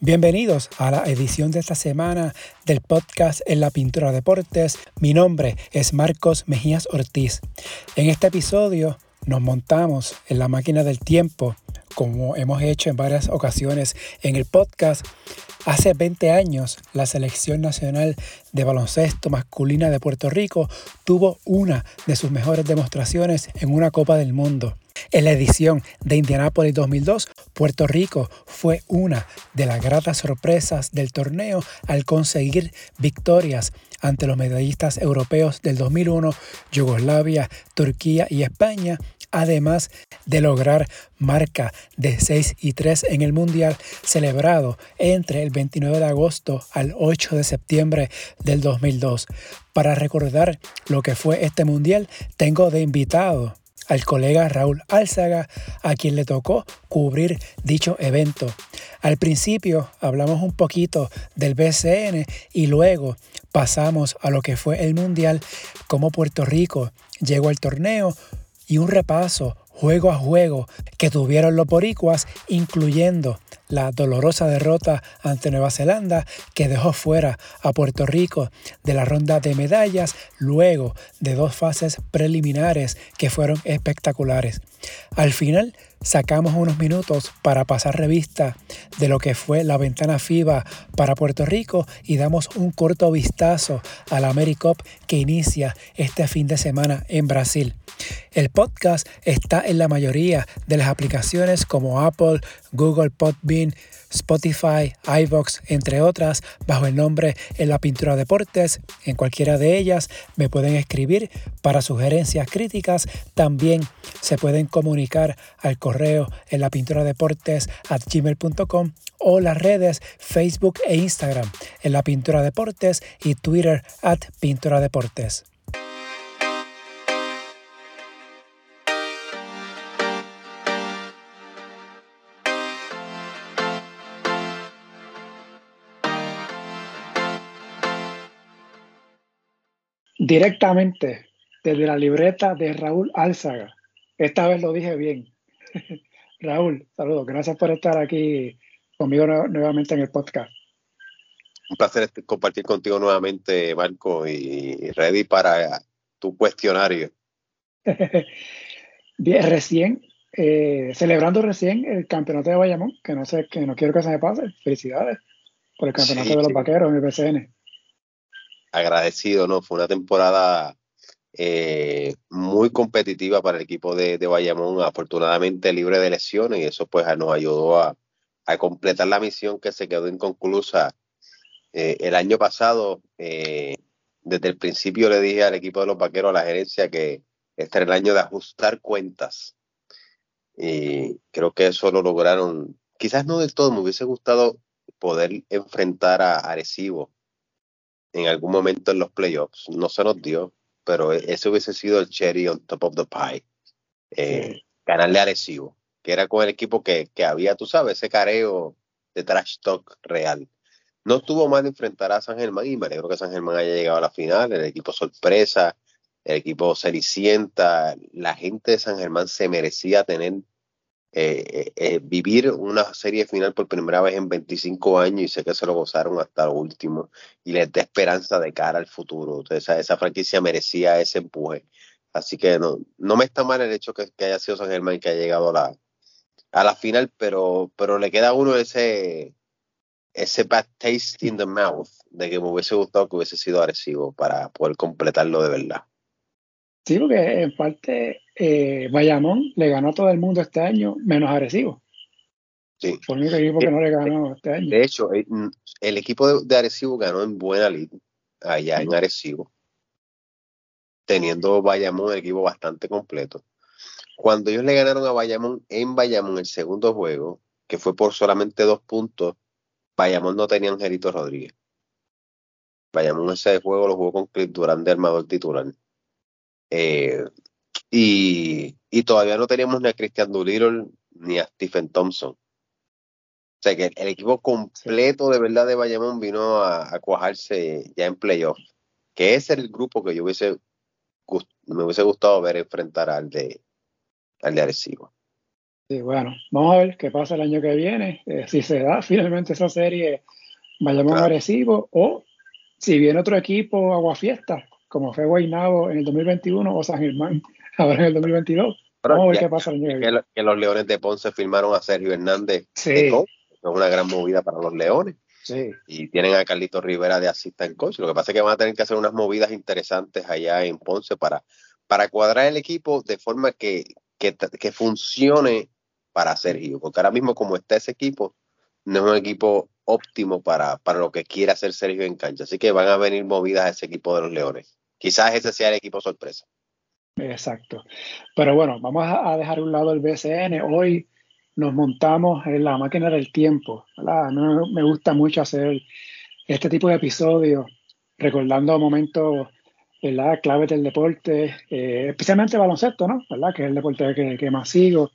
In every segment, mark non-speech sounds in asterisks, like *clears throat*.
Bienvenidos a la edición de esta semana del podcast En la Pintura Deportes. Mi nombre es Marcos Mejías Ortiz. En este episodio nos montamos en la máquina del tiempo, como hemos hecho en varias ocasiones en el podcast. Hace 20 años, la Selección Nacional de Baloncesto Masculina de Puerto Rico tuvo una de sus mejores demostraciones en una Copa del Mundo. En la edición de Indianápolis 2002, Puerto Rico fue una de las gratas sorpresas del torneo al conseguir victorias ante los medallistas europeos del 2001, Yugoslavia, Turquía y España, además de lograr marca de 6 y 3 en el Mundial celebrado entre el 29 de agosto al 8 de septiembre del 2002. Para recordar lo que fue este Mundial, tengo de invitado al colega Raúl Álzaga, a quien le tocó cubrir dicho evento. Al principio hablamos un poquito del BCN y luego pasamos a lo que fue el Mundial, cómo Puerto Rico llegó al torneo y un repaso juego a juego que tuvieron los boricuas, incluyendo la dolorosa derrota ante Nueva Zelanda que dejó fuera a Puerto Rico de la ronda de medallas luego de dos fases preliminares que fueron espectaculares. Al final sacamos unos minutos para pasar revista de lo que fue la ventana FIBA para Puerto Rico y damos un corto vistazo a la AmeriCup que inicia este fin de semana en Brasil. El podcast está en la mayoría de las aplicaciones como Apple, Google Podbean, Spotify, iVox, entre otras, bajo el nombre En la Pintura Deportes. En cualquiera de ellas me pueden escribir para sugerencias críticas. También se pueden comunicar al correo en la pintura deportes at gmail.com o las redes Facebook e Instagram en la pintura deportes y Twitter at pintura deportes. Directamente desde la libreta de Raúl Álzaga. Esta vez lo dije bien. *laughs* Raúl, saludos. Gracias por estar aquí conmigo nuevamente en el podcast. Un placer compartir contigo nuevamente, Marco, y ready para tu cuestionario. *laughs* Bien, recién, eh, celebrando recién el campeonato de Bayamón, que no sé, que no quiero que se me pase. Felicidades por el campeonato de los vaqueros en el BCN agradecido, ¿no? Fue una temporada eh, muy competitiva para el equipo de, de, Bayamón, afortunadamente libre de lesiones, y eso pues nos ayudó a, completar la misión que se quedó inconclusa eh, el año pasado. Eh, desde el principio le dije al equipo de los vaqueros, a la gerencia, que este era el año de ajustar cuentas. Y creo que eso lo lograron. Quizás no del todo, me hubiese gustado poder enfrentar a Arecibo en algún momento en los playoffs. No se nos dio, pero e-, ese hubiese sido el cherry on top of the pie. Eh, ganarle a Arecibo, que era con el equipo que, que, había, tú sabes, ese careo de trash talk real. No estuvo mal enfrentar a San Germán y me alegro que San Germán haya llegado a la final, el equipo sorpresa, el equipo Cenicienta, la gente de San Germán se merecía tener eh, eh, eh, vivir una serie final por primera vez en 25 años y sé que se lo gozaron hasta lo último y les da esperanza de cara al futuro. Esa, esa franquicia merecía ese empuje. Así que no, no me está mal el hecho que, que haya sido San Germán que haya llegado a la, a la final, pero, pero le queda a uno ese, ese bad taste in the mouth de que me hubiese gustado que hubiese sido agresivo para poder completarlo de verdad. Sí, porque en parte eh, Bayamón le ganó a todo el mundo este año, menos Arecibo. Sí. Por el equipo que no le ganó este año. De hecho, eh, el, equipo de, Arecibo ganó en buena lid allá en Arecibo, teniendo Bayamón el equipo bastante completo. Cuando ellos le ganaron a Bayamón en Bayamón el segundo juego, que fue por solamente dos puntos, Bayamón no tenía Angelito Rodríguez. Bayamón ese juego lo jugó con Clip Durán de armador titular. Eh, y, todavía no teníamos ni a Christian Doolittle ni a Stephen Thompson. O sea que el, equipo completo de verdad de Bayamón vino a, cuajarse ya en playoff. Que ese es el grupo que yo hubiese me hubiese gustado ver enfrentar al de al de Arecibo. Sí, bueno, vamos a ver qué pasa el año que viene. Eh, si se da finalmente esa serie, vayamos claro. agresivo o si viene otro equipo aguafiesta, como fue Guaynabo en el 2021 o San Germán *laughs* ahora en el 2022. Vamos a ver qué pasa el año que los Leones de Ponce firmaron a Sergio Hernández. Sí. es una gran movida para los Leones. Sí. Y tienen a Carlito Rivera de en coach. Lo que pasa es que van a tener que hacer unas movidas interesantes allá en Ponce para, para cuadrar el equipo de forma que, que, que funcione para Sergio. Porque ahora mismo como está ese equipo, no es un equipo óptimo para, para lo que quiere hacer Sergio en cancha. Así que van a venir movidas a ese equipo de los Leones. Quizás ese sea el equipo sorpresa. Exacto. Pero bueno, vamos a dejar un lado el BCN. Hoy nos montamos en la máquina del tiempo. ¿verdad? me gusta mucho hacer este tipo de episodios, recordando momentos ¿verdad? claves del deporte, eh, especialmente baloncesto, ¿no? ¿verdad? que es el deporte que, más sigo.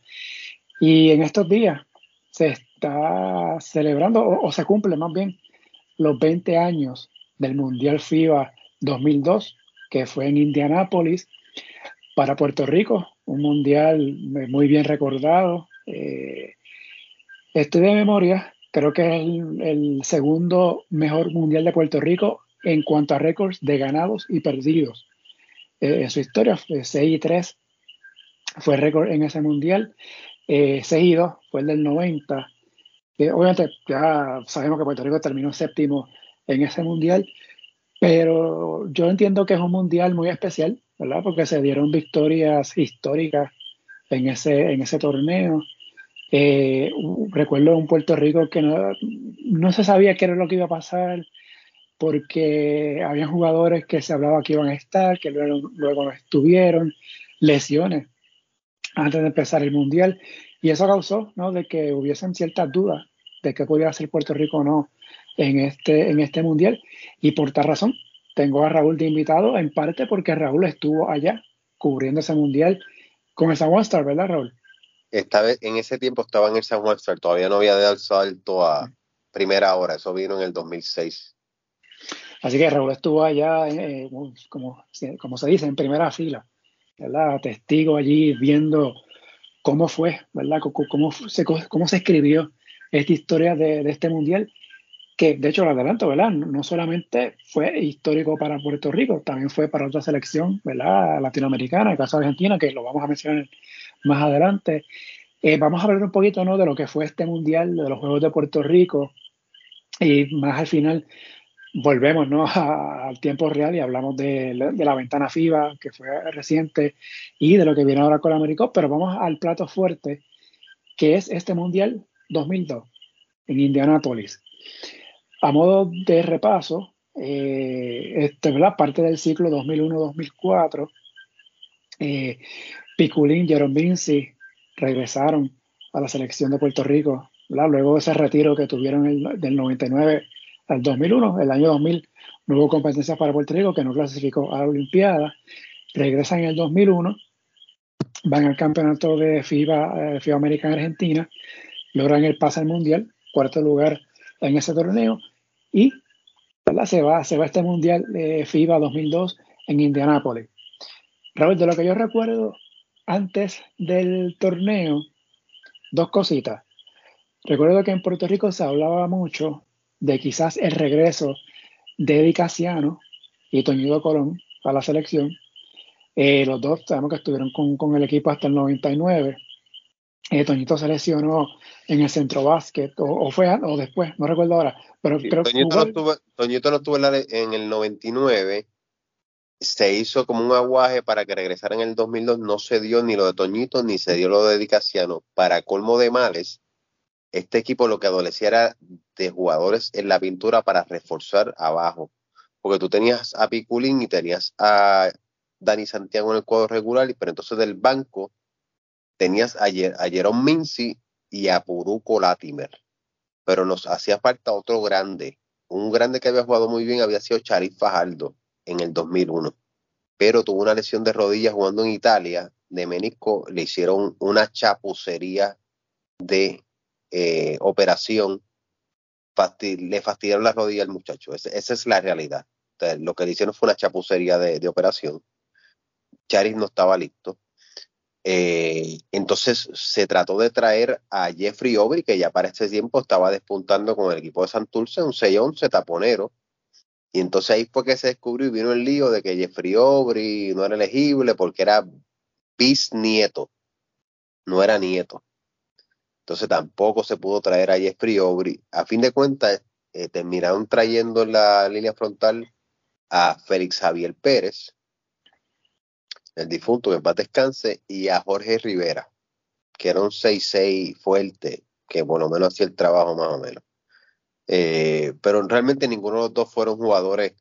Y en estos días se está celebrando, o, o se cumple más bien, los 20 años del Mundial FIBA 2002, que fue en Indianápolis, para Puerto Rico, un mundial muy bien recordado, eh, estoy de memoria, creo que es el, segundo mejor mundial de Puerto Rico en cuanto a récords de ganados y perdidos. Eh, en su historia, 6 y 3 fue récord en ese mundial. Eh, 6 y 2 fue el del 90. obviamente ya sabemos que Puerto Rico terminó séptimo en ese mundial, pero yo entiendo que es un mundial muy especial, ¿verdad? Porque se dieron victorias históricas en ese, en ese torneo. Eh, recuerdo un Puerto Rico que no, se sabía qué era lo que iba a pasar porque había jugadores que se hablaba que iban a estar, que luego, luego no estuvieron, lesiones antes de empezar el Mundial. Y eso causó ¿no? de que hubiesen ciertas dudas de qué podía hacer Puerto Rico o no en este, en este Mundial. Y por tal razón, tengo a Raúl de invitado, en parte porque Raúl estuvo allá cubriendo ese Mundial con el San Juan Star, ¿verdad, Raúl? esta vez, en ese tiempo estaba en el San Juan todavía no había dado el salto a primera hora, eso vino en el 2006. Así que Raúl estuvo allá, eh, como, como se dice, en primera fila, ¿verdad? Testigo allí viendo cómo fue, ¿verdad? Cómo, se, cómo se escribió esta historia de, de, este mundial, que de hecho lo adelanto, ¿verdad? No solamente fue histórico para Puerto Rico, también fue para otra selección, ¿verdad? Latinoamericana, el caso de Argentina, que lo vamos a mencionar más adelante. Eh, vamos a hablar un poquito ¿no? de lo que fue este mundial, de los Juegos de Puerto Rico, y más al final volvemos ¿no? *laughs* al tiempo real y hablamos de, la ventana FIBA, que fue reciente, y de lo que viene ahora con América, pero vamos al plato fuerte, que es este mundial 2002 en Indianápolis. A modo de repaso, eh, este, parte del ciclo 2001-2004, eh, Piculín, Jerome Vinci regresaron a la selección de Puerto Rico, luego de ese retiro que tuvieron el, del 99 al 2001, el año 2000 no hubo competencias para Puerto Rico que no clasificó a la Olimpiada, regresan en el 2001, van al campeonato de FIBA, eh, FIBA América en Argentina, logran el pase al Mundial, cuarto lugar en ese torneo, y se va, se va este Mundial de FIBA 2002 en Indianápolis. Raúl, de lo que yo recuerdo antes del torneo, dos cositas. Recuerdo que en Puerto Rico se hablaba mucho de quizás el regreso de Eddie Casiano y Toñito Colón a la selección. Eh, los dos sabemos que estuvieron con, el equipo hasta el 99. Eh, Toñito se lesionó en el centro básquet, o, fue o después, no recuerdo ahora. Pero, Toñito, no estuvo, Toñito no estuvo en el 99 se hizo como un aguaje para que regresara en el 2002, no se dio ni lo de Toñito ni se dio lo de Dicasiano. Para colmo de males, este equipo lo que adolecía era de jugadores en la pintura para reforzar abajo, porque tú tenías a Piculín y tenías a Dani Santiago en el cuadro regular, pero entonces del banco tenías a, a Jerome Mincy y a Puruco Latimer, pero nos hacía falta otro grande, un grande que había jugado muy bien había sido Charif Fajardo en el 2001, pero tuvo una lesión de rodilla jugando en Italia, de menisco, le hicieron una chapucería de eh, operación, le fastidiaron la rodilla al muchacho, esa es la realidad. lo que le hicieron fue una chapucería de, operación. Charis no estaba listo. Eh, entonces se trató de traer a Jeffrey Aubrey, que ya para ese tiempo estaba despuntando con el equipo de Santurce, un 6-11 taponero. Y entonces ahí fue que se descubrió y vino el lío de que Jeffrey Aubrey no era elegible porque era bisnieto, no era nieto. Entonces tampoco se pudo traer a Jeffrey Aubrey. A fin de cuentas, eh, terminaron trayendo en la línea frontal a Félix Javier Pérez, el difunto que en paz descanse, y a Jorge Rivera, que era un 6-6 fuerte, que por lo menos hacía el trabajo más o menos. Eh, pero realmente ninguno de los dos fueron jugadores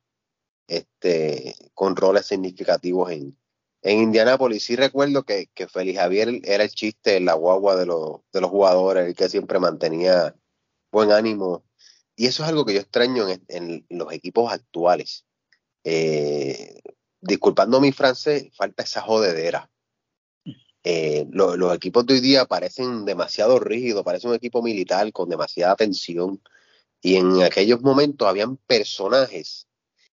este, con roles significativos en, en Indianápolis. Sí recuerdo que, que Félix Javier era el chiste la guagua de los, de los jugadores, el que siempre mantenía buen ánimo. Y eso es algo que yo extraño en, los equipos actuales. Eh, disculpando mi francés, falta esa jodedera. Eh, los equipos de hoy día parecen demasiado rígidos, parece un equipo militar con demasiada tensión. Y en aquellos momentos habían personajes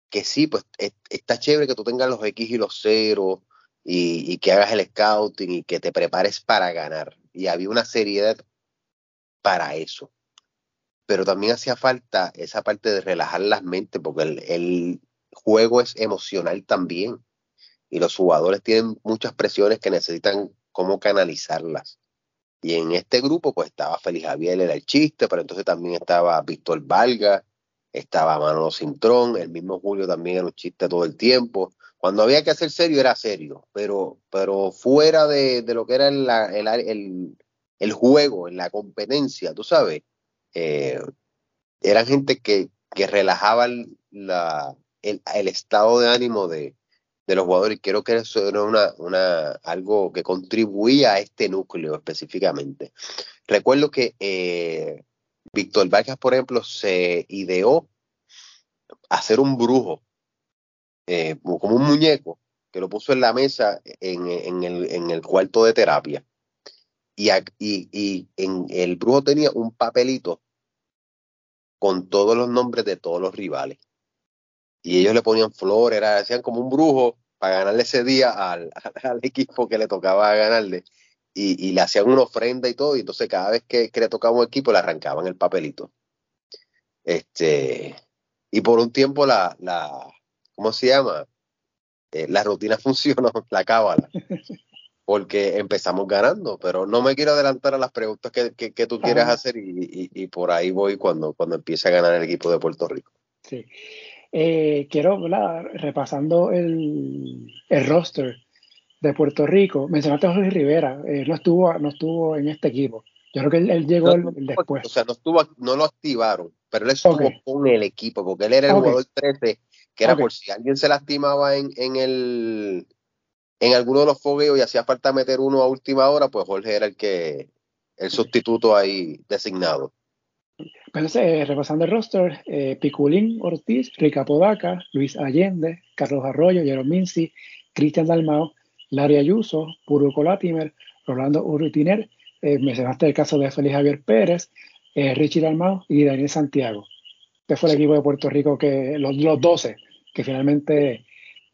que sí, pues está chévere que tú tengas los X y los ceros y, que hagas el scouting y que te prepares para ganar. Y había una seriedad para eso. Pero también hacía falta esa parte de relajar las mentes, porque el juego es emocional también. Y los jugadores tienen muchas presiones que necesitan cómo canalizarlas. Y en este grupo, pues estaba Félix Javier, era el chiste, pero entonces también estaba Víctor Valga, estaba Manolo Cintrón, el mismo Julio también era un chiste todo el tiempo. Cuando había que hacer serio, era serio, pero, pero fuera de, lo que era el, el, el, juego, en la competencia, tú sabes, eh, eran gente que, que relajaban la, el, estado de ánimo de, de los jugadores. Y creo que eso era una, una, algo que contribuía a este núcleo específicamente. Recuerdo que eh, Víctor Vargas, por ejemplo, se ideó hacer un brujo, eh, como un muñeco, que lo puso en la mesa en, en, el, en el, cuarto de terapia. Y, y, y en el brujo tenía un papelito con todos los nombres de todos los rivales y ellos le ponían flores, era, hacían como un brujo para ganarle ese día al, *laughs* al equipo que le tocaba ganarle. Y, y, le hacían una ofrenda y todo, y entonces cada vez que, le tocaba un equipo le arrancaban el papelito. Este, y por un tiempo la, la ¿cómo se llama? Eh, la rutina *laughs* funcionó, la cábala, porque empezamos ganando, pero no me quiero adelantar a las preguntas que, que, tú quieras hacer y, y, y, por ahí voy cuando, cuando empiece a ganar el equipo de Puerto Rico. Sí. Eh, quiero, repasando el, el, roster de Puerto Rico, mencionaste a Jorge Rivera, eh, no, estuvo, no estuvo en este equipo. Yo creo que él, llegó después. O sea, no, estuvo, no lo activaron, pero él estuvo con el equipo, porque él era el jugador 13, que era por si alguien se lastimaba en, en el en alguno de los fogueos y hacía falta meter uno a última hora, pues Jorge era el que el sustituto ahí designado. Eh, repasando el roster, eh, Piculín Ortiz, Rica Podaca, Luis Allende, Carlos Arroyo, Jerome Minci, Cristian Dalmao, Larry Ayuso, Puruco Latimer, Rolando Urrutiner, eh, mencionaste el caso de Félix Javier Pérez, eh, Richie Dalmao y Daniel Santiago. Este fue el equipo de Puerto Rico que los, los 12 que finalmente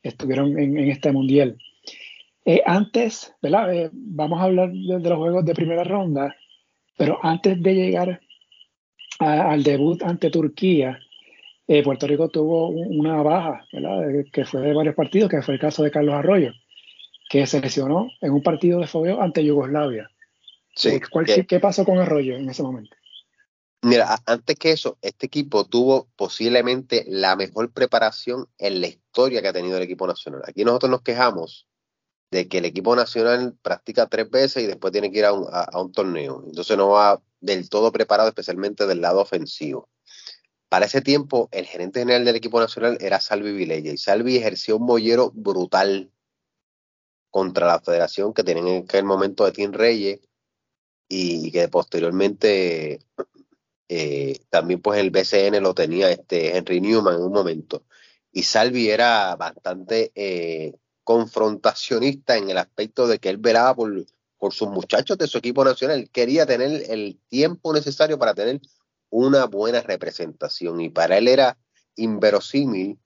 estuvieron en, este mundial. antes, ¿verdad? vamos a hablar de, de, los juegos de primera ronda, pero antes de llegar al debut ante Turquía, eh, Puerto Rico tuvo una baja, ¿verdad? que fue de varios partidos, que fue el caso de Carlos Arroyo, que se lesionó en un partido de fogueo ante Yugoslavia. Sí, ¿Qué pasó con Arroyo en ese momento? Mira, antes que eso, este equipo tuvo posiblemente la mejor preparación en la historia que ha tenido el equipo nacional. Aquí nosotros nos quejamos de que el equipo nacional practica tres veces y después tiene que ir a un, torneo. Entonces no va del todo preparado, especialmente del lado ofensivo. Para ese tiempo, el gerente general del equipo nacional era Salvi Vilella y Salvi ejerció un mollero brutal contra la federación que tenía en aquel momento de Tim Reyes y que posteriormente eh, también pues el BCN lo tenía este Henry Newman en un momento. Y Salvi era bastante eh, confrontacionista en el aspecto de que él velaba por, por sus muchachos de su equipo nacional. quería tener el tiempo necesario para tener una buena representación y para él era inverosímil,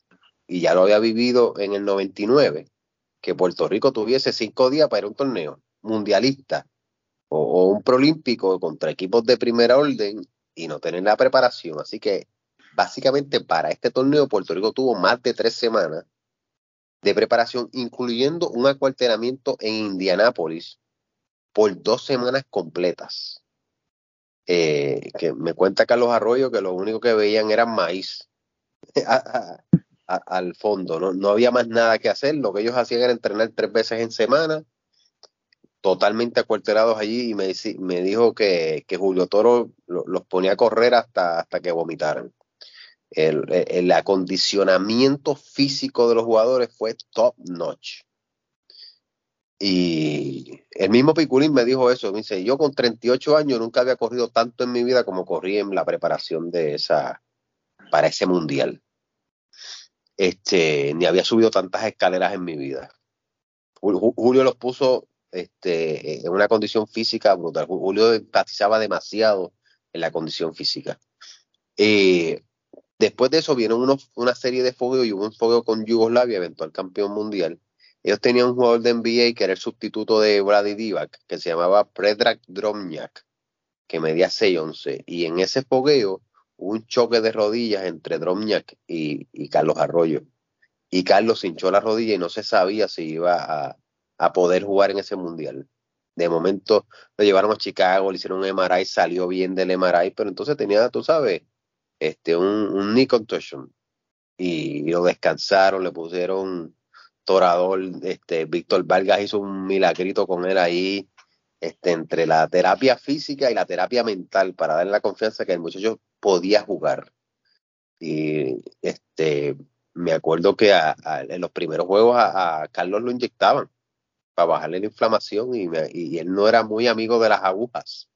y ya lo había vivido en el 99, que Puerto Rico tuviese cinco días para ir a un torneo. mundialista o, un prolímpico contra equipos de primera orden y no tener la preparación. Así que básicamente para este torneo Puerto Rico tuvo más de tres semanas de preparación, incluyendo un acuartelamiento en Indianápolis por dos semanas completas. Eh, que me cuenta Carlos Arroyo que lo único que veían era maíz *laughs* al fondo, ¿no? no había más nada que hacer, lo que ellos hacían era entrenar tres veces en semana, totalmente acuartelados allí y me, me dijo que, Julio Toro los ponía a correr hasta, hasta que vomitaran. El, acondicionamiento físico de los jugadores fue top notch. Y el mismo Piculín me dijo eso, me dice, yo con 38 años nunca había corrido tanto en mi vida como corrí en la preparación de esa, para ese mundial. Este, ni había subido tantas escaleras en mi vida. Julio los puso este, en una condición física brutal. Julio enfatizaba demasiado en la condición física. Eh, después de eso viene una serie de fogueos y hubo un fogueo con Yugoslavia, eventual campeón mundial. Ellos tenían un jugador de NBA que era el sustituto de Brady Divac, que se llamaba Predrag Dromniak, que medía 6'11. Y en ese fogueo hubo un choque de rodillas entre Dromniak y, Carlos Arroyo. Y Carlos hinchó la rodilla y no se sabía si iba a, a poder jugar en ese mundial. De momento lo llevaron a Chicago, le hicieron un MRI, salió bien del MRI, pero entonces tenía, tú sabes, este, un, un knee contusion. Y, lo descansaron, le pusieron torador, este, Víctor Vargas hizo un milagrito con él ahí, este, entre la terapia física y la terapia mental para darle la confianza que el muchacho podía jugar. Y este, me acuerdo que en los primeros juegos a, Carlos lo inyectaban para bajarle la inflamación y, y, él no era muy amigo de las agujas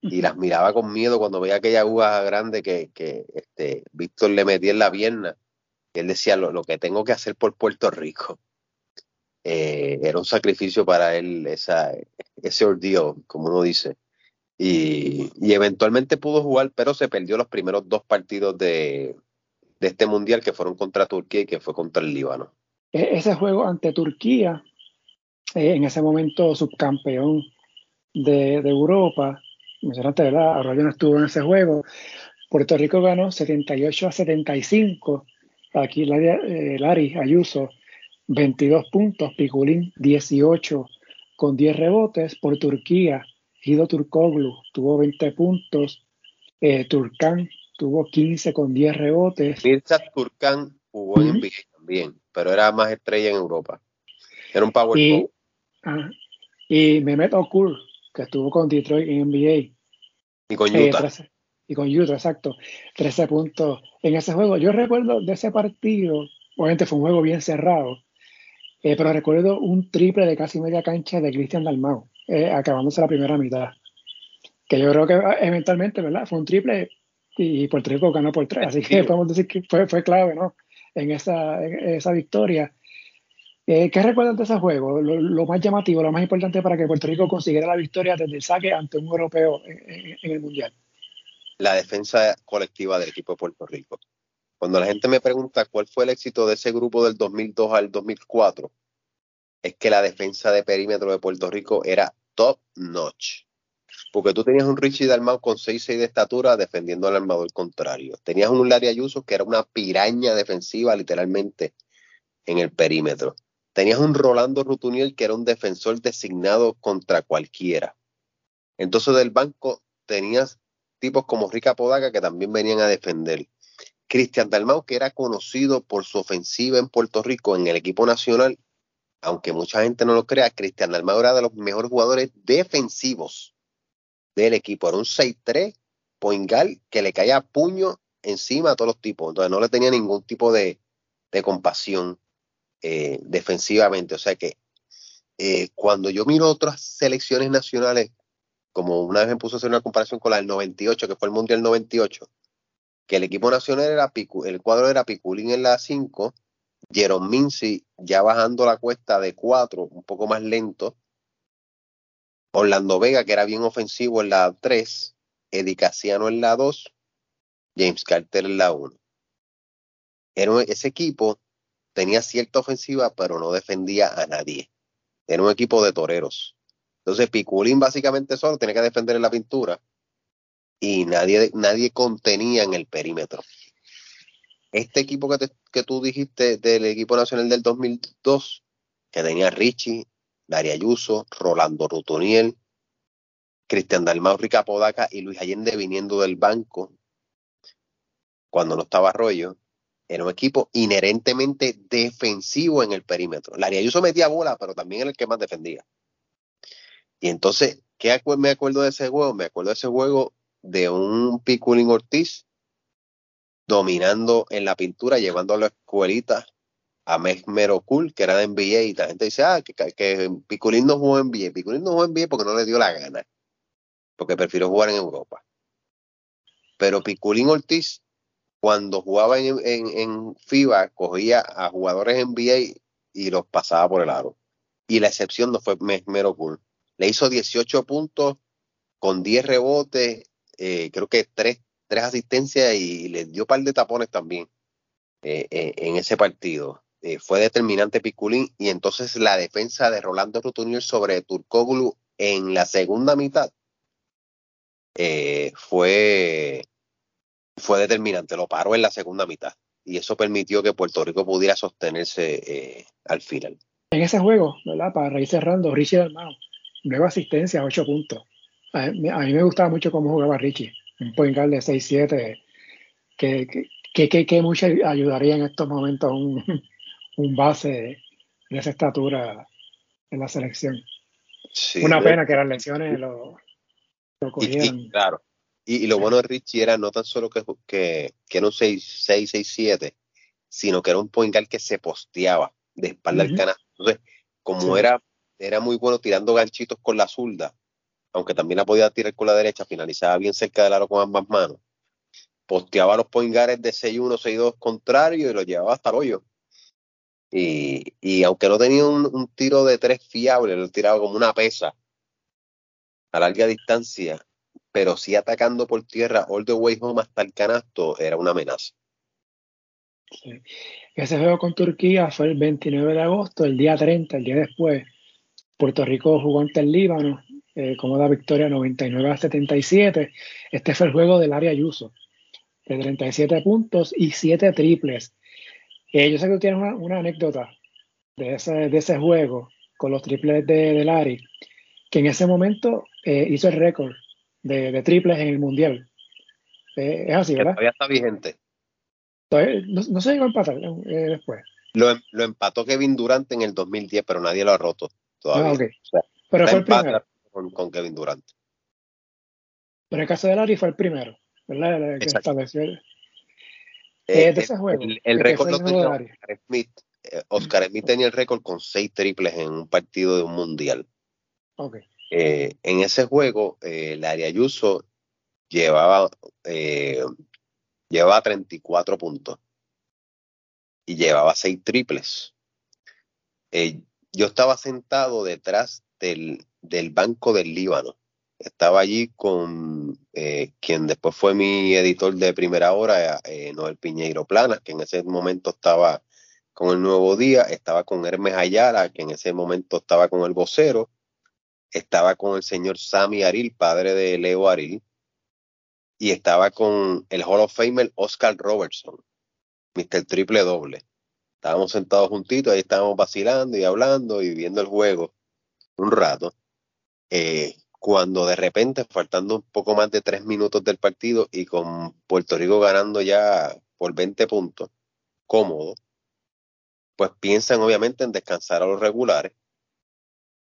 y las miraba con miedo cuando veía aquella aguja grande que, que este, Víctor le metía en la pierna. Él decía, lo, que tengo que hacer por Puerto Rico. Eh, era un sacrificio para él ese ordeal, como uno dice. Y, eventualmente pudo jugar, pero se perdió los primeros dos partidos de, de este mundial que fueron contra Turquía y que fue contra el Líbano. E, ese juego ante Turquía eh, en ese momento subcampeón de, Europa. Mencionaste, ¿verdad? Arroyo no estuvo en ese juego. Puerto Rico ganó 78 a 75. Aquí eh, Lari Ayuso, 22 puntos. Piculín, 18 con 10 rebotes. Por Turquía, Guido Turkoglu tuvo 20 puntos. Eh, Turcán tuvo 15 con 10 rebotes. Mirza Turcán jugó en NBA también, pero era más estrella en Europa. Era un power y, Ah, y Mehmet Okur, que estuvo con Detroit en NBA. Y con eh, Utah. Y con Utah, exacto. 13 puntos en ese juego. Yo recuerdo de ese partido, obviamente fue un juego bien cerrado, eh, pero recuerdo un triple de casi media cancha de Cristian Dalmau, eh, acabándose la primera mitad. Que yo creo que ah, eventualmente, ¿verdad? Fue un triple y Puerto Rico ganó por tres. Así que podemos decir que fue, fue clave, ¿no? En esa, en esa victoria. Eh, ¿Qué recuerdas de ese juego? Lo, más llamativo, lo más importante para que Puerto Rico consiguiera la victoria desde el saque ante un europeo en, el Mundial. La defensa colectiva del equipo de Puerto Rico. Cuando la gente me pregunta cuál fue el éxito de ese grupo del 2002 al 2004, es que la defensa de perímetro de Puerto Rico era top notch. Porque tú tenías un Richie Dalmau con 6'6 de estatura defendiendo al armador contrario. Tenías un Larry Ayuso que era una piraña defensiva literalmente en el perímetro. Tenías un Rolando Rutuniel que era un defensor designado contra cualquiera. Entonces del banco tenías tipos como Rica Podaca que también venían a defender. Cristian Dalmau, que era conocido por su ofensiva en Puerto Rico en el equipo nacional, aunque mucha gente no lo crea, Cristian Dalmau era de los mejores jugadores defensivos del equipo. Era un 6-3 poingal que le caía puño encima a todos los tipos. Entonces no le tenía ningún tipo de, de compasión. Eh, defensivamente. O sea que eh, cuando yo miro otras selecciones nacionales, como una vez me puso a hacer una comparación con la del 98, que fue el Mundial 98, que el equipo nacional era el cuadro era Piculín en la 5, Jerome Mincy ya bajando la cuesta de 4, un poco más lento, Orlando Vega, que era bien ofensivo en la 3, Eddie Casiano en la 2, James Carter en la 1. Era ese equipo tenía cierta ofensiva, pero no defendía a nadie. Era un equipo de toreros. Entonces Piculín básicamente solo tenía que defender en la pintura y nadie, nadie contenía en el perímetro. Este equipo que, que tú dijiste del equipo nacional del 2002, que tenía Richie, Daria Ayuso, Rolando Rutoniel, Cristian Dalmau, Rica Podaca y Luis Allende viniendo del banco cuando no estaba Arroyo, era un equipo inherentemente defensivo en el perímetro. Daria Ayuso metía bola, pero también era el que más defendía. Y entonces, ¿qué me acuerdo de ese juego? Me acuerdo de ese juego de un Piculín Ortiz dominando en la pintura, llevando a la escuelita a Mesmero Cool, que era de NBA, y la gente dice, ah, que, que Piculín no jugó en NBA. Piculín no jugó en NBA porque no le dio la gana, porque prefirió jugar en Europa. Pero Piculín Ortiz, cuando jugaba en, en, FIBA, cogía a jugadores NBA y los pasaba por el aro. Y la excepción no fue Mesmero Cool. Le hizo 18 puntos con 10 rebotes, eh, creo que 3, tres asistencias y le dio un par de tapones también eh, eh, en ese partido. Fue determinante Piculín y entonces la defensa de Rolando Rutunier sobre Turcoglu en la segunda mitad fue, fue determinante, lo paró en la segunda mitad y eso permitió que Puerto Rico pudiera sostenerse al final. En ese juego. Para ir cerrando, Richie Dalmao, nueva asistencia, ocho puntos. A mí, a mí, me gustaba mucho cómo jugaba Richie, un point guard de 6-7, que, que, que, que, mucho ayudaría en estos momentos un, *laughs* un base de esa estatura en la selección. Una pena que las lesiones lo, lo cogieran. Y, claro. Y, lo bueno de Richie era no tan solo que, que, que era un 6-6-7, sino que era un point guard que se posteaba de espalda al canal. Entonces, como era, era muy bueno tirando ganchitos con la zurda, aunque también la podía tirar con la derecha, finalizaba bien cerca del aro con ambas manos. Posteaba los point guards de 6-1, 6-2 contrario y lo llevaba hasta el hoyo. Y, y aunque no tenía un, tiro de tres fiable, lo tiraba como una pesa a larga distancia, pero sí atacando por tierra all the way home hasta el canasto, era una amenaza. Ese juego con Turquía fue el 29 de agosto, el día 30, el día después. Puerto Rico jugó ante el Líbano, eh, como da victoria 99 a 77. Este fue el juego del área Ayuso, de 37 puntos y 7 triples. Eh, yo sé que tú tienes una, anécdota de ese, de ese juego con los triples de, de Larry, que en ese momento eh, hizo el récord de, triples en el Mundial. Eh, es así, ¿verdad? Todavía está vigente. no, se llegó a empatar después. Lo, lo, empató Kevin Durant en el 2010, pero nadie lo ha roto todavía. Ah, pero fue el primero. Con, Kevin Durant. Pero el caso de Larry fue el primero, ¿verdad? Que estableció eh, eh, ese juego. El, récord lo tenía Oscar Smith. Eh, Oscar Smith tenía el récord con seis triples en un partido de un mundial. Okay. en ese juego, el área Ayuso llevaba, llevaba 34 puntos y llevaba seis triples. Yo estaba sentado detrás del, del banco del Líbano estaba allí con eh, quien después fue mi editor de primera hora, eh, Noel Piñeiro Plana, que en ese momento estaba con el Nuevo Día, estaba con Hermes Ayala, que en ese momento estaba con el vocero, estaba con el señor Sammy Aril, padre de Leo Aril, y estaba con el Hall of Famer Oscar Robertson, Mr. Triple Doble. Estábamos sentados juntitos, ahí estábamos vacilando y hablando y viendo el juego un rato. Eh, cuando de repente, faltando un poco más de tres minutos del partido y con Puerto Rico ganando ya por 20 puntos, cómodo, pues piensan obviamente en descansar a los regulares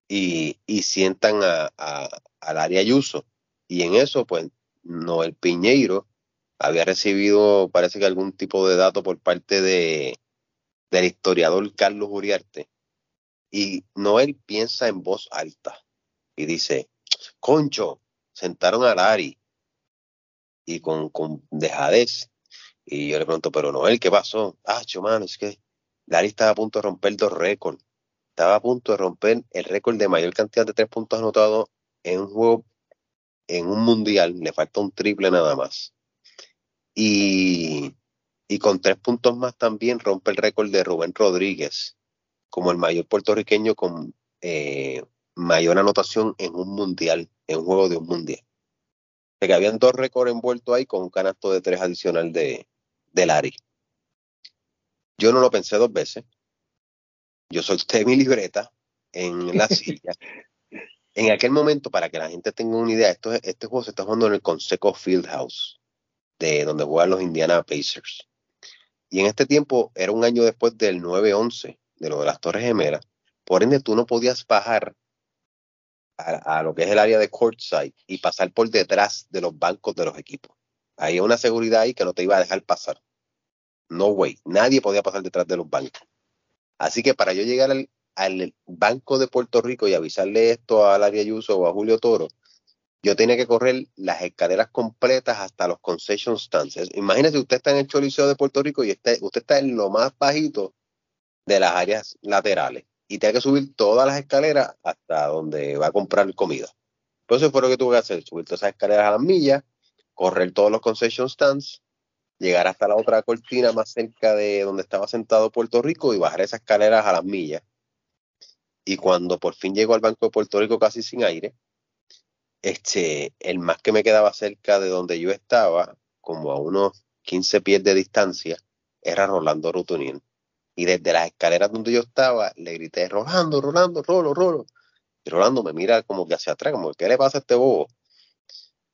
y, sientan a, al área Ayuso. Y en eso, pues, Noel Piñeiro había recibido, parece que algún tipo de dato por parte de, del historiador Carlos Uriarte. Y Noel piensa en voz alta y dice, Concho, sentaron a Lari y con, con dejadez. Y yo le pregunto, pero Noel, ¿qué pasó? Ah, mano, es que Lari estaba a punto de romper dos récords. Estaba a punto de romper el récord de mayor cantidad de tres puntos anotados en un juego, en un mundial. Le falta un triple nada más. Y, y con tres puntos más también rompe el récord de Rubén Rodríguez como el mayor puertorriqueño con eh, mayor anotación en un mundial, en un juego de un mundial. De que habían dos récords envueltos ahí con un canasto de tres adicional de, de Larry. Yo no lo pensé dos veces. Yo solté *laughs* mi libreta en la *laughs* silla. en aquel momento, para que la gente tenga una idea, esto, este juego se está jugando en el Conseco Fieldhouse, de donde juegan los Indiana Pacers. Y en este tiempo era un año después del 9-11, de lo de las Torres Gemelas. Por ende, tú no podías bajar a, lo que es el área de courtside y pasar por detrás de los bancos de los equipos. Hay una seguridad ahí que no te iba a dejar pasar. No way. Nadie podía pasar detrás de los bancos. Así que para yo llegar al, al Banco de Puerto Rico y avisarle esto a Larry Ayuso o a Julio Toro, yo tenía que correr las escaleras completas hasta los concession stands. Imagínese, usted está en el Choliseo de Puerto Rico y usted, usted está en lo más bajito de las áreas laterales y tiene que subir todas las escaleras hasta donde va a comprar comida. Pues eso fue lo que tuve que hacer, subir todas esas escaleras a las millas, correr todos los concession stands, llegar hasta la otra cortina más cerca de donde estaba sentado Puerto Rico y bajar esas escaleras a las millas. Y cuando por fin llego al Banco de Puerto Rico casi sin aire, este, el más que me quedaba cerca de donde yo estaba, como a unos 15 pies de distancia, era Rolando Rutunien. Y desde las escaleras donde yo estaba, le grité, Rolando, Rolando, Rolo, Rolo. Y Rolando me mira como que hacia atrás, como, ¿qué le pasa a este bobo?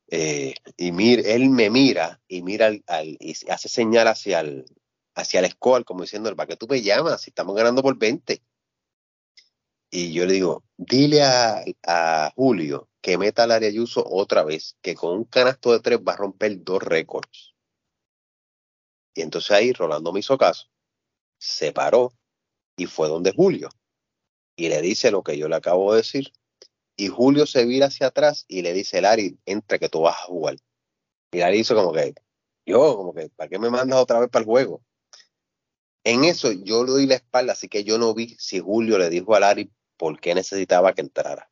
Eh, y mir, él me mira y mira al, y hace señal hacia el, hacia el score, como diciendo, ¿para qué tú me llamas si estamos ganando por 20? Y yo le digo, dile a, a Julio que meta al área Ayuso otra vez, que con un canasto de tres va a romper dos récords. Y entonces ahí Rolando me hizo caso, se paró y fue donde Julio. Y le dice lo que yo le acabo de decir. Y Julio se vira hacia atrás y le dice, Larry, entra que tú vas a jugar. Y Larry hizo como que, yo, como que, ¿para qué me mandas otra vez para el juego? En eso yo le doy la espalda, así que yo no vi si Julio le dijo a Larry por qué necesitaba que entrara.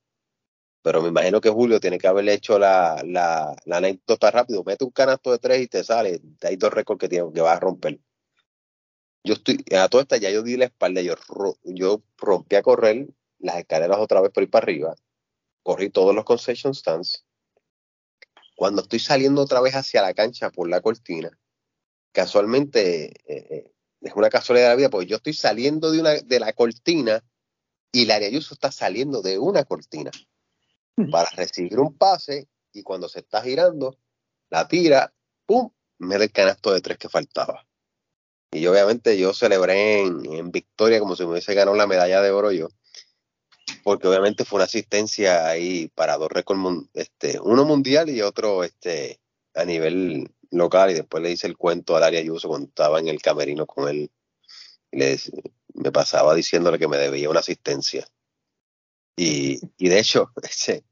Pero me imagino que Julio tiene que haberle hecho la, la, la anécdota rápido. Mete un canasto de tres y te sale. Hay dos récords que, tiene, que vas a romper. Yo estoy, a toda esta ya yo di la espalda, yo, yo rompí a correr las escaleras otra vez por ir para arriba. Corrí todos los concession stands. Cuando estoy saliendo otra vez hacia la cancha por la cortina, casualmente, eh, eh, es una casualidad de la vida, porque yo estoy saliendo de, una, de la cortina y Larry Ayuso está saliendo de una cortina para recibir un pase y cuando se está girando, la tira, ¡pum! Me da el canasto de tres que faltaba. Y obviamente yo celebré en, victoria como si me hubiese ganado la medalla de oro yo, porque obviamente fue una asistencia ahí para dos récords, este, uno mundial y otro este, a nivel local. Y después le hice el cuento al área Ayuso cuando estaba en el camerino con él. le, me pasaba diciéndole que me debía una asistencia. Y, de hecho, *laughs*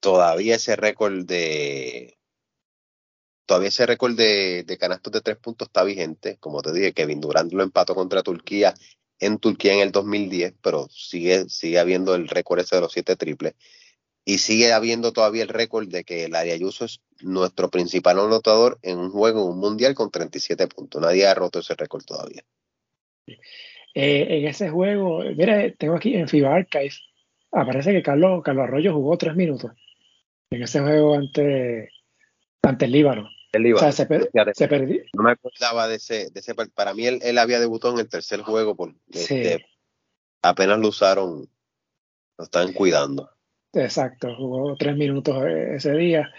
todavía ese récord de todavía ese récord de, canastos de tres puntos está vigente. Como te dije, Kevin Durant lo empató contra Turquía en Turquía en el 2010, pero sigue, sigue habiendo el récord ese de los siete triples. Y sigue habiendo todavía el récord de que el Ayuso es nuestro principal anotador en un juego, en un mundial con 37 puntos. Nadie ha roto ese récord todavía. Eh, en ese juego, mira, tengo aquí en FIBA Archive, aparece que Carlos, Carlos Arroyo jugó tres minutos en ese juego ante, ante el Líbano. El Líbano. se, perdió. No me acordaba de ese, de ese. Para mí, él, él había debutado en el tercer juego. Por, este, apenas lo usaron, lo estaban cuidando. Exacto, jugó tres minutos ese día.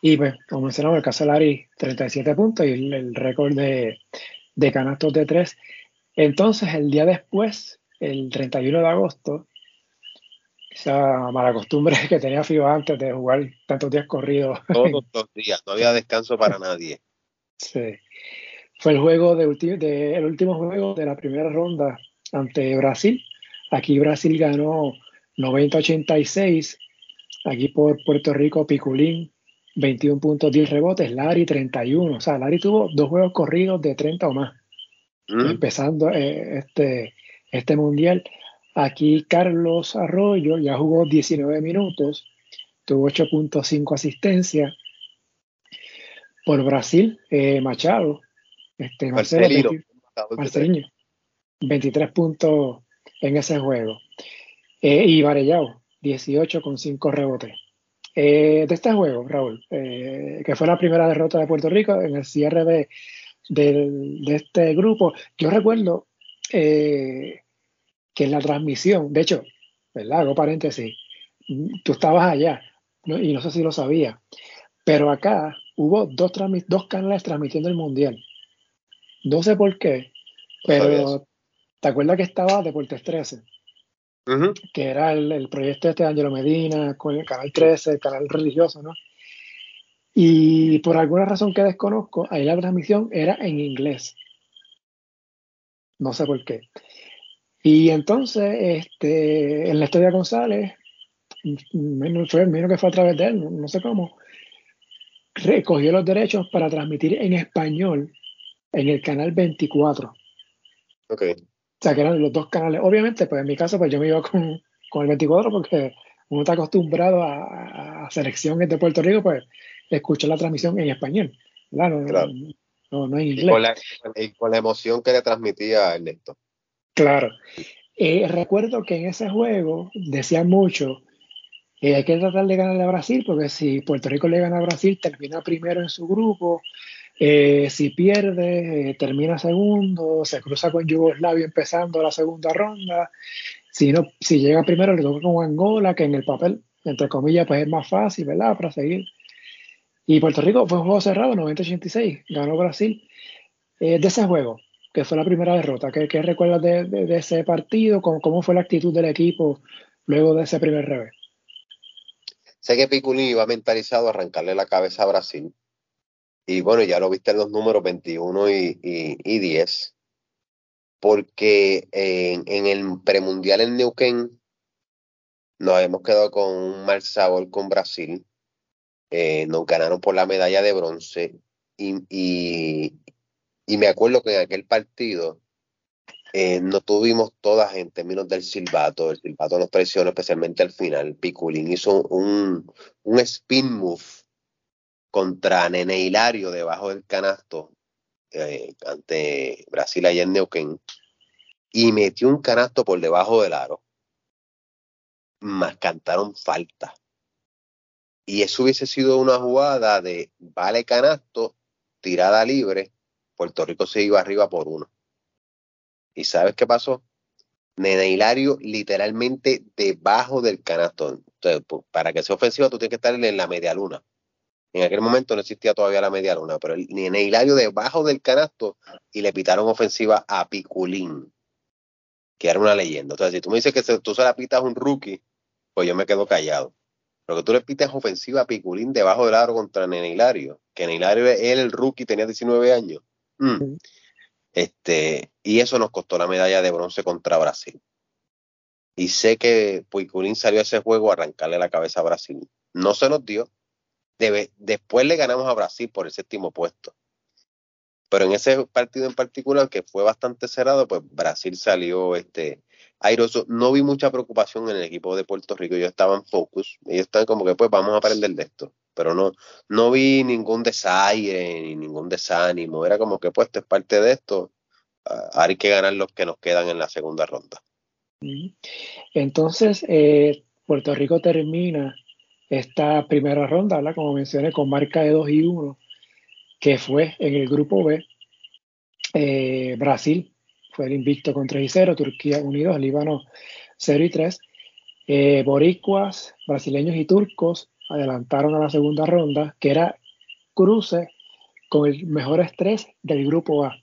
Y pues, como mencionamos, el caso Larry, 37 puntos y el, récord de, de canastos de tres. Entonces, el día después, el 31 de agosto, esa mala costumbre *laughs* que tenía FIBA antes de jugar tantos días corridos. Todos *laughs* los días, no había descanso para nadie. Sí. Fue el juego de, de, el último juego de la primera ronda ante Brasil. Aquí Brasil ganó 90-86. Aquí por Puerto Rico, Piculín, 21 puntos, 10 rebotes. Lari, 31. O sea, Lari tuvo dos juegos corridos de 30 o más. Mm. Empezando eh, este, este mundial. Aquí Carlos Arroyo ya jugó 19 minutos, tuvo 8.5 asistencias. Por Brasil, eh, Machado, este, Marcelo, 23 puntos en ese juego. Eh, y Varellao, 18 con 5 rebotes. Eh, de este juego, Raúl, que fue la primera derrota de Puerto Rico en el cierre de, este grupo, yo recuerdo eh, que en la transmisión, de hecho, ¿verdad? Hago paréntesis, tú estabas allá y no sé si lo sabía, pero acá hubo dos, dos canales transmitiendo el Mundial. No sé por qué, pero ¿te acuerdas que estaba Deportes 13? que era el, proyecto este de Angelo Medina, con el Canal 13, el canal religioso, ¿no? Y por alguna razón que desconozco, ahí la transmisión era en inglés. No sé por qué. Y entonces, este, en la historia González, menos, fue, menos que fue a través de él, no, sé cómo, recogió los derechos para transmitir en español en el canal 24. Ok sea, que eran los dos canales. Obviamente, pues en mi caso, pues yo me iba con, el 24 porque uno está acostumbrado a, a, selecciones de Puerto Rico, pues escuchar la transmisión en español. Claro, No, no, en inglés. Y con, la, emoción que le transmitía Ernesto. Claro. Eh, recuerdo que en ese juego decían mucho, eh, hay que tratar de ganarle a Brasil, porque si Puerto Rico le gana a Brasil, termina primero en su grupo, eh, si pierde, eh, termina segundo, se cruza con Yugoslavia empezando la segunda ronda. Si, no, si llega primero, le toca con Angola, que en el papel, entre comillas, pues es más fácil, ¿verdad? Para seguir. Y Puerto Rico fue un juego cerrado, 90-86, ganó Brasil. Eh, de ese juego, que fue la primera derrota, ¿qué, qué recuerdas de, ese partido? ¿Cómo, ¿Cómo, fue la actitud del equipo luego de ese primer revés? Sé que Piculín iba mentalizado a arrancarle la cabeza a Brasil y bueno, ya lo viste en los números 21 y, y, 10. Porque en, el premundial en Neuquén nos hemos quedado con un mal sabor con Brasil. Eh, nos ganaron por la medalla de bronce. Y, y, me acuerdo que en aquel partido eh, no tuvimos todas en términos del silbato. El silbato nos presionó especialmente al final. Piculín hizo un, un spin move contra Nene Hilario debajo del canasto eh, ante Brasil allá en Neuquén y metió un canasto por debajo del aro. Más cantaron falta. Y eso hubiese sido una jugada de vale canasto, tirada libre, Puerto Rico se iba arriba por uno. ¿Y sabes qué pasó? Nene Hilario literalmente debajo del canasto. Entonces, para que sea ofensivo, tú tienes que estar en la media luna. En aquel momento no existía todavía la media luna, pero el, ni en Hilario debajo del canasto y le pitaron ofensiva a Piculín, que era una leyenda. Entonces, si tú me dices que tú se la pitas a un rookie, pues yo me quedo callado. Pero que tú le pites ofensiva a Piculín debajo del aro contra Nene Hilario, que Nene Hilario él, el rookie, tenía 19 años. Mm. Este, y eso nos costó la medalla de bronce contra Brasil. Y sé que Piculín salió a ese juego a arrancarle la cabeza a Brasil. No se nos dio, después le ganamos a Brasil por el séptimo puesto. Pero en ese partido en particular, que fue bastante cerrado, pues Brasil salió este, airoso. No vi mucha preocupación en el equipo de Puerto Rico. Ellos estaban focus. Ellos estaban como que, pues, vamos a aprender de esto. Pero no, no vi ningún desaire ni ningún desánimo. Era como que, pues, esto es parte de esto. Ah, hay que ganar los que nos quedan en la segunda ronda. Entonces, eh, Puerto Rico termina esta primera ronda, ¿verdad? como mencioné, con marca de 2 y 1, que fue en el grupo B. Eh, Brasil fue el invicto con 3 y 0, Turquía 1 y 2, Líbano 0 y 3. Eh, boricuas, brasileños y turcos adelantaron a la segunda ronda, que era cruce con el mejor estrés del grupo A,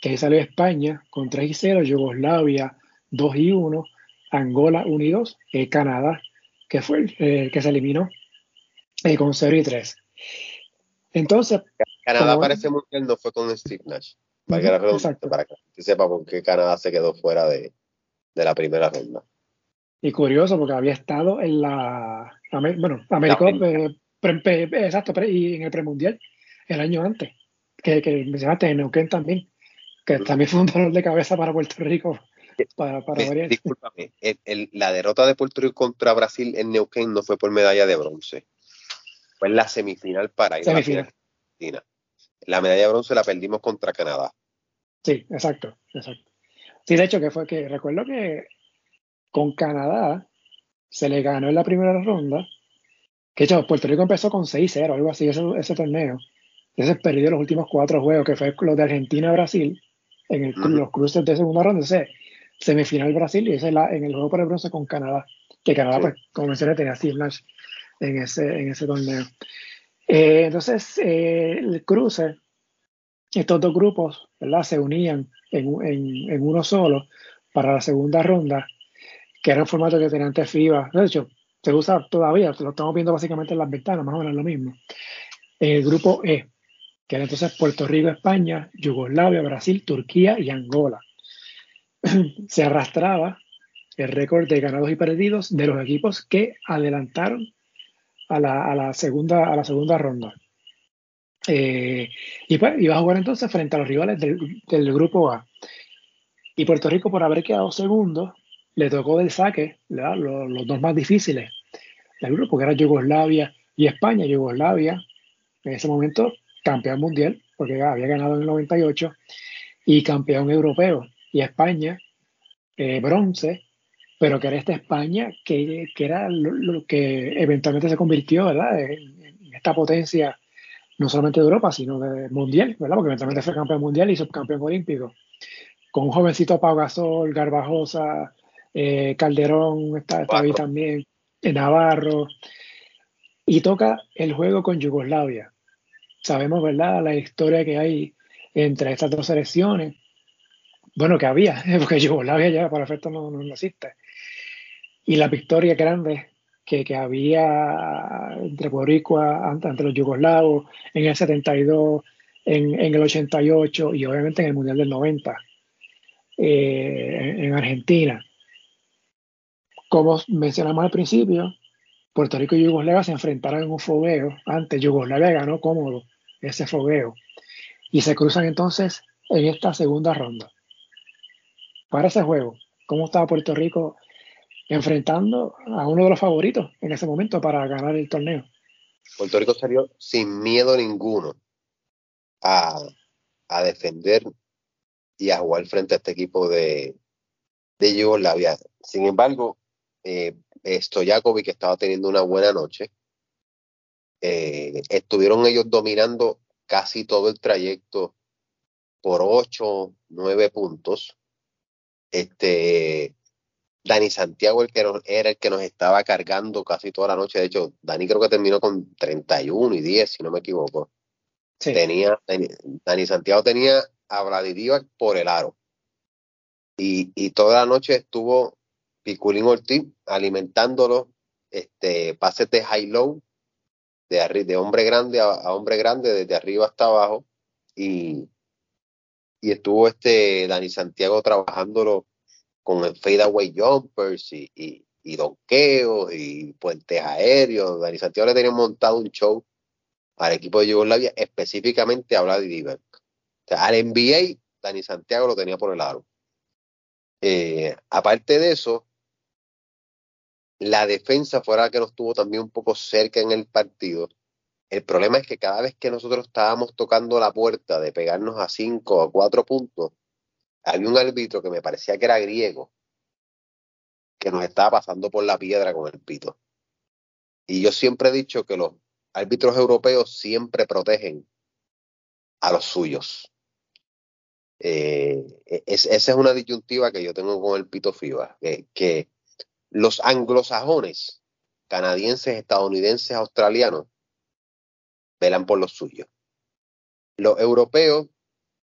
que ahí salió España con 3 y 0, Yugoslavia 2 y 1, Angola 1 y 2, eh, Canadá que fue el eh, que se eliminó eh, con 0 y 3. Entonces. Canadá parece muy mundial no fue con Steve Nash. Para que, para que sepa por qué Canadá se quedó fuera de, la primera ronda. Y curioso, porque había estado en la. Bueno, América. Eh, exacto, y en el premundial el año antes. Que, que mencionaste en Neuquén también. Que también fue un dolor de cabeza para Puerto Rico para, Discúlpame, la derrota de Puerto Rico contra Brasil en Neuquén no fue por medalla de bronce. Fue en la semifinal para ir a la final. La medalla de bronce la perdimos contra Canadá. Sí, exacto, exacto. Sí, de hecho que fue que recuerdo que con Canadá se le ganó en la primera ronda. Que hecho, Puerto Rico empezó con 6-0, algo así, ese, ese torneo. Entonces perdió los últimos cuatro juegos, que fue los de Argentina Brasil, en el, los cruces de segunda ronda. Entonces, semifinal Brasil y ese la, en el juego por el bronce con Canadá. Que Canadá, pues, como mencioné, tenía Steve Nash en ese, en ese torneo. Eh, entonces, eh, el cruce, estos dos grupos, ¿verdad? Se unían en, en, en uno solo para la segunda ronda, que era un formato que tenía antes FIBA. De hecho, se usa todavía, lo estamos viendo básicamente en las ventanas, más o menos lo mismo. El grupo E, que era entonces Puerto Rico, España, Yugoslavia, Brasil, Turquía y Angola. *clears throat* se arrastraba el récord de ganados y perdidos de los equipos que adelantaron a la, segunda, a la segunda ronda. Eh, y pues iba a jugar entonces frente a los rivales del, grupo A. Y Puerto Rico, por haber quedado segundo, le tocó del saque los, los, dos más difíciles del grupo, que era Yugoslavia y España. Yugoslavia, en ese momento, campeón mundial, porque había ganado en el 98, y campeón europeo. Y España, eh, bronce, pero que era esta España que, que era lo, que eventualmente se convirtió ¿verdad? En, esta potencia no solamente de Europa, sino de mundial, ¿verdad? porque eventualmente fue campeón mundial y subcampeón olímpico. Con un jovencito Pau Gasol, Garbajosa, eh, Calderón, está, ahí también, eh, Navarro, y toca el juego con Yugoslavia. Sabemos, ¿verdad?, la historia que hay entre estas dos selecciones. Bueno, que había, *laughs* porque Yugoslavia ya para efecto no, no existe y la victoria grande que, que había entre Boricua ante, los yugoslavos en el 72, en, en, el 88 y obviamente en el Mundial del 90 eh, en, Argentina. Como mencionamos al principio, Puerto Rico y Yugoslavia se enfrentaron en un fogueo. Antes Yugoslavia ganó cómodo ese fogueo. Y se cruzan entonces en esta segunda ronda. Para ese juego, ¿cómo estaba Puerto Rico enfrentando a uno de los favoritos en ese momento para ganar el torneo. Puerto Rico salió sin miedo ninguno a, defender y a jugar frente a este equipo de, de Yugoslavia. Sin embargo, eh, Stojakovic estaba teniendo una buena noche. Eh, estuvieron ellos dominando casi todo el trayecto por 8, 9 puntos. Este, Dani Santiago el que era el que nos estaba cargando casi toda la noche. De hecho, Dani creo que terminó con 31 y 10, si no me equivoco. Tenía, Dani, Santiago tenía a Vladidivac por el aro. Y, y toda la noche estuvo Piculín Ortiz alimentándolo, este, pases de high-low, de, de hombre grande a, hombre grande, desde arriba hasta abajo. Y, y estuvo este Dani Santiago trabajándolo con el fadeaway jumpers y, y, y donkeos y puentes aéreos. Dani Santiago le tenía montado un show al equipo de Yugoslavia, específicamente a O sea, al NBA, Dani Santiago lo tenía por el lado. Eh, aparte de eso, la defensa fuera la que nos tuvo también un poco cerca en el partido. El problema es que cada vez que nosotros estábamos tocando la puerta de pegarnos a cinco o cuatro puntos, había un árbitro que me parecía que era griego, que nos estaba pasando por la piedra con el pito. Y yo siempre he dicho que los árbitros europeos siempre protegen a los suyos. Eh, esa es una disyuntiva que yo tengo con el pito FIBA, que los anglosajones, canadienses, estadounidenses, australianos, velan por los suyos. Los europeos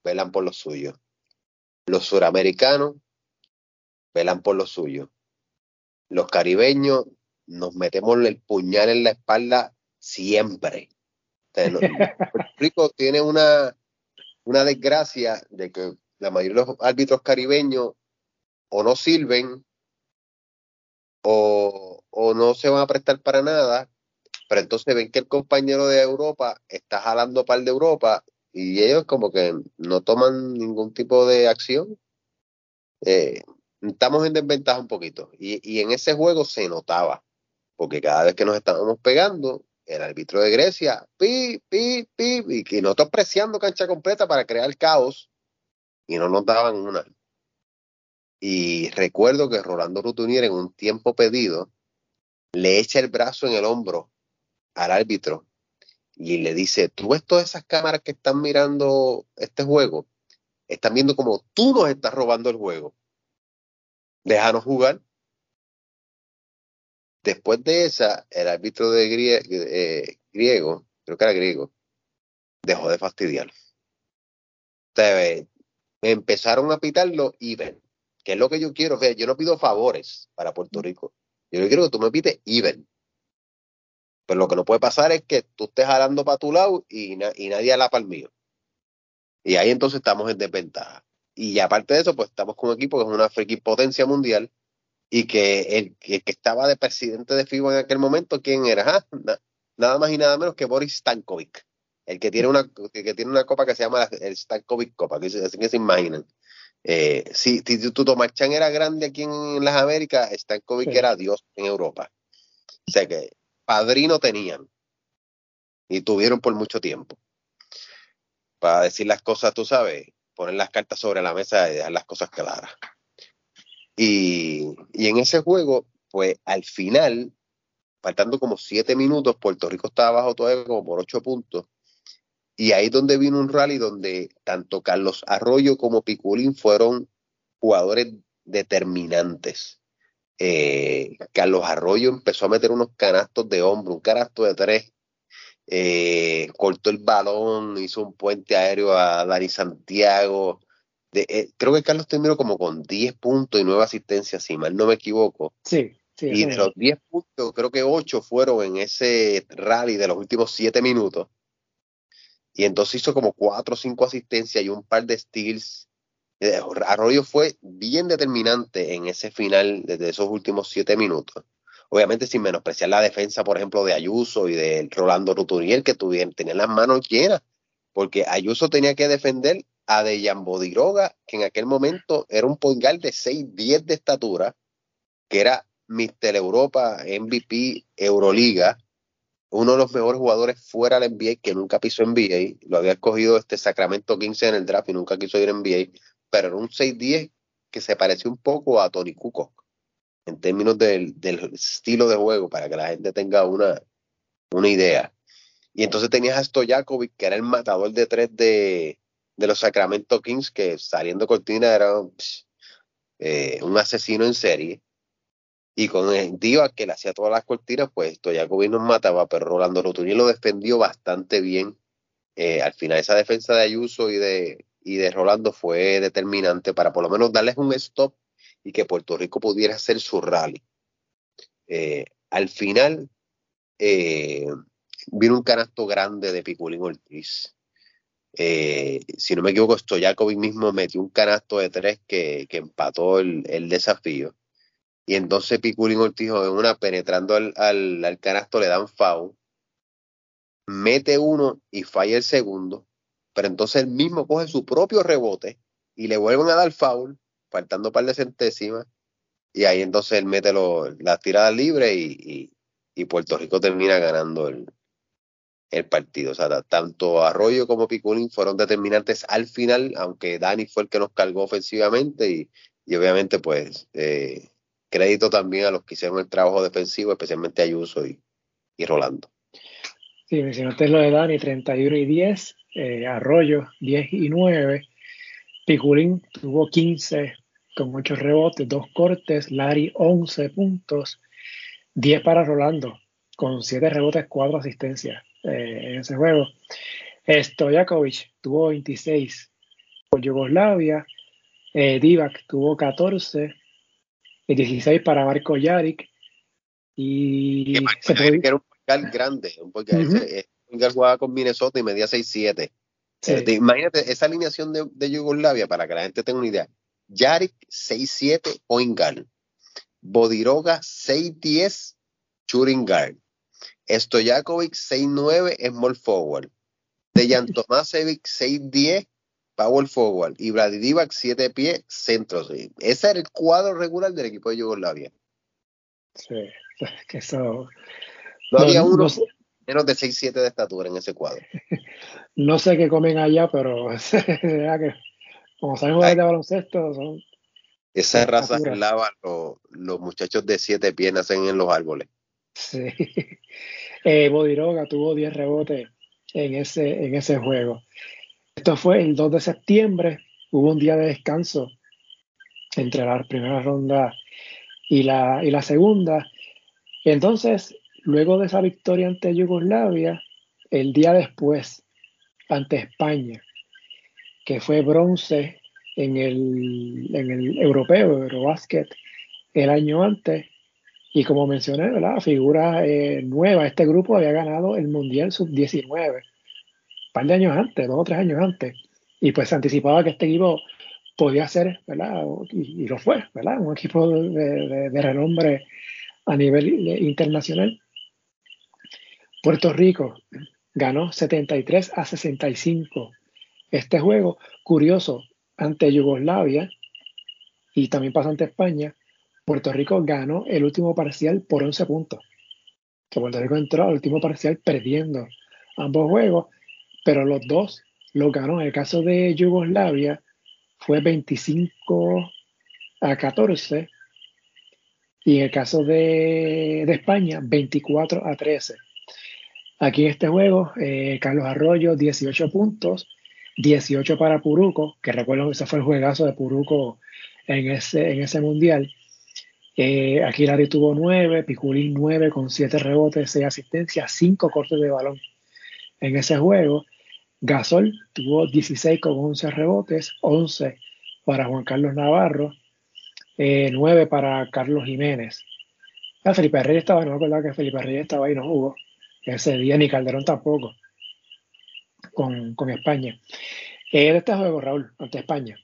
velan por los suyos. Los suramericanos velan por lo suyo. Los caribeños nos metemos el puñal en la espalda siempre. Puerto Rico *laughs* tiene una, una desgracia de que la mayoría de los árbitros caribeños o no sirven o, o no se van a prestar para nada, pero entonces ven que el compañero de Europa está jalando par de Europa y ellos como que no toman ningún tipo de acción. Eh, estamos en desventaja un poquito. Y, y, en ese juego se notaba, porque cada vez que nos estábamos pegando, el árbitro de Grecia, pi, pi, pi, y que nosotros preciando cancha completa para crear caos, y no nos daban una. Y recuerdo que Rolando Rutunier en un tiempo pedido le echa el brazo en el hombro al árbitro y le dice, tú ves todas esas cámaras que están mirando este juego, están viendo como tú nos estás robando el juego. Déjanos jugar. Después de esa, el árbitro de eh, griego, creo que era griego, dejó de fastidiar. empezaron a pitarlo y ven, que es lo que yo quiero. yo no pido favores para Puerto Rico. Yo quiero que tú me pites even. Pero lo que no puede pasar es que tú estés jalando para tu lado y, y nadie ala para el mío. Y ahí entonces estamos en desventaja. Y aparte de eso, pues estamos con un equipo que es una friki potencia mundial y que el, que estaba de presidente de FIBA en aquel momento, ¿quién era? Ah, nada más y nada menos que Boris Stankovic, el que tiene una, que tiene una copa que se llama el Stankovic Copa, que, así que se imaginan. Eh, si, Tomás Chan era grande aquí en las Américas, Stankovic era Dios en Europa. O sea que padrino tenían y tuvieron por mucho tiempo para decir las cosas, tú sabes, poner las cartas sobre la mesa y dejar las cosas claras. Y, y en ese juego, pues al final, faltando como siete minutos, Puerto Rico estaba abajo todavía como por ocho puntos. Y ahí donde vino un rally donde tanto Carlos Arroyo como Piculín fueron jugadores determinantes. Eh, Carlos Arroyo empezó a meter unos canastos de hombro, un canasto de tres eh, cortó el balón, hizo un puente aéreo a Dani Santiago. De, eh, creo que Carlos terminó como con 10 puntos y 9 asistencias, si mal no me equivoco. Sí, sí. Y de los 10 puntos, creo que 8 fueron en ese rally de los últimos 7 minutos. Y entonces hizo como 4 o 5 asistencias y un par de steals. Eh, Arroyo fue bien determinante en ese final de esos últimos 7 minutos obviamente sin menospreciar la defensa, por ejemplo, de Ayuso y de Rolando Ruturiel, que tuvieron, tenían las manos llenas, porque Ayuso tenía que defender a Dejan Bodiroga, que en aquel momento era un pongal de 6'10 de estatura, que era Mister Europa, MVP, Euroliga, uno de los mejores jugadores fuera del NBA, que nunca pisó NBA, lo había escogido este Sacramento 15 en el draft y nunca quiso ir en NBA, pero era un 6'10 que se pareció un poco a Tony Kukoc en términos del, estilo de juego, para que la gente tenga una, idea. Y entonces tenías a Stojakovic, que era el matador de tres de, los Sacramento Kings, que saliendo cortina era eh, un asesino en serie. Y con el Diva, que le hacía todas las cortinas, pues Stojakovic nos mataba, pero Rolando Rotuni lo defendió bastante bien. Eh, al final esa defensa de Ayuso y de, y de Rolando fue determinante para por lo menos darles un stop y que Puerto Rico pudiera hacer su rally. Eh, al final eh, vino un canasto grande de Piculín Ortiz. Si no me equivoco, Stojakovic mismo metió un canasto de tres que, empató el, desafío. Y entonces Piculín Ortiz, en una penetrando al, al, canasto, le dan foul. Mete uno y falla el segundo. Pero entonces él mismo coge su propio rebote y le vuelven a dar foul faltando un par de centésimas, y ahí entonces él mete las tiradas libres y, Puerto Rico termina ganando el, partido. O sea, tanto Arroyo como Piculín fueron determinantes al final, aunque Dani fue el que nos cargó ofensivamente y, obviamente pues eh, crédito también a los que hicieron el trabajo defensivo, especialmente Ayuso y, y Rolando. Sí, mencionaste lo de Dani, 31 y 10, eh, Arroyo 10 y 9, Piculín tuvo 15 con 8 rebotes, 2 cortes, Larry 11 puntos, 10 para Rolando, con 7 rebotes, 4 asistencias eh, en ese juego. Stojakovic tuvo 26 por Yugoslavia, eh, Divac tuvo 14, 16 para Marco Yaric. Y se era un grande, un uh jugaba con Minnesota y medía 6-7. Este, imagínate esa alineación de, Yugoslavia para que la gente tenga una idea. Yarick 6'7 point guard. Bodiroga 6'10 shooting guard. Stojakovic 6'9 small forward. *laughs* Dejan Tomasevic 6'10 power forward. Y Vladidivac 7 pies centro. Ese era el cuadro regular del equipo de Yugoslavia. Sí, *laughs* que eso... No, había uno menos de 6'7 de estatura en ese cuadro. *laughs* no sé qué comen allá, pero *laughs* que, como saben jugar de baloncesto, son. Esa raza lava los, los muchachos de siete pies nacen en los árboles. Sí. Eh, Bodiroga tuvo 10 rebotes en ese, en ese juego. Esto fue el 2 de septiembre. Hubo un día de descanso entre la primera ronda y la, y la segunda. Entonces, luego de esa victoria ante Yugoslavia, el día después, ante España, que fue bronce en el, en el europeo, Eurobasket, el año antes. Y como mencioné, ¿verdad? Figura eh, nueva, este grupo había ganado el Mundial Sub-19, un par de años antes, dos o tres años antes. Y pues se anticipaba que este equipo podía ser, ¿verdad? Y, lo fue, ¿verdad? Un equipo de, de renombre a nivel internacional. Puerto Rico ganó 73 a 65 este juego. Curioso, ante Yugoslavia y también pasó ante España, Puerto Rico ganó el último parcial por 11 puntos. Que Puerto Rico entró al último parcial perdiendo ambos juegos, pero los dos lo ganó. En el caso de Yugoslavia fue 25 a 14 y en el caso de, España 24 a 13. Aquí en este juego, eh, Carlos Arroyo 18 puntos, 18 para Puruco, que recuerdo que ese fue el juegazo de Puruco en ese, en ese mundial. Eh, aquí tuvo 9, Piculín 9 con 7 rebotes, 6 asistencias, 5 cortes de balón en ese juego. Gasol tuvo 16 con 11 rebotes, 11 para Juan Carlos Navarro, 9 eh, para Carlos Jiménez. Ah, Felipe Reyes estaba, no me acuerdo que Felipe Reyes estaba ahí, no jugó ese día, ni Calderón tampoco con, España. ¿Qué de este juego, Raúl, ante España?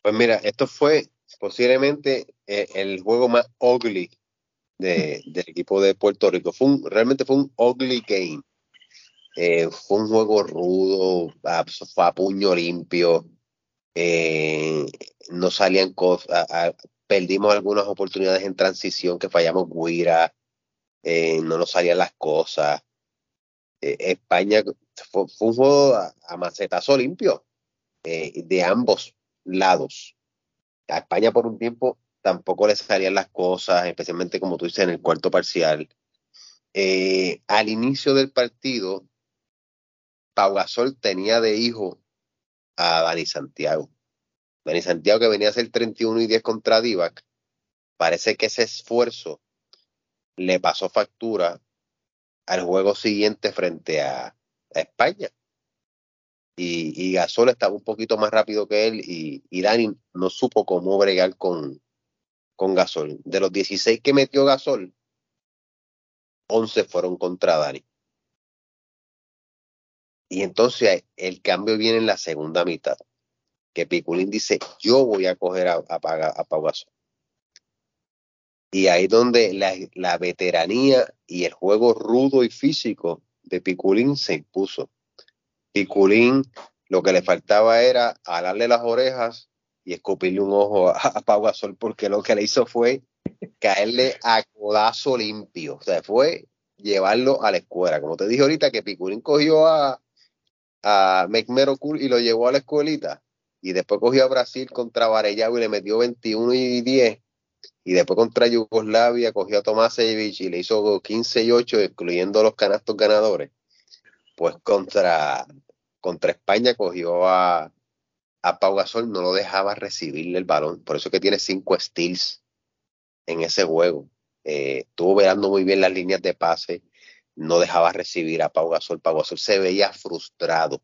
Pues mira, esto fue posiblemente eh, el juego más ugly *laughs* del equipo de Puerto Rico. Fue realmente fue un ugly game. Eh, fue un juego rudo, fue a puño limpio. Eh, no salían cosas, perdimos algunas oportunidades en transición que fallamos Guira, no nos salían las cosas. España fue, un juego a, macetazo limpio eh, de ambos lados. A España por un tiempo tampoco le salían las cosas, especialmente como tú dices en el cuarto parcial. Eh, al inicio del partido, Pau Gasol tenía de hijo a Dani Santiago. Dani Santiago que venía a ser 31 y 10 contra Divac. Parece que ese esfuerzo le pasó factura al juego siguiente frente a, España. Y, Gasol estaba un poquito más rápido que él y, Dani no supo cómo bregar con, con Gasol. De los 16 que metió Gasol, 11 fueron contra Dani. Y entonces el cambio viene en la segunda mitad, que Piculín dice, yo voy a coger a, a, Pau Gasol. Y ahí donde la, la, veteranía y el juego rudo y físico de Piculín se impuso. Piculín lo que le faltaba era alarle las orejas y escupirle un ojo a, a Pau Gasol porque lo que le hizo fue caerle a codazo limpio. O sea, fue llevarlo a la escuela. Como te dije ahorita que Piculín cogió a, a Cool y lo llevó a la escuelita. Y después cogió a Brasil contra Varellao y le metió 21 y 10 y después contra Yugoslavia cogió a Tomasevich y le hizo 15 y 8, excluyendo los canastos ganadores. Pues contra, contra España cogió a, a Pau Gasol, no lo dejaba recibirle el balón. Por eso que tiene cinco steals en ese juego. Eh, estuvo velando muy bien las líneas de pase, no dejaba recibir a Pau Gasol. Pau Gasol se veía frustrado.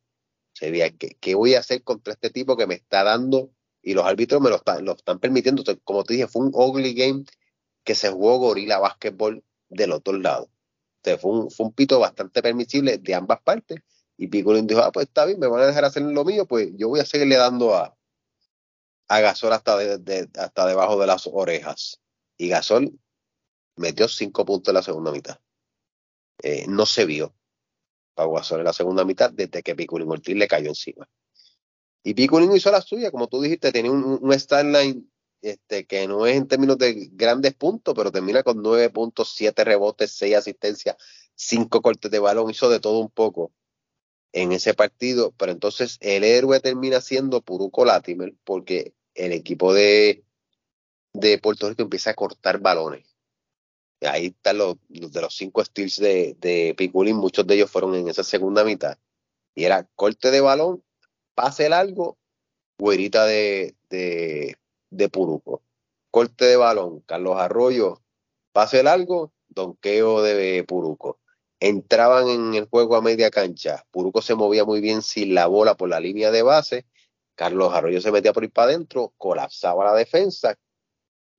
Se veía, que qué voy a hacer contra este tipo que me está dando y los árbitros me lo, están, permitiendo. como te dije, fue un ugly game que se jugó gorila básquetbol del otro lado. fue, un, fue un pito bastante permisible de ambas partes. Y Picolín dijo, ah, pues está bien, me van a dejar hacer lo mío, pues yo voy a seguirle dando a, a Gasol hasta, hasta debajo de las orejas. Y Gasol metió cinco puntos en la segunda mitad. Eh, no se vio para Gasol en la segunda mitad desde que Picolín Ortiz le cayó encima. Y Picolín hizo la suya, como tú dijiste, tenía un, un line este, que no es en términos de grandes puntos, pero termina con nueve puntos, siete rebotes, seis asistencias, cinco cortes de balón, hizo de todo un poco en ese partido, pero entonces el héroe termina siendo Puruco Latimer porque el equipo de, de Puerto Rico empieza a cortar balones. Ahí están los, de los cinco steals de, de Piculín, muchos de ellos fueron en esa segunda mitad. Y era corte de balón, pase largo, güerita de, de, de Puruco. Corte de balón, Carlos Arroyo, pase largo, donqueo de Puruco. Entraban en el juego a media cancha. Puruco se movía muy bien sin la bola por la línea de base. Carlos Arroyo se metía por ir para adentro, colapsaba la defensa.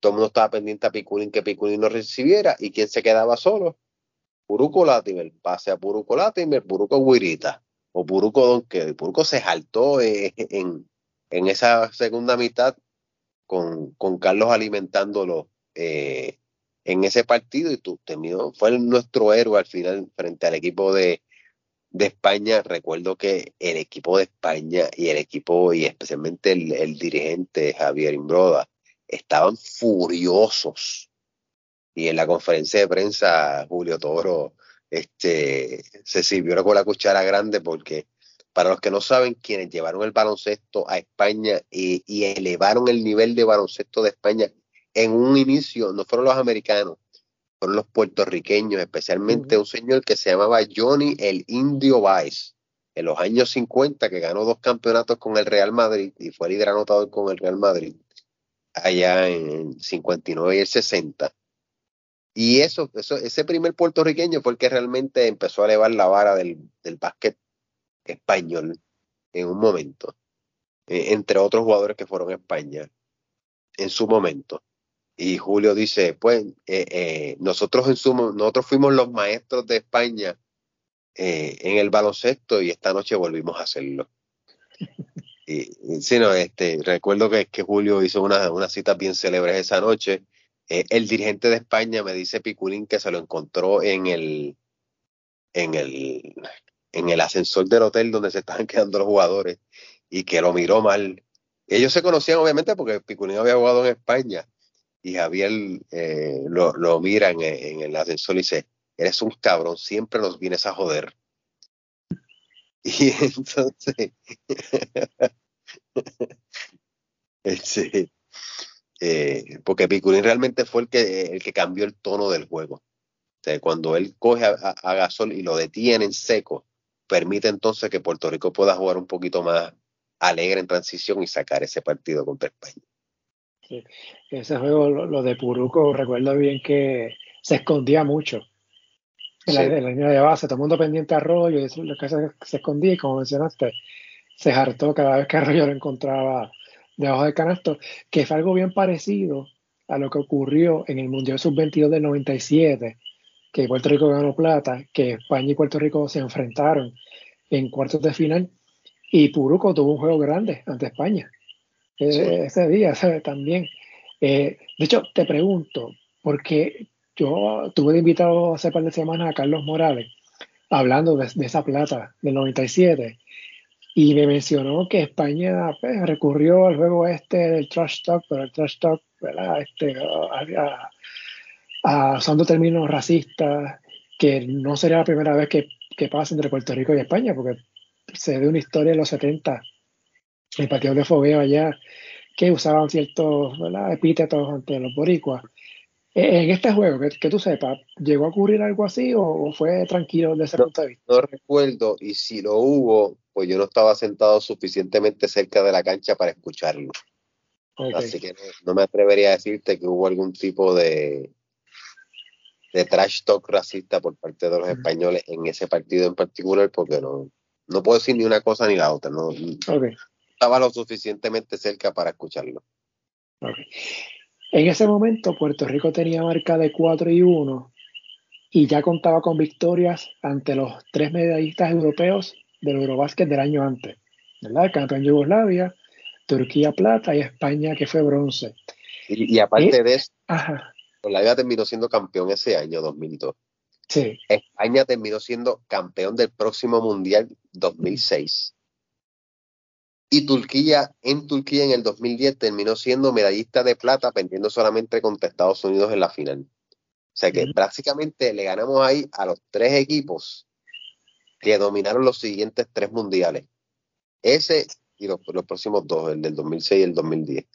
Todo el mundo estaba pendiente a Piculín que Piculín no recibiera. ¿Y quién se quedaba solo? Puruco Latimer. Pase a Puruco Latimer, Puruco Guirita o Puruco Donqueo. Y Puruco se saltó eh, en, en esa segunda mitad con, con Carlos alimentándolo eh, en ese partido y tú terminó, fue nuestro héroe al final frente al equipo de, de España. Recuerdo que el equipo de España y el equipo y especialmente el, dirigente Javier Imbroda estaban furiosos. Y en la conferencia de prensa, Julio Toro este, se sirvió con la cuchara grande porque para los que no saben, quienes llevaron el baloncesto a España y, y elevaron el nivel de baloncesto de España en un inicio no fueron los americanos, fueron los puertorriqueños, especialmente un señor que se llamaba Johnny el Indio Vice, en los años 50, que ganó dos campeonatos con el Real Madrid y fue líder anotador con el Real Madrid, allá en 59 y el 60. Y eso, ese primer puertorriqueño fue el que realmente empezó a elevar la vara del, del básquet español en un momento, eh, entre otros jugadores que fueron a España en su momento. Y Julio dice, pues eh, eh, nosotros en sumo, nosotros fuimos los maestros de España eh, en el baloncesto y esta noche volvimos a hacerlo. Y, sí, no, este, recuerdo que, que Julio hizo una, una cita bien célebre esa noche. el dirigente de España me dice Piculín que se lo encontró en el, en el, en el ascensor del hotel donde se estaban *laughs* quedando los jugadores y que lo miró mal. Ellos se conocían obviamente porque Piculín había jugado en España y Javier eh, lo, lo, mira en, el ascensor y dice, eres un cabrón, siempre nos vienes a joder. Y entonces, *laughs* eh, porque Piculín realmente fue el que, el que cambió el tono del juego. cuando él coge a, Gasol y lo detiene en seco, permite entonces que Puerto Rico pueda jugar un poquito más alegre en transición y sacar ese partido contra España. Ese juego, lo, de Puruco, recuerdo bien que se escondía mucho en, la, línea de base, todo el mundo pendiente a Arroyo, y eso lo que se, escondía, y como mencionaste, se hartó cada vez que *laughs* Arroyo lo encontraba debajo del canasto, que fue algo bien parecido a lo que ocurrió en el Mundial Sub-22 del 97, que Puerto Rico ganó plata, que España y Puerto Rico se enfrentaron en cuartos de final, y Puruco tuvo un juego grande ante España ese día, ¿sabes? También. Eh, de hecho, te pregunto, porque yo tuve invitado hace par de semanas a Carlos Morales, hablando de, esa plata del 97, y me mencionó que España pues, recurrió al juego este del trash talk, pero el trash talk, ¿verdad? Este, a, usando términos racistas, que no sería la primera vez que, que pasa entre Puerto Rico y España, porque se ve una historia en los 70 el partido de fogueo allá, que usaban ciertos epítetos ante los boricuas. E, en este juego, que, tú sepas, ¿llegó a ocurrir algo así o, fue tranquilo desde ese punto de vista? No recuerdo, y si lo hubo, pues yo no estaba sentado suficientemente cerca de la cancha para escucharlo. Así que no, me atrevería a decirte que hubo algún tipo de, de trash talk racista por parte de los españoles en ese partido en particular, porque no, no puedo decir ni una cosa ni la otra. No, estaba lo suficientemente cerca para escucharlo. En ese momento Puerto Rico tenía marca de 4 y 1 y ya contaba con victorias ante los tres medallistas europeos del Eurobásquet del año antes, ¿verdad? El campeón Yugoslavia, Turquía plata y España que fue bronce. Y, aparte de eso, Yugoslavia terminó siendo campeón ese año 2002. Sí. España terminó siendo campeón del próximo Mundial 2006. Y Turquía, en Turquía en el 2010 terminó siendo medallista de plata, pendiendo solamente contra Estados Unidos en la final. O sea que prácticamente le ganamos ahí a los tres equipos que dominaron los siguientes tres mundiales. Ese y los, próximos dos, el del 2006 y el 2010.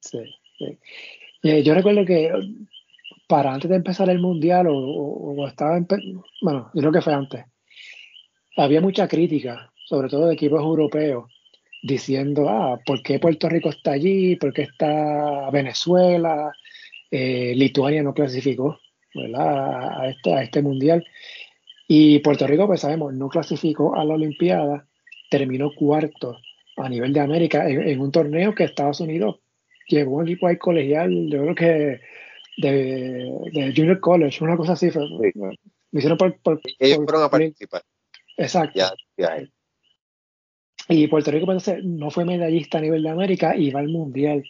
Sí, sí. yo recuerdo que para antes de empezar el mundial o, estaba, bueno, yo creo que fue antes, había mucha crítica, sobre todo de equipos europeos, diciendo, ah, ¿por qué Puerto Rico está allí? ¿Por qué está Venezuela? Eh, Lituania no clasificó ¿verdad? A, este, a este mundial. Y Puerto Rico, pues sabemos, no clasificó a la Olimpiada, terminó cuarto a nivel de América en, un torneo que Estados Unidos llevó un equipo ahí colegial, yo creo que de, Junior College, una cosa así. Me hicieron por, Ellos fueron a participar. Exacto. Y Puerto Rico pues, no fue medallista a nivel de América y va al Mundial.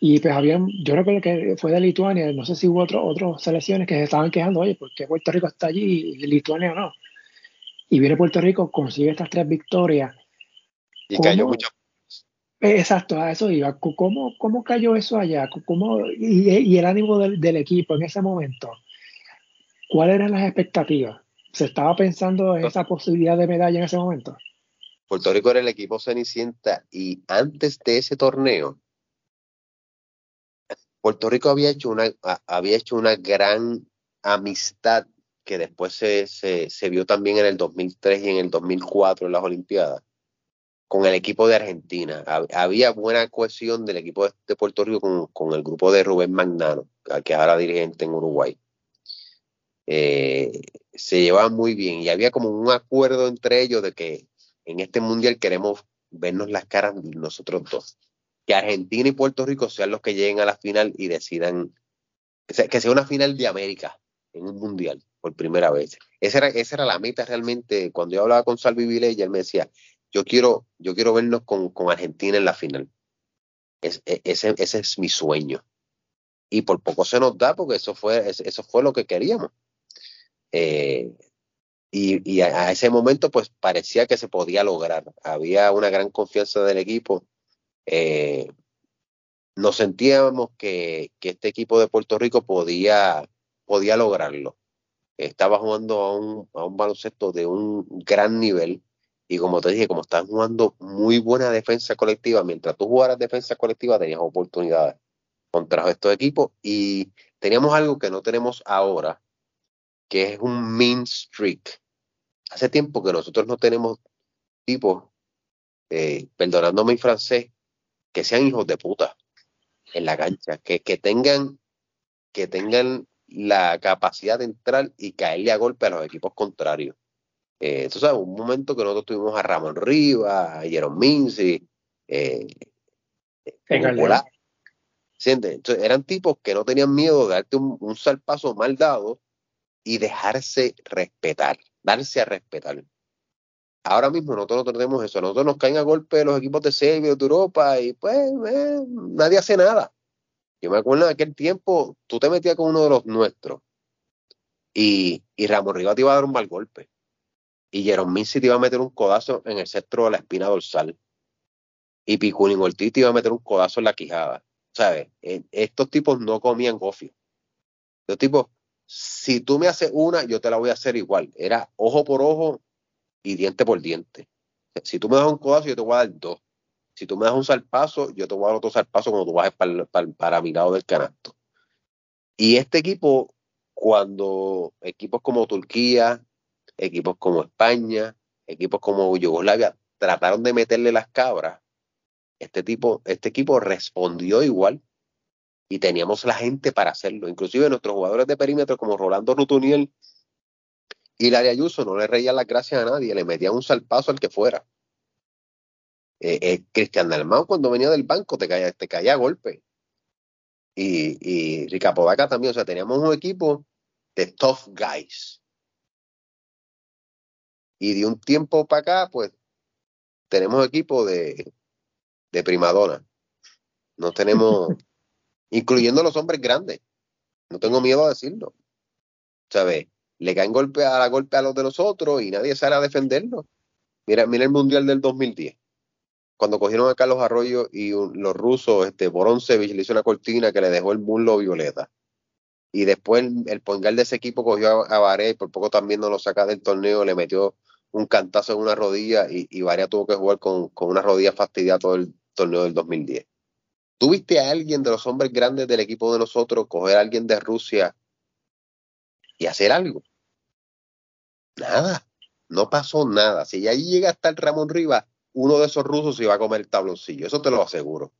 Y pues habían, yo creo que fue de Lituania, no sé si hubo otro, otras selecciones que se estaban quejando, oye, ¿por qué Puerto Rico está allí y Lituania no? Y viene Puerto Rico, consigue estas tres victorias. Y cayó mucho. Eh, exacto, a eso iba. ¿Cómo, cómo cayó eso allá? ¿Cómo, y, el ánimo del, del, equipo en ese momento? ¿Cuáles eran las expectativas? ¿Se estaba pensando en esa posibilidad de medalla en ese momento? Puerto Rico era el equipo Cenicienta y antes de ese torneo, Puerto Rico había hecho una, había hecho una gran amistad que después se, se, vio también en el 2003 y en el 2004 en las Olimpiadas con el equipo de Argentina. Había buena cohesión del equipo de Puerto Rico con, el grupo de Rubén Magnano, que ahora dirigente en Uruguay. Eh, se llevaban muy bien y había como un acuerdo entre ellos de que en este mundial queremos vernos las caras nosotros dos que Argentina y Puerto Rico sean los que lleguen a la final y decidan que sea, una final de América en un mundial por primera vez. Esa era, esa era la meta realmente. Cuando yo hablaba con Salvi él me decía, yo quiero, yo quiero vernos con, Argentina en la final. E, ese, ese es mi sueño. Y por poco se nos da porque eso fue, eso fue lo que queríamos. Eh, y, a, ese momento pues parecía que se podía lograr. Había una gran confianza del equipo eh, nos sentíamos que, este equipo de Puerto Rico podía, podía lograrlo. Estaba jugando a un, a un baloncesto de un gran nivel y como te dije, como están jugando muy buena defensa colectiva, mientras tú jugaras defensa colectiva tenías oportunidades contra estos equipos y teníamos algo que no tenemos ahora, que es un mean streak. Hace tiempo que nosotros no tenemos tipos, eh, perdonándome mi francés, que sean hijos de puta en la cancha, que, que tengan que tengan la capacidad de entrar y caerle a golpe a los equipos contrarios. Eh, tú sabes, un momento que nosotros tuvimos a Ramón Rivas, a Jerome Mincy, eh, Entonces, eran tipos que no tenían miedo de darte un, un salpazo mal dado y dejarse respetar, darse a respetar. Ahora mismo nosotros no tenemos eso. Nosotros nos caen a golpe los equipos de Serbia, de Europa, y pues eh, nadie hace nada. Yo me acuerdo de aquel tiempo, tú te metías con uno de los nuestros y, y Ramos Rivas te iba a dar un mal golpe. Y Jerome Minsi te iba a meter un codazo en el centro de la espina dorsal. Y Piculín Ortiz te iba a meter un codazo en la quijada. ¿Sabes? E, estos tipos no comían gofio. Estos tipos, si tú me haces una, yo te la voy a hacer igual. Era ojo por ojo, y diente por diente. Si tú me das un codazo, yo te voy a dar dos. Si tú me das un salpazo, yo te voy a dar otro salpazo cuando tú bajes para, para, para mi lado del canasto. Y este equipo, cuando equipos como Turquía, equipos como España, equipos como Yugoslavia trataron de meterle las cabras, este tipo, este equipo respondió igual y teníamos la gente para hacerlo. Inclusive nuestros jugadores de perímetro como Rolando Rutuniel y la de Ayuso no le reía las gracias a nadie, le metía un salpazo al que fuera. Eh, eh, Cristian Dalmau cuando venía del banco te caía, te caía a golpe. Y, y Rica Podaca también, o sea, teníamos un equipo de tough guys. Y de un tiempo para acá, pues, tenemos equipo de, de primadona. No tenemos, incluyendo los hombres grandes. No tengo miedo a decirlo. ¿Sabes? le caen golpe a golpe a los de nosotros y nadie sale a defenderlo. Mira, mira el Mundial del 2010. Cuando cogieron a Carlos Arroyo y los rusos, este Boronsevich le hizo una cortina que le dejó el muslo violeta. Y después el, el de ese equipo cogió a, a y por poco también no lo saca del torneo, le metió un cantazo en una rodilla y, y tuvo que jugar con, con una rodilla fastidiada todo el torneo del 2010. ¿Tuviste a alguien de los hombres grandes del equipo de nosotros coger a alguien de Rusia y hacer algo? Nada, no pasó nada. Si ahí llega hasta el Ramón Rivas, uno de esos rusos se va a comer el tabloncillo, eso te lo aseguro.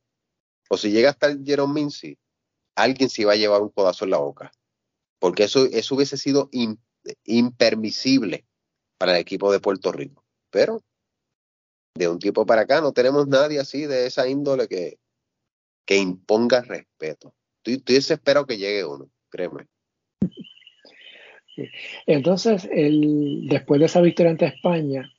O si llega hasta el Jerome Mincy, alguien se va a llevar un codazo en la boca. Porque eso, eso hubiese sido impermisible para el equipo de Puerto Rico. Pero de un tiempo para acá no tenemos nadie así de esa índole que, que imponga respeto. Estoy, estoy desesperado que llegue uno, créeme. Entonces, el, después de esa victoria ante España,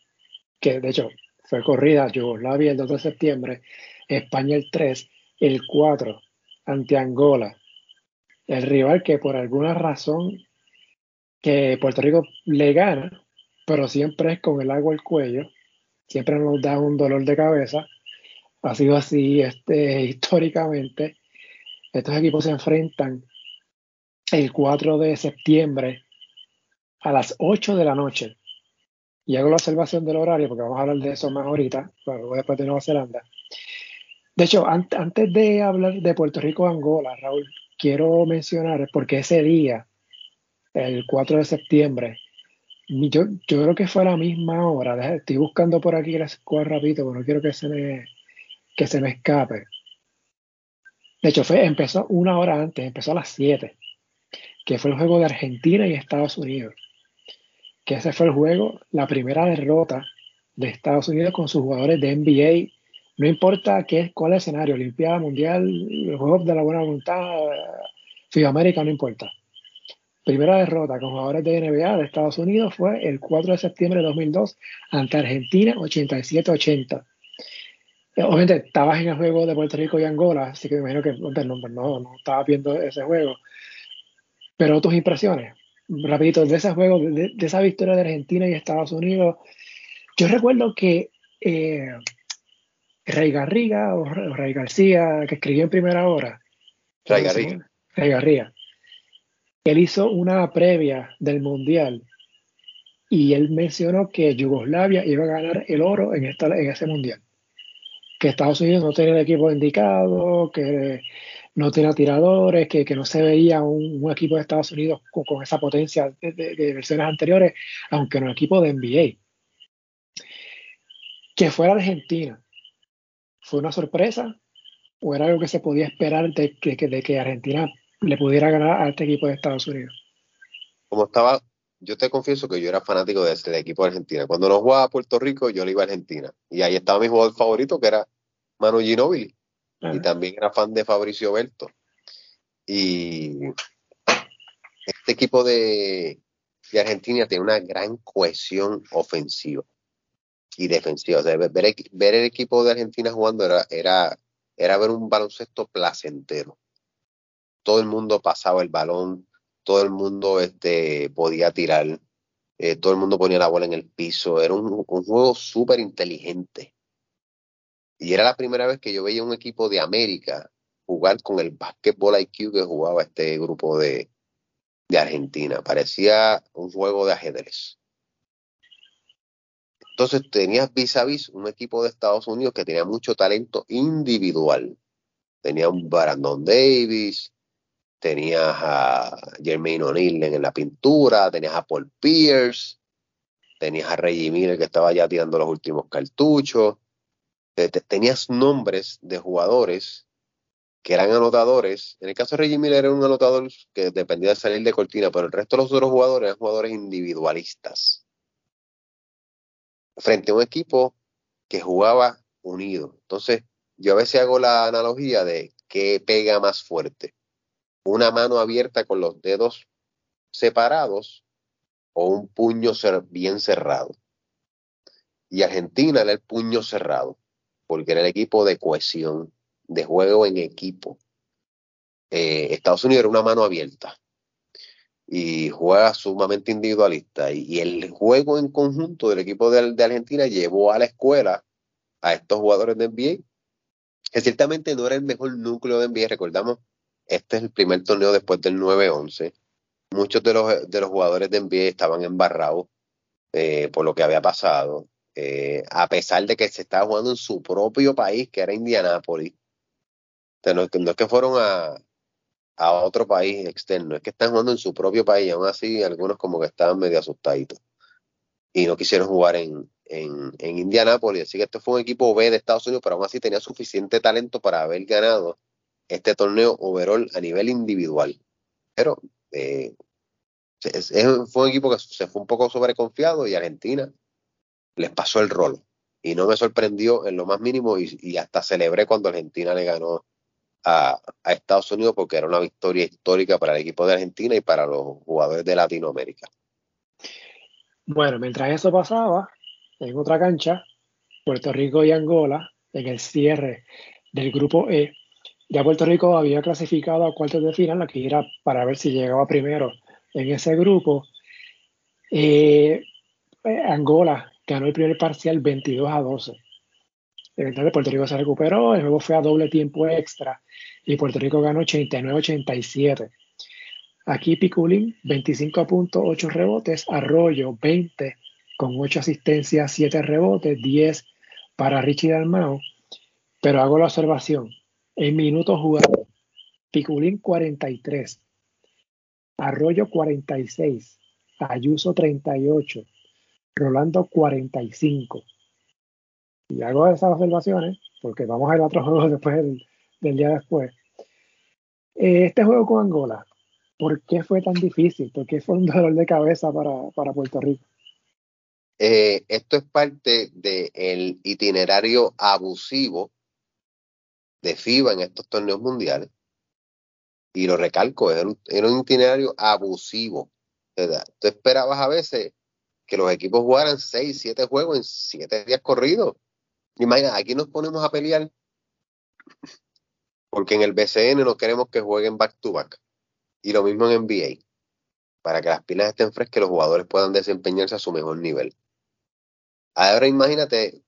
que de hecho fue corrida Yugoslavia el 2 de septiembre, España el 3, el 4 ante Angola, el rival que por alguna razón que Puerto Rico le gana, pero siempre es con el agua al cuello, siempre nos da un dolor de cabeza. Ha sido así este, *laughs* históricamente. Estos equipos se enfrentan el 4 de septiembre a las 8 de la noche. Y hago la observación del horario porque vamos a hablar de eso más ahorita, después de Nueva Zelanda. De hecho, antes de hablar de Puerto Rico-Angola, Raúl, quiero mencionar porque ese día, el 4 de septiembre, yo, yo creo que fue a la misma hora. Estoy buscando por aquí las cosas rapidito, pero no quiero que se me, que se me escape. De hecho, fue, empezó una hora antes, empezó a las 7, que fue el juego de Argentina y Estados Unidos que ese fue el juego, la primera derrota de Estados Unidos con sus jugadores de NBA. No importa qué, cuál escenario, Olimpiada Mundial, Juegos de la Buena Voluntad, FIBA América, no importa. Primera derrota con jugadores de NBA de Estados Unidos fue el 4 de septiembre de 2002 ante Argentina 87-80. Obviamente estabas en el juego de Puerto Rico y Angola, así que me imagino que no, no, no estabas viendo ese juego. Pero tus impresiones, rapidito, de ese juego, de, esa victoria de Argentina y Estados Unidos, yo recuerdo que eh, Rey Garriga o Rey García, que escribió en primera hora, Rey Garriga. Rey Garriga, él hizo una previa del Mundial y él mencionó que Yugoslavia iba a ganar el oro en, esta, en ese Mundial. Que Estados Unidos no tenía el equipo indicado, que no tenía tiradores, que, no se veía un, equipo de Estados Unidos con, esa potencia de, versiones anteriores, aunque no un equipo de NBA. Que fuera Argentina, ¿fue una sorpresa? ¿O era algo que se podía esperar de que, de que Argentina le pudiera ganar a este equipo de Estados Unidos? Como estaba, yo te confieso que yo era fanático de ese equipo de Argentina. Cuando no jugaba a Puerto Rico, yo le iba a Argentina. Y ahí estaba mi jugador favorito, que era Manu Ginóbili y también era fan de Fabricio Berto. Y este equipo de, de, Argentina tiene una gran cohesión ofensiva y defensiva. ver, el equipo de Argentina jugando era, era, era ver un baloncesto placentero. Todo el mundo pasaba el balón, todo el mundo este, podía tirar, eh, todo el mundo ponía la bola en el piso. Era un, un juego súper inteligente y era la primera vez que yo veía un equipo de América jugar con el básquetbol IQ que jugaba este grupo de, de Argentina. Parecía un juego de ajedrez. Entonces tenías vis a vis un equipo de Estados Unidos que tenía mucho talento individual. Tenía un Brandon Davis, tenías a Jermaine O'Neill en la pintura, tenías a Paul Pierce, tenías a Reggie Miller que estaba ya tirando los últimos cartuchos tenías nombres de jugadores que eran anotadores. En el caso de Reggie Miller era un anotador que dependía de salir de cortina, pero el resto de los otros jugadores eran jugadores individualistas. Frente a un equipo que jugaba unido. Entonces, yo a veces hago la analogía de qué pega más fuerte. Una mano abierta con los dedos separados o un puño bien cerrado. Y Argentina era el puño cerrado porque era el equipo de cohesión, de juego en equipo. Eh, Estados Unidos era una mano abierta y juega sumamente individualista. Y, el juego en conjunto del equipo de, Argentina llevó a la escuela a estos jugadores de NBA, que ciertamente no era el mejor núcleo de NBA. Recordamos, este es el primer torneo después del 9-11. Muchos de los, de los jugadores de NBA estaban embarrados eh, por lo que había pasado. Eh, a pesar de que se estaba jugando en su propio país, que era Indianápolis. no, es que fueron a, a otro país externo, es que están jugando en su propio país, aún así algunos como que estaban medio asustaditos y no quisieron jugar en, en, en Indianápolis, así que este fue un equipo B de Estados Unidos, pero aún así tenía suficiente talento para haber ganado este torneo overall a nivel individual. Pero eh, fue un equipo que se fue un poco sobreconfiado y Argentina les pasó el rolo. Y no me sorprendió en lo más mínimo y, hasta celebré cuando Argentina le ganó a, Estados Unidos porque era una victoria histórica para el equipo de Argentina y para los jugadores de Latinoamérica. Bueno, mientras eso pasaba, en otra cancha, Puerto Rico y Angola, en el cierre del grupo E, ya Puerto Rico había clasificado a cuartos de final, que era para ver si llegaba primero en ese grupo. Eh, Angola ganó el primer parcial 22 a 12. Eventualmente Puerto Rico se recuperó, el juego fue a doble tiempo extra y Puerto Rico ganó 89-87. Aquí Piculín, 25 puntos, 8 rebotes, Arroyo, 20 con 8 asistencias, 7 rebotes, 10 para Richie Dalmao. Pero hago la observación, en minutos jugados, Piculín 43, Arroyo 46, Ayuso 38, Rolando 45. Y hago esas observaciones porque vamos a ir a otro *laughs* juego después del, día después. Eh, este juego con Angola, ¿por qué fue tan difícil? ¿Por qué fue un dolor de cabeza para, Puerto Rico? Eh, esto es parte del itinerario abusivo de FIBA en estos torneos mundiales. Y lo recalco, era un, itinerario abusivo. ¿verdad? Tú esperabas a veces que los equipos jugaran 6, 7 juegos en 7 días corridos. Imagina, aquí nos ponemos a pelear porque en el BCN no queremos que jueguen back to back. Y lo mismo en NBA. Para que las pilas estén frescas y los jugadores puedan desempeñarse a su mejor nivel. Ahora imagínate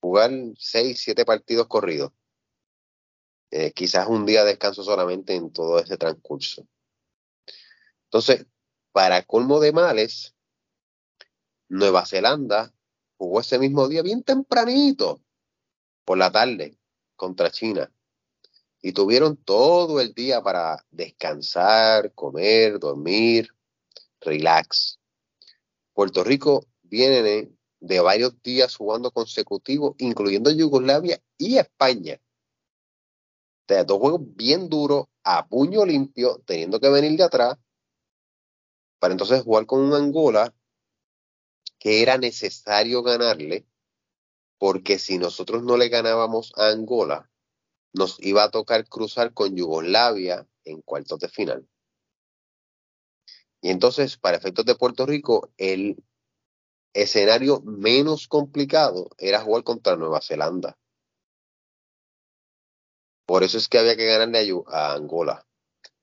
jugar 6, 7 partidos corridos. Eh, quizás un día de descanso solamente en todo ese transcurso. Entonces, para colmo de males, Nueva Zelanda jugó ese mismo día bien tempranito, por la tarde, contra China. Y tuvieron todo el día para descansar, comer, dormir, relax. Puerto Rico viene de varios días jugando consecutivos, incluyendo Yugoslavia y España. O sea, dos juegos bien duros, a puño limpio, teniendo que venir de atrás, para entonces jugar con un Angola que era necesario ganarle, porque si nosotros no le ganábamos a Angola, nos iba a tocar cruzar con Yugoslavia en cuartos de final. Y entonces, para efectos de Puerto Rico, el escenario menos complicado era jugar contra Nueva Zelanda. Por eso es que había que ganarle a, Angola.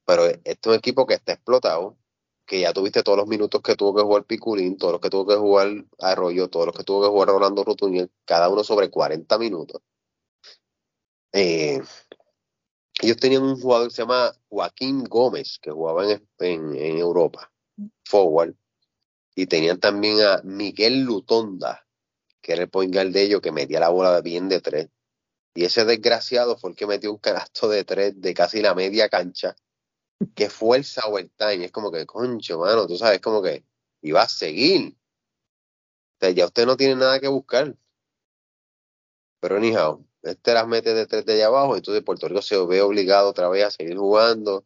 Pero este es un equipo que está explotado, que ya tuviste todos los minutos que tuvo que jugar Piculín, todos los que tuvo que jugar Arroyo, todos los que tuvo que jugar Rolando Rutuniel, cada uno sobre 40 minutos. Eh, ellos tenían un jugador que se llama Joaquín Gómez, que jugaba en, en Europa, forward, y tenían también a Miguel Lutonda, que era el point guard de ellos, que metía la bola bien de tres. Y ese desgraciado fue el que metió un canasto de tres de casi la media cancha. Qué fuerza overtime. Es como que, concho, mano, tú sabes, como que iba a seguir. O sea, ya usted no tiene nada que buscar. Pero anyhow, este las mete de tres de allá abajo, entonces Puerto Rico se ve obligado otra vez a seguir jugando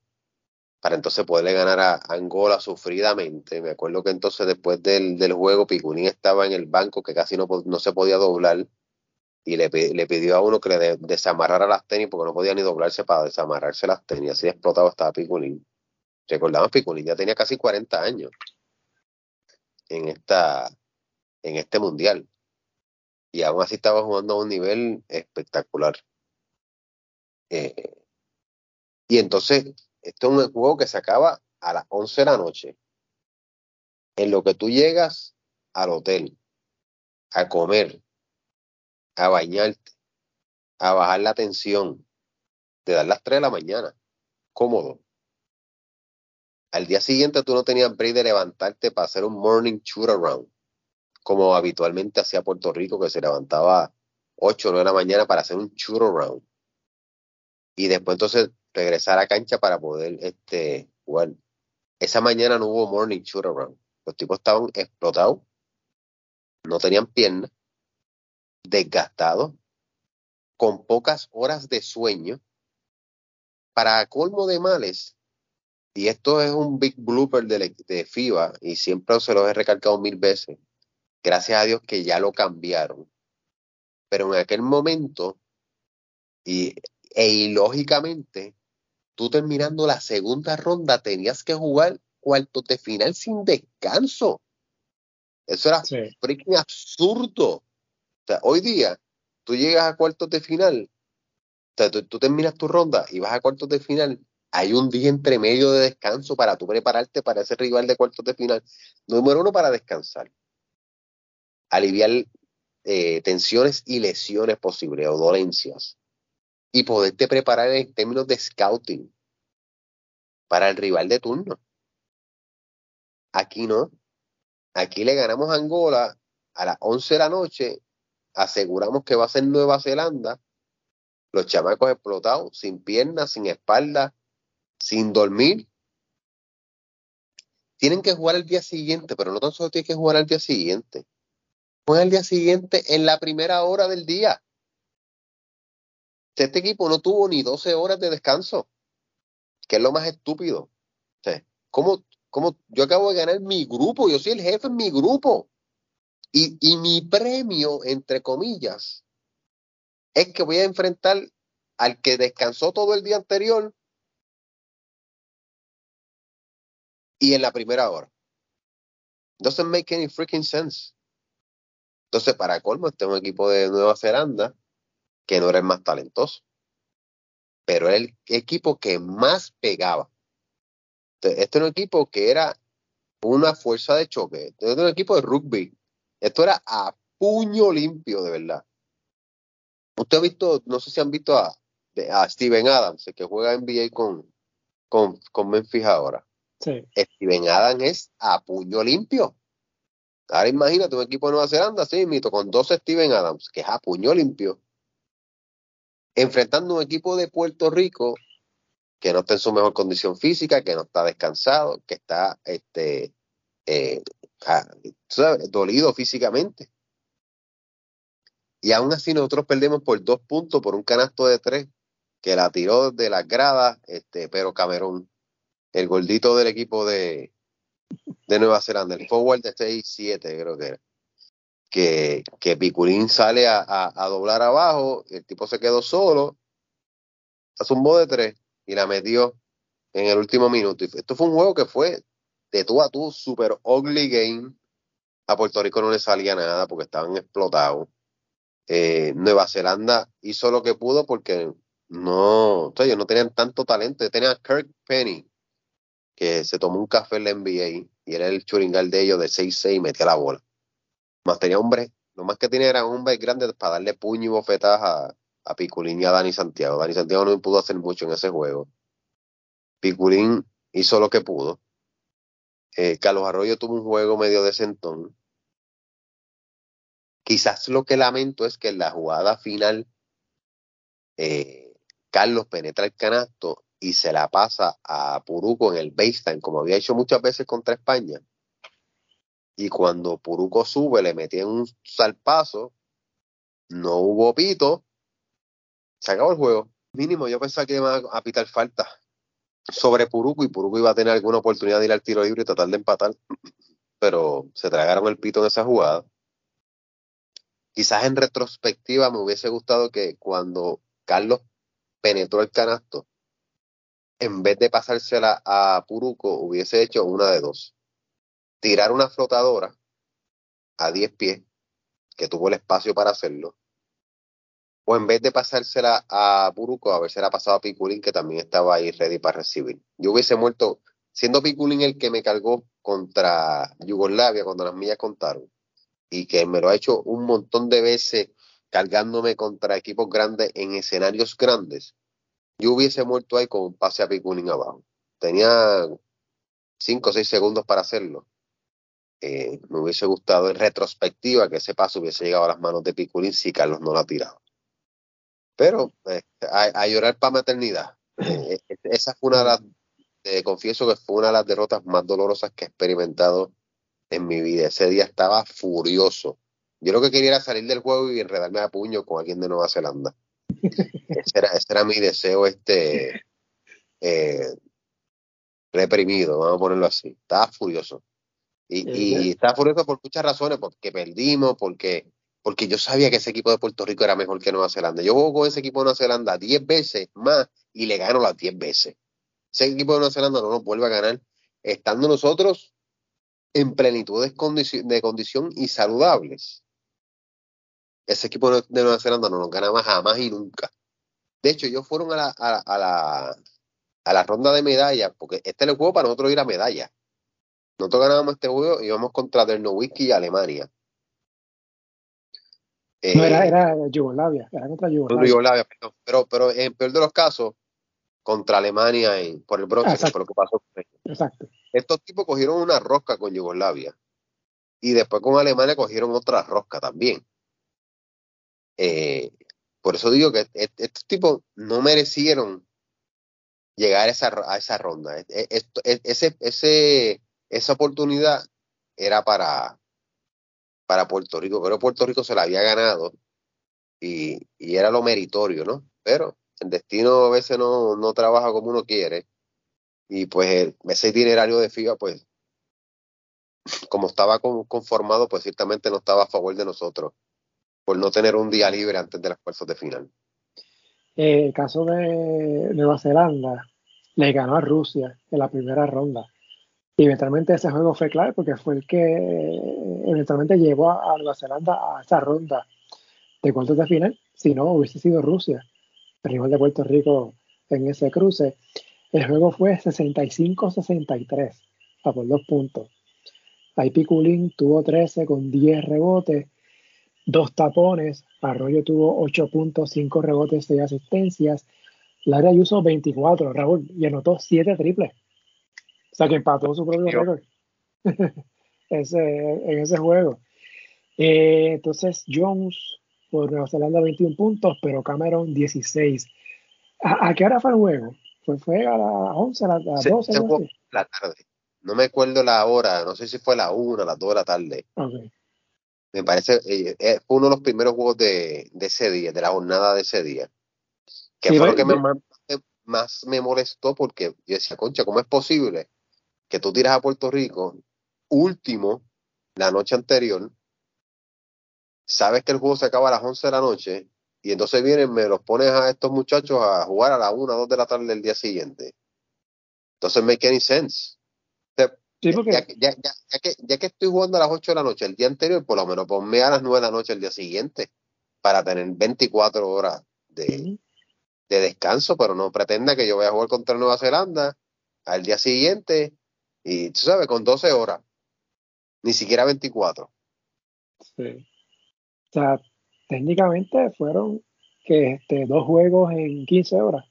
para entonces poderle ganar a Angola sufridamente. Me acuerdo que entonces después del, del juego Picunín estaba en el banco que casi no, no se podía doblar y le, le pidió a uno que le desamarrara las tenis porque no podía ni doblarse para desamarrarse las tenis. Así explotado estaba Picunín. Recordamos, Picunín ya tenía casi 40 años en, esta, en este mundial. Y aún así estaba jugando a un nivel espectacular. Eh, y entonces esto es un juego que se acaba a las 11 de la noche. En lo que tú llegas al hotel, a comer, a bañarte, a bajar la tensión, te dan las 3 de la mañana, cómodo. Al día siguiente tú no tenías break de levantarte para hacer un morning shoot around, como habitualmente hacía Puerto Rico, que se levantaba 8 o 9 de la mañana para hacer un shoot around y después entonces regresar a cancha para poder este, jugar. Esa mañana no hubo morning shoot around. Los tipos estaban explotados, no tenían piernas, desgastados, con pocas horas de sueño. Para colmo de males, y esto es un big blooper de, FIBA, y siempre se lo he recalcado mil veces, gracias a Dios que ya lo cambiaron. Pero en aquel momento, y, e ilógicamente, tú terminando la segunda ronda tenías que jugar cuartos de final sin descanso. Eso era freaking absurdo. O sea, hoy día, tú llegas a cuartos de final, o sea, tú, terminas tu ronda y vas a cuartos de final, hay un día entre medio de descanso para tú prepararte para ese rival de cuartos de final. Número uno, para descansar. Aliviar eh, tensiones y lesiones posibles o dolencias y poderte preparar en términos de scouting para el rival de turno. Aquí no. Aquí le ganamos a Angola a las 11 de la noche, aseguramos que va a ser Nueva Zelanda, los chamacos explotados, sin piernas, sin espalda, sin dormir. Tienen que jugar el día siguiente, pero no tan solo tienen que jugar al día siguiente. Juegan el día siguiente en la primera hora del día. Este equipo no tuvo ni 12 horas de descanso, que es lo más estúpido. O ¿cómo, ¿cómo, yo acabo de ganar mi grupo? Yo soy el jefe en mi grupo. Y, y mi premio, entre comillas, es que voy a enfrentar al que descansó todo el día anterior y en la primera hora. Doesn't make any freaking sense. Entonces, para colmo, este es un equipo de Nueva Zelanda que no era el más talentoso, pero era el equipo que más pegaba. Este era un equipo que era una fuerza de choque, este era un equipo de rugby. Esto era a puño limpio, de verdad. Usted ha visto, no sé si han visto a, a Steven Adams, el que juega NBA con, con, con Memphis ahora. Sí. Steven Adams es a puño limpio. Ahora imagínate un equipo de Nueva Zelanda, sí, mito, con dos Steven Adams, que es a puño limpio enfrentando un equipo de Puerto Rico que no está en su mejor condición física, que no está descansado, que está este, eh, dolido físicamente. Y aún así nosotros perdemos por dos puntos por un canasto de tres que la tiró de las gradas, este, pero Camerún, el gordito del equipo de, de Nueva Zelanda, el forward de 6-7 creo que era que, que sale a, a, doblar abajo, el tipo se quedó solo, hace de tres y la metió en el último minuto. Esto fue un juego que fue de tú a tú, super ugly game. A Puerto Rico no le salía nada porque estaban explotados. Eh, Nueva Zelanda hizo lo que pudo porque no, ellos no tenían tanto talento. Tenía a Kirk Penny, que se tomó un café en la NBA y era el churingal de ellos de 6-6 y metía la bola más tenía hombres, lo más que tenía eran hombres grandes para darle puño y bofetadas a, a Piculín y a Dani Santiago. Dani Santiago no pudo hacer mucho en ese juego. Piculín hizo lo que pudo. Eh, Carlos Arroyo tuvo un juego medio decentón. Quizás lo que lamento es que en la jugada final eh, Carlos penetra el canasto y se la pasa a Puruco en el baseline, como había hecho muchas veces contra España y cuando Puruco sube le metí en un salpazo, no hubo pito, se acabó el juego. Mínimo, yo pensaba que iba a pitar falta sobre Puruco y Puruco iba a tener alguna oportunidad de ir al tiro libre y tratar de empatar, *clears throat* pero se tragaron el pito en esa jugada. Quizás en retrospectiva me hubiese gustado que cuando Carlos penetró el canasto, en vez de pasársela a Puruco, hubiese hecho una de dos tirar una flotadora a 10 pies, que tuvo el espacio para hacerlo, o en vez de pasársela a Buruco, a ver si era pasado a Piculín, que también estaba ahí ready para recibir. Yo hubiese muerto, siendo Piculín el que me cargó contra Yugoslavia cuando las millas contaron, y que me lo ha hecho un montón de veces cargándome contra equipos grandes en escenarios grandes, yo hubiese muerto ahí con un pase a Piculín abajo. Tenía 5 o 6 segundos para hacerlo eh, me hubiese gustado en retrospectiva que ese paso hubiese llegado a las manos de Piculín si Carlos no lo ha tirado. Pero eh, a, llorar para maternidad. *clears throat* Eh, eh, esa fue una de las, confieso que fue una de las derrotas más dolorosas que he experimentado en mi vida. Ese día estaba furioso. Yo lo que quería era salir del juego y enredarme a puño con alguien de Nueva Zelanda. ese, era, ese era mi deseo, este reprimido, vamos a ponerlo así. Estaba furioso. Y, y estaba furioso por muchas razones, porque perdimos, porque porque yo sabía que ese equipo de Puerto Rico era mejor que Nueva Zelanda. Yo juego con ese equipo de Nueva Zelanda 10 veces más y le gano las 10 veces. Ese equipo de Nueva Zelanda no nos vuelve a ganar estando nosotros en plenitud de, condición, y saludables. Ese equipo de Nueva Zelanda no nos ganaba jamás y nunca. De hecho, ellos fueron a la, a, la, a la ronda de medallas, porque este es el juego para nosotros ir a medalla. Nosotros ganábamos este juego y íbamos contra Whisky y Alemania no, era, eh, era Yugoslavia, era contra Yugoslavia. pero, pero en peor de los casos, contra Alemania por el bronce, por lo que pasó. Exacto. Estos tipos cogieron una rosca con Yugoslavia y después con Alemania cogieron otra rosca también. Eh, por eso digo que estos tipos no merecieron llegar a esa, a esa ronda. E, e, ese, ese, esa oportunidad era para, para Puerto Rico, pero Puerto Rico se la había ganado y, era lo meritorio, ¿no? Pero el destino a veces no, no trabaja como uno quiere y pues ese itinerario de FIBA, pues como estaba conformado, pues ciertamente no estaba a favor de nosotros por no tener un día libre antes de las fuerzas de final. Eh, el caso de Nueva Zelanda le ganó a Rusia en la primera ronda. Y eventualmente ese juego fue clave porque fue el que eventualmente llevó a Nueva Zelanda a esa ronda de cuartos de final. Si no, hubiese sido Rusia, el rival de Puerto Rico en ese cruce. El juego fue 65-63, a por dos puntos. Ahí Piculín tuvo 13 con 10 rebotes, dos tapones. Arroyo tuvo 8 puntos, 5 rebotes, 6 asistencias. Lara Ayuso 24, Raúl, y anotó 7 triples. Sea que empató su propio récord *laughs* en ese juego. Eh, entonces, Jones por Nueva Zelanda 21 puntos, pero Cameron 16. ¿A, qué hora fue el juego? ¿Fue, fue a las 11, a las 12? la tarde. No me acuerdo la hora, no sé si fue la 1, las 2 de la tarde. Me parece, eh, eh, fue uno de los primeros juegos de, de, ese día, de la jornada de ese día. Que fue lo que me, más me molestó porque yo decía, concha, ¿cómo es posible que tú tiras a Puerto Rico último la noche anterior, sabes que el juego se acaba a las 11 de la noche y entonces vienen, me los pones a estos muchachos a jugar a las 1 o 2 de la tarde del día siguiente. Entonces, make any sense. ya, que, ya que estoy jugando a las 8 de la noche el día anterior, por lo menos ponme a las 9 de la noche el día siguiente para tener 24 horas de, de descanso, pero no pretenda que yo vaya a jugar contra Nueva Zelanda al día siguiente y tú sabes, con 12 horas, ni siquiera 24. Sí. O sea, técnicamente fueron que este, dos juegos en 15 horas.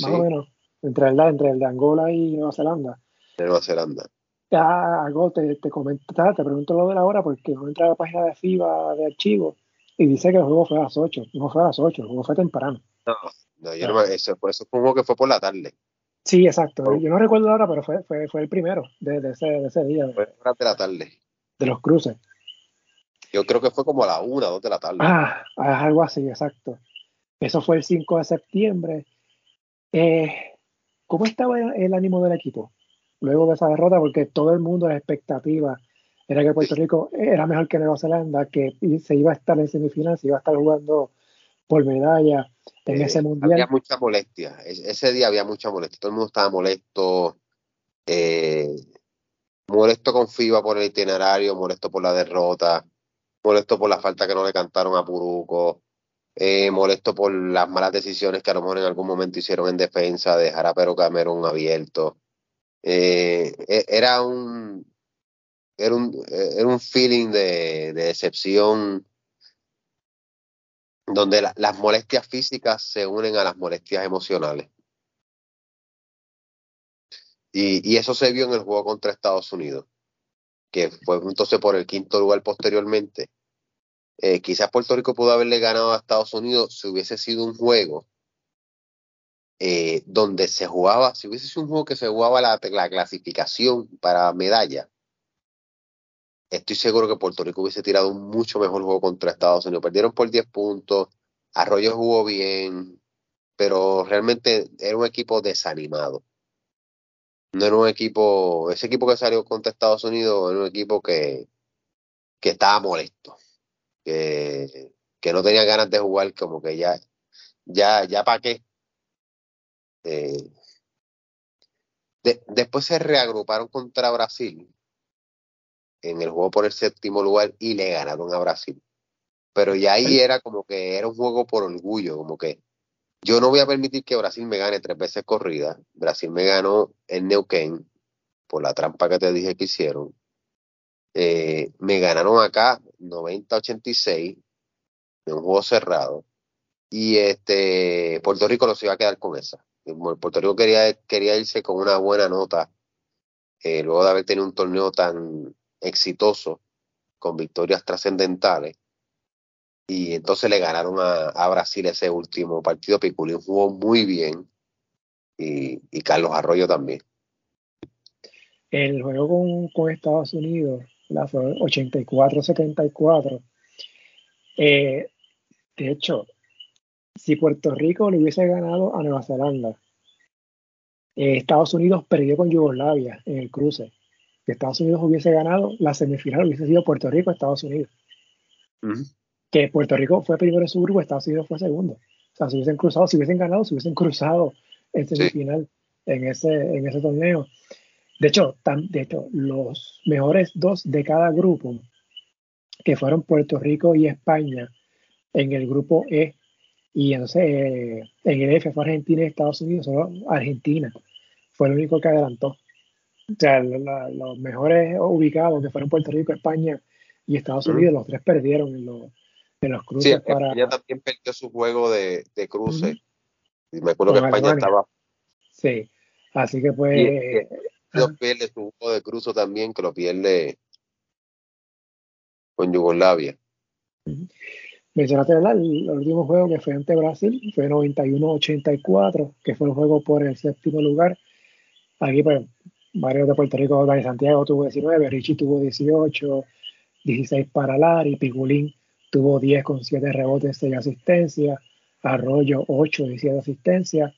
Más o menos. Entre el, entre el de Angola y Nueva Zelanda. De Nueva Zelanda. Ya, algo te, te comentaba, te pregunto lo de la hora porque no entra a la página de FIBA de archivo y dice que el juego fue a las 8. No fue a las 8, el juego fue temprano. No, no, yo no, eso, por eso fue un juego que fue por la tarde. Sí, exacto. Yo no recuerdo ahora, pero fue, fue, fue el primero de, de, ese, de ese día. Fue de la tarde. De los cruces. Yo creo que fue como a la una, dos de la tarde. Ah, algo así, exacto. Eso fue el 5 de septiembre. Eh, ¿Cómo estaba el ánimo del equipo luego de esa derrota? Porque todo el mundo, la expectativa era que Puerto Rico era mejor que Nueva Zelanda, que se iba a estar en semifinal, se iba a estar jugando por medalla en ese mundial. Había mucha molestia, ese día había mucha molestia, todo el mundo estaba molesto, eh, molesto con FIBA por el itinerario, molesto por la derrota, molesto por la falta que no le cantaron a Puruco, eh, molesto por las malas decisiones que a lo mejor en algún momento hicieron en defensa, dejar a Pero Cameron abierto. Eh, e, era un era un, era un feeling de, de decepción donde las molestias físicas se unen a las molestias emocionales. Y, eso se vio en el juego contra Estados Unidos, que fue entonces por el quinto lugar posteriormente. Eh, quizás Puerto Rico pudo haberle ganado a Estados Unidos si hubiese sido un juego eh, donde se jugaba, si hubiese sido un juego que se jugaba la clasificación para medalla, estoy seguro que Puerto Rico hubiese tirado un mucho mejor juego contra Estados Unidos. Perdieron por 10 puntos, Arroyo jugó bien, pero realmente era un equipo desanimado. No era un equipo, ese equipo que salió contra Estados Unidos era un equipo que, que estaba molesto, que, que no tenía ganas de jugar, como que ya, ya, ya para qué. Eh, después se reagruparon contra Brasil en el juego por el séptimo lugar y le ganaron a Brasil. Pero ya ahí era como que era un juego por orgullo, como que yo no voy a permitir que Brasil me gane tres veces corrida. Brasil me ganó en Neuquén por la trampa que te dije que hicieron. Eh, me ganaron acá 90-86 en un juego cerrado. Y este Puerto Rico no se iba a quedar con esa. Puerto Rico quería, quería irse con una buena nota eh, luego de haber tenido un torneo tan exitoso con victorias trascendentales. Y entonces le ganaron a, Brasil ese último partido. Piculín jugó muy bien y, Carlos Arroyo también. El juego con, con Estados Unidos, la fue 84-74. Eh, de hecho, si Puerto Rico le hubiese ganado a Nueva Zelanda, eh, Estados Unidos perdió con Yugoslavia en el cruce. Si Estados Unidos hubiese ganado, la semifinal hubiese sido Puerto Rico-Estados Unidos. Que Puerto Rico fue primero en su grupo, Estados Unidos fue segundo. O sea, si hubiesen cruzado, si hubiesen ganado, si hubiesen cruzado en semifinal en, ese, en ese torneo. De hecho, de hecho, los mejores dos de cada grupo, que fueron Puerto Rico y España, en el grupo E, y entonces eh, en el F fue Argentina y Estados Unidos, solo Argentina fue el único que adelantó. O sea, los mejores ubicados que fueron Puerto Rico, España y Estados Unidos, los tres perdieron en los, en los cruces. Sí, para... España también perdió su juego de, de cruce. Y me acuerdo que España estaba. Sí, así que pues. Y, pierde su juego de cruce también, que lo pierde con Yugoslavia mencionaste El, último juego que fue ante Brasil, fue 91-84, que fue un juego por el séptimo lugar. Aquí, pues, varios de Puerto Rico, Dani Santiago tuvo 19, Richie tuvo 18, 16 para Lari, Pigulín tuvo 10 con 7 rebotes, 6 asistencias, Arroyo 8, 17 asistencias.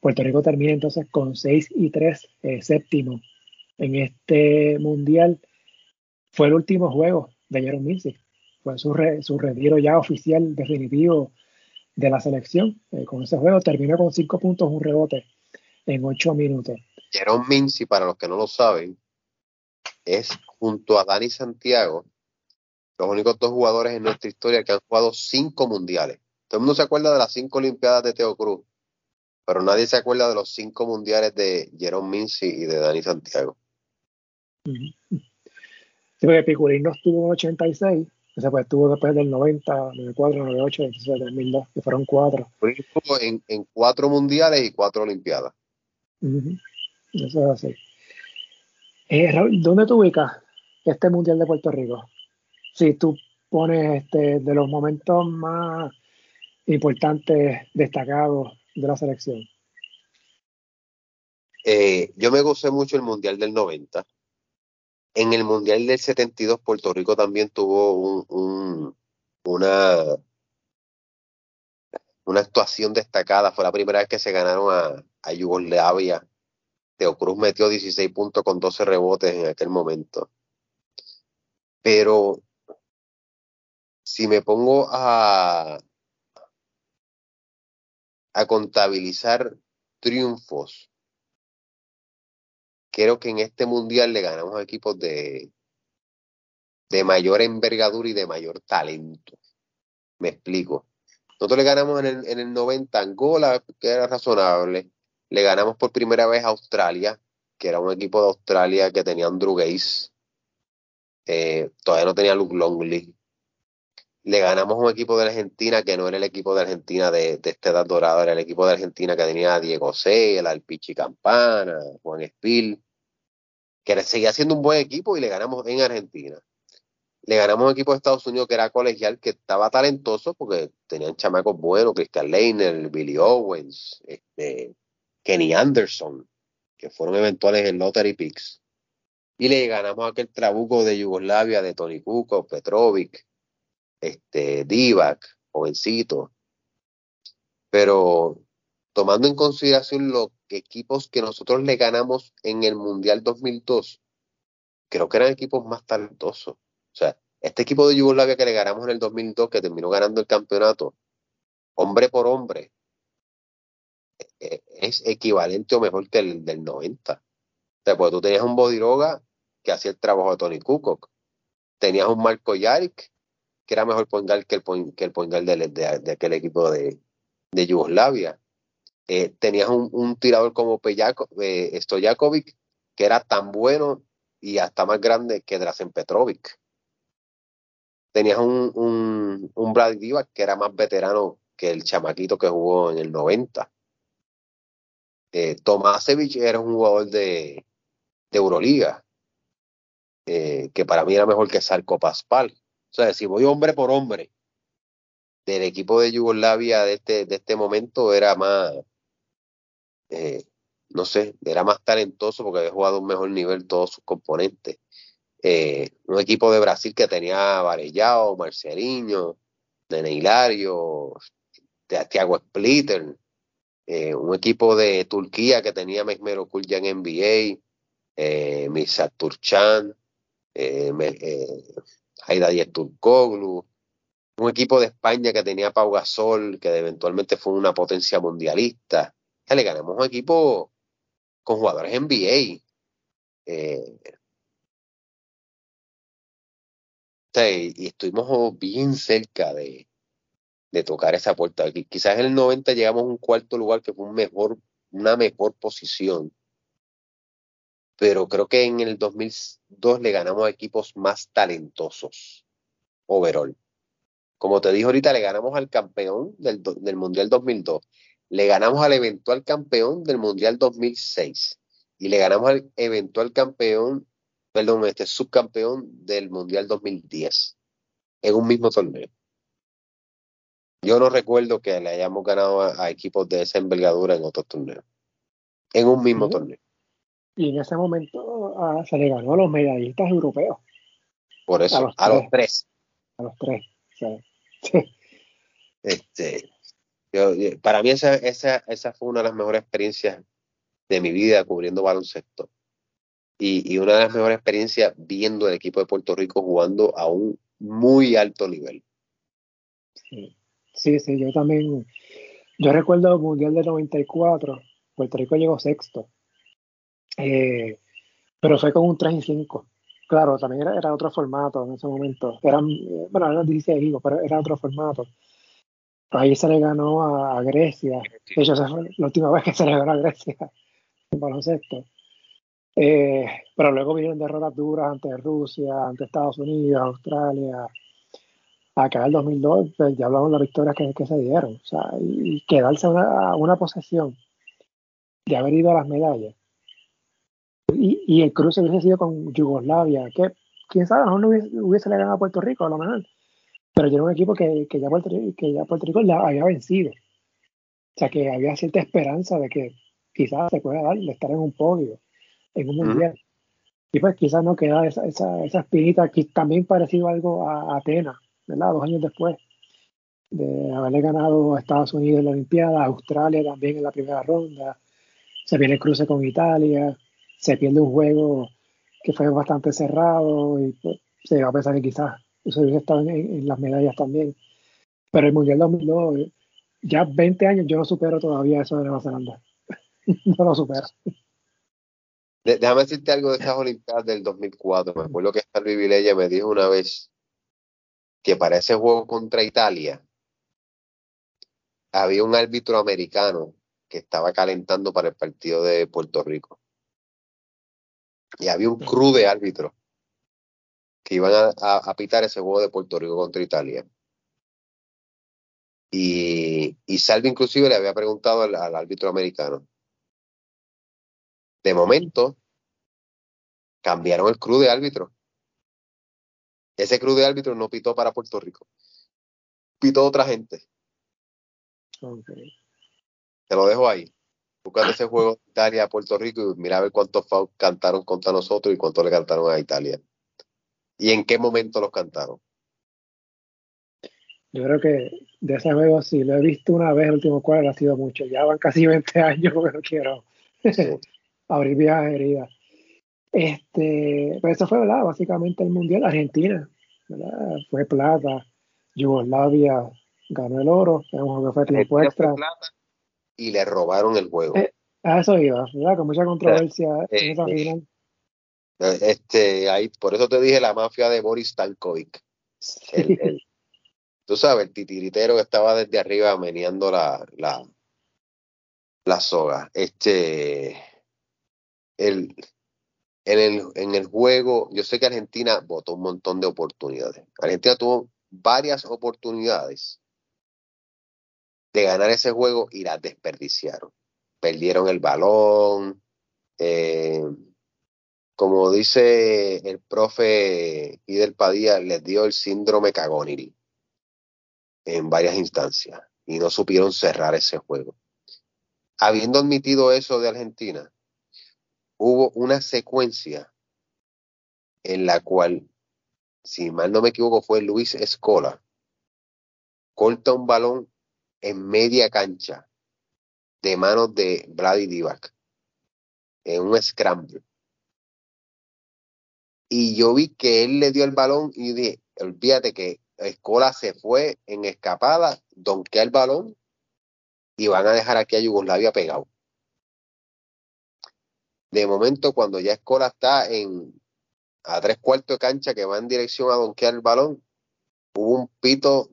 Puerto Rico termina entonces con 6 y 3, eh, séptimo en este mundial. Fue el último juego de Jerome Mincy fue su, su retiro ya oficial definitivo de la selección. Eh, con ese juego terminó con cinco puntos, un rebote en ocho minutos. Jerome Mincy, para los que no lo saben, es junto a Dani Santiago los únicos dos jugadores en nuestra historia que han jugado cinco mundiales. Todo el mundo se acuerda de las cinco Olimpiadas de Teo Cruz, pero nadie se acuerda de los cinco mundiales de Jerome Mincy y de Dani Santiago. Sí, porque Picurín no estuvo en 86, ese pues estuvo después del 90, 94, 98, 97, 2002, que fueron cuatro. En, en cuatro mundiales y cuatro olimpiadas. Eso es así. Eh, ¿dónde tú ubicas este mundial de Puerto Rico? Si tú pones este, de los momentos más importantes, destacados de la selección. Eh, yo me gocé mucho el mundial del 90 en el Mundial del 72, Puerto Rico también tuvo un, una, una actuación destacada. Fue la primera vez que se ganaron a, a Yugoslavia. Teo Cruz metió 16 puntos con 12 rebotes en aquel momento. Pero si me pongo a, a contabilizar triunfos creo que en este mundial le ganamos a equipos de, de mayor envergadura y de mayor talento. Me explico. Nosotros le ganamos en el, en el 90 Angola, que era razonable. Le ganamos por primera vez a Australia, que era un equipo de Australia que tenía Andrew Gaze. Eh, todavía no tenía Luke Longley. Le ganamos a un equipo de Argentina que no era el equipo de Argentina de, de esta edad dorada, era el equipo de Argentina que tenía a Diego Cela, al Pichi Campana, Juan Espil que seguía siendo un buen equipo y le ganamos en Argentina. Le ganamos un equipo de Estados Unidos que era colegial, que estaba talentoso porque tenían chamacos buenos, Christian Leiner, Billy Owens, este, Kenny Anderson, que fueron eventuales en Lottery Picks. Y le ganamos aquel trabuco de Yugoslavia de Tony Kuko, Petrovic, este, Divac, jovencito. Pero tomando en consideración los equipos que nosotros le ganamos en el Mundial 2002, creo que eran equipos más talentosos. O sea, este equipo de Yugoslavia que le ganamos en el 2002, que terminó ganando el campeonato, hombre por hombre, es equivalente o mejor que el del 90. O tú tenías un Bodiroga que hacía el trabajo de Tony Kukoc. Tenías un Marco Yaric, que era mejor pongal que el, que el pongal de, aquel equipo de, Yugoslavia. Eh, tenías un, tirador como eh, Stojakovic, que era tan bueno y hasta más grande que Drazen Petrovic. Tenías un Brad Divac que era más veterano que el chamaquito que jugó en el 90. Eh, Tomasevich era un jugador de, Euroliga, eh, que para mí era mejor que Sarko Paspal. O sea, si voy hombre por hombre, del equipo de Yugoslavia de este, de este momento era más, eh, no sé, era más talentoso porque había jugado a un mejor nivel todos sus componentes. Eh, un equipo de Brasil que tenía Varellao, Marcelinho, Nene Hilario, Thiago Splitter, eh, un equipo de Turquía que tenía Mesmero Kulja en NBA, eh, Misat Turchan, eh, eh, Turkoglu, un equipo de España que tenía Pau Gasol, que eventualmente fue una potencia mundialista. Ya le ganamos un equipo con jugadores NBA. Eh, y, estuvimos bien cerca de, de tocar esa puerta. Quizás en el 90 llegamos a un cuarto lugar que fue un mejor, una mejor posición. Pero creo que en el 2002 le ganamos a equipos más talentosos overall. Como te dije ahorita, le ganamos al campeón del, del Mundial 2002, le ganamos al eventual campeón del Mundial 2006 y le ganamos al eventual campeón, perdón, este subcampeón del Mundial 2010 en un mismo torneo. Yo no recuerdo que le hayamos ganado a, equipos de esa envergadura en otros torneos. En un mismo torneo. Y en ese momento ah, se le ganó a los medallistas europeos. Por eso, a los, tres. A los tres. *laughs* Este, para mí esa, esa, esa fue una de las mejores experiencias de mi vida cubriendo baloncesto. Y, y, una de las mejores experiencias viendo el equipo de Puerto Rico jugando a un muy alto nivel. Sí, sí, sí yo también. Yo recuerdo el Mundial del 94, Puerto Rico llegó sexto, eh, pero fue con un 3 y 5. Claro, también era, otro formato en ese momento. Eran, bueno, eran 16 equipos, pero era otro formato. Ahí se le ganó a, Grecia. De hecho, esa fue la última *laughs* vez que se le ganó a Grecia en baloncesto. Eh, pero luego vinieron derrotas duras ante Rusia, ante Estados Unidos, Australia. Acá en el 2002 pues, ya hablamos de las victorias que, se dieron. O sea, y, quedarse a una, una posesión de haber ido a las medallas. Y, y el cruce hubiese sido con Yugoslavia, que quién sabe, a lo mejor no hubiese, le ganado a Puerto Rico, a lo mejor pero yo era un equipo que, que, ya Puerto, que ya Puerto Rico ya había vencido. O sea, que había cierta esperanza de que quizás se pueda dar de estar en un podio, en un mundial. Y pues quizás no queda esa, esa, esa espinita que también parecido algo a Atenas, Dos años después de haberle ganado a Estados Unidos en la Olimpiada, Australia también en la primera ronda, se viene el cruce con Italia, se pierde un juego que fue bastante cerrado y pues, se va a pensar que quizás eso hubiese estado en, las medallas también. Pero el Mundial 2002, ya 20 años, yo no supero todavía eso de Nueva Zelanda. *laughs* no lo supero. déjame decirte algo de esas Olimpiadas del 2004. Me acuerdo que esta Vilella me dijo una vez que para ese juego contra Italia había un árbitro americano que estaba calentando para el partido de Puerto Rico. Y había un crew de árbitros que iban a, pitar ese juego de Puerto Rico contra Italia. Y, y Salvi inclusive le había preguntado al, árbitro americano. De momento, cambiaron el crew de árbitro. Ese cruz de árbitros no pitó para Puerto Rico. Pitó otra gente. Te lo dejo ahí. Buscate ese juego de Italia a Puerto Rico y mira a ver cuántos fouls cantaron contra nosotros y cuántos le cantaron a Italia. ¿Y en qué momento los cantaron? Yo creo que de ese juego, si lo he visto una vez el último cuadro, ha sido mucho. Ya van casi 20 años *laughs* que no quiero *laughs* abrir viejas heridas. Este, pues eso fue, ¿verdad? Básicamente el Mundial Argentina, ¿verdad? Fue plata, Yugoslavia ganó el oro, es un juego que fue tiempo extra. Y le robaron el juego. Eh, a eso iba, ¿verdad? Con mucha controversia en eh, esa eh, final. Este, ahí, por eso te dije la mafia de Boris Stankovic. tú sabes, el titiritero que estaba desde arriba meneando la, la, la soga. Este, el, en el, en el juego, yo sé que Argentina votó un montón de oportunidades. Argentina tuvo varias oportunidades de ganar ese juego y las desperdiciaron. Perdieron el balón. Eh, como dice el profe Idel Padilla, les dio el síndrome Cagoniri en varias instancias y no supieron cerrar ese juego. Habiendo admitido eso de Argentina, hubo una secuencia en la cual, si mal no me equivoco, fue Luis Escola, corta un balón en media cancha de manos de Brady Divac en un scramble. Y yo vi que él le dio el balón y dije, olvídate que Escola se fue en escapada, donquea el balón y van a dejar aquí a Yugoslavia pegado. De momento, cuando ya Escola está en a tres cuartos de cancha que va en dirección a donkear el balón, hubo un pito,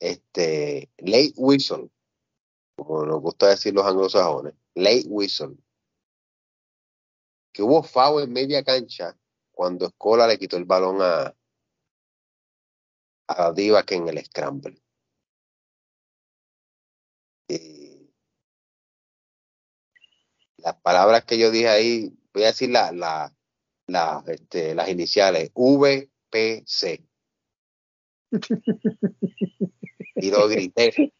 este, late whistle, como nos gusta decir los anglosajones, late whistle, que hubo foul en media cancha cuando Escola le quitó el balón a, a Diva que en el scramble. Las palabras que yo dije ahí, voy a decir la, la, la, este, las iniciales, VPC. y lo grité.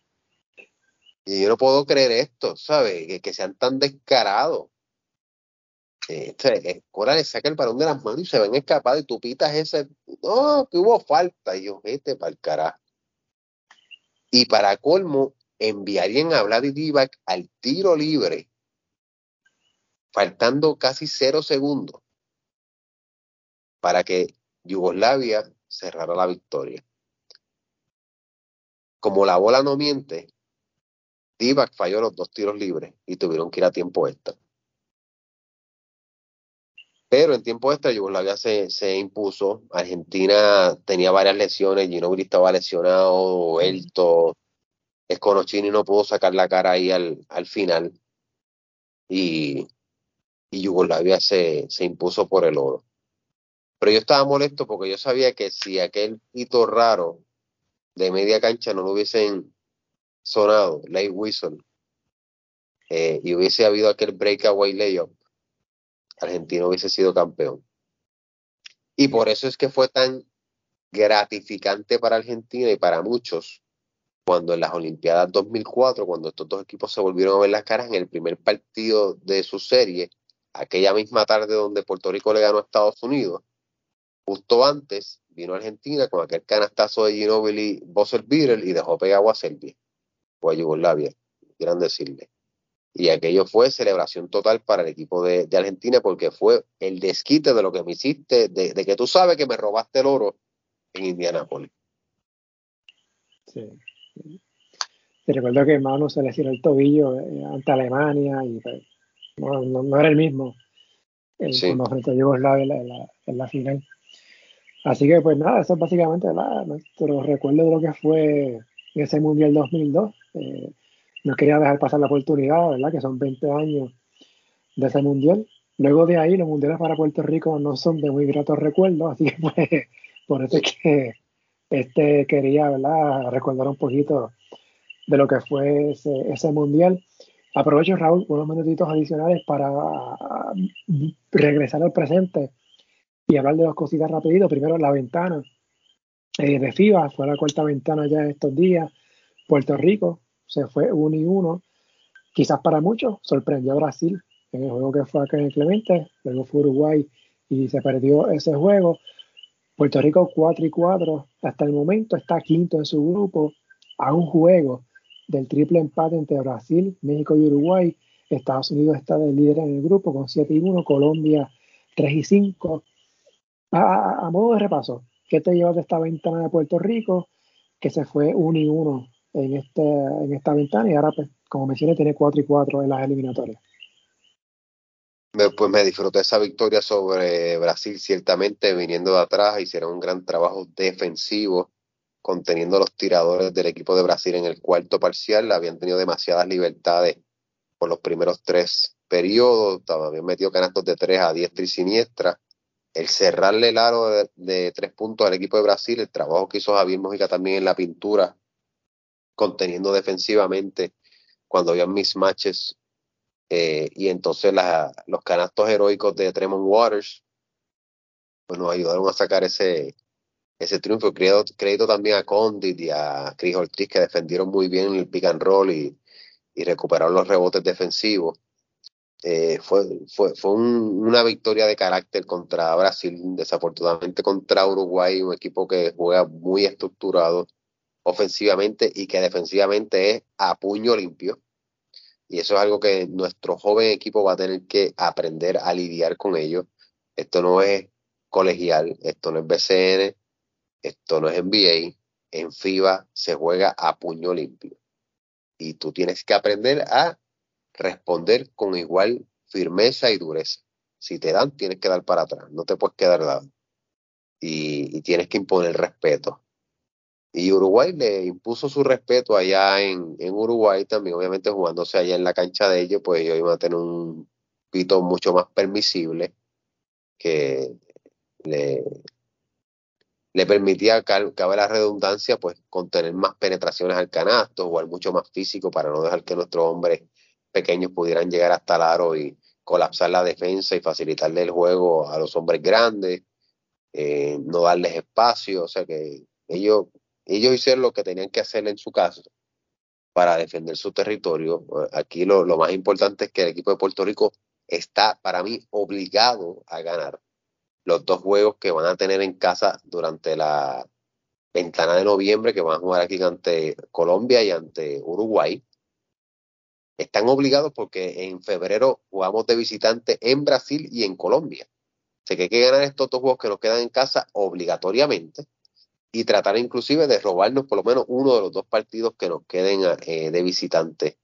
Y yo no puedo creer esto, ¿sabes? Que, que sean tan descarados. Este, Cora le saca el balón de las manos y se ven escapados y tú pitas ese, no, que hubo falta. Y yo, vete para el carajo. Y para colmo, enviarían a Vlad Divac al tiro libre faltando casi cero segundos para que Yugoslavia cerrara la victoria. Como la bola no miente, Divac falló los dos tiros libres y tuvieron que ir a tiempo extra. Pero en tiempo extra Yugoslavia se, se impuso. Argentina tenía varias lesiones, Ginobili estaba lesionado, Elto, Esconocini no pudo sacar la cara ahí al, al final. Y y Yugoslavia se, se impuso por el oro. Pero yo estaba molesto porque yo sabía que si aquel hito raro de media cancha no lo hubiesen sonado, late whistle, eh, y hubiese habido aquel breakaway layup, Argentina hubiese sido campeón. Y por eso es que fue tan gratificante para Argentina y para muchos cuando en las Olimpiadas 2004, cuando estos dos equipos se volvieron a ver las caras en el primer partido de su serie, aquella misma tarde donde Puerto Rico le ganó a Estados Unidos, justo antes vino Argentina con aquel canastazo de Ginobili, Bosser y dejó pegado a Serbia o a Yugoslavia, quieran decirle. Y aquello fue celebración total para el equipo de, Argentina porque fue el desquite de lo que me hiciste, de, que tú sabes que me robaste el oro en Indianápolis. Sí. Te recuerdo que Manu se le tiró el tobillo eh, ante Alemania y no, no, era el mismo el, cuando frente a Yugoslavia en la, en la, final. Así que, pues nada, eso es básicamente nuestro recuerdo de lo que fue ese Mundial 2002. Eh, no quería dejar pasar la oportunidad, ¿verdad? Que son 20 años de ese Mundial. Luego de ahí, los Mundiales para Puerto Rico no son de muy gratos recuerdos, así que, *laughs* pues, por eso es que este quería, ¿verdad? Recordar un poquito de lo que fue ese, ese Mundial. Aprovecho, Raúl, unos minutitos adicionales para regresar al presente y hablar de dos cositas rapidito. Primero, la ventana eh, de FIBA, fue la cuarta ventana ya estos días. Puerto Rico se fue uno y uno. Quizás para muchos sorprendió a Brasil en el juego que fue acá en Clemente, luego fue Uruguay y se perdió ese juego. Puerto Rico 4 y 4 hasta el momento está quinto en su grupo a un juego del triple empate entre Brasil, México y Uruguay. Estados Unidos está de líder en el grupo con 7 y 1, Colombia 3 y 5. A, modo de repaso, ¿qué te llevas de esta ventana de Puerto Rico? Que se fue 1 y 1 en, este, en esta ventana y ahora, pues, como mencioné, tiene 4 y 4 en las eliminatorias. Pues me disfruté esa victoria sobre Brasil, ciertamente viniendo de atrás, hicieron un gran trabajo defensivo, conteniendo los tiradores del equipo de Brasil en el cuarto parcial, habían tenido demasiadas libertades por los primeros tres periodos, habían metido canastos de tres a diestra y siniestra, el cerrarle el aro de, tres puntos al equipo de Brasil, el trabajo que hizo Javier Mojica también en la pintura, conteniendo defensivamente cuando habían mismatches eh, y entonces los canastos heroicos de Tremont Waters pues nos ayudaron a sacar ese, ese triunfo. Crédito, crédito también a Condit y a Chris Ortiz que defendieron muy bien el pick and roll y, recuperaron los rebotes defensivos. Eh, fue fue, fue una victoria de carácter contra Brasil, desafortunadamente contra Uruguay, un equipo que juega muy estructurado ofensivamente y que defensivamente es a puño limpio. Y eso es algo que nuestro joven equipo va a tener que aprender a lidiar con ello. Esto no es colegial, esto no es BCN, esto no es NBA. En FIBA se juega a puño limpio. Y tú tienes que aprender a responder con igual firmeza y dureza. Si te dan, tienes que dar para atrás, no te puedes quedar dado. Y, tienes que imponer respeto. Y Uruguay le impuso su respeto allá en, Uruguay también, obviamente jugándose allá en la cancha de ellos, pues ellos iban a tener un pito mucho más permisible que le, le permitía, cabe la redundancia, pues contener más penetraciones al canasto, jugar mucho más físico para no dejar que nuestros hombres pequeños pudieran llegar hasta el aro y colapsar la defensa y facilitarle el juego a los hombres grandes, eh, no darles espacio, o sea que ellos ellos hicieron lo que tenían que hacer en su caso para defender su territorio. Aquí lo, más importante es que el equipo de Puerto Rico está, para mí, obligado a ganar los dos juegos que van a tener en casa durante la ventana de noviembre, que van a jugar aquí ante Colombia y ante Uruguay. Están obligados porque en febrero jugamos de visitante en Brasil y en Colombia. Así que hay que ganar estos dos juegos que nos quedan en casa obligatoriamente y tratar inclusive de robarnos por lo menos uno de los dos partidos que nos queden eh, de visitante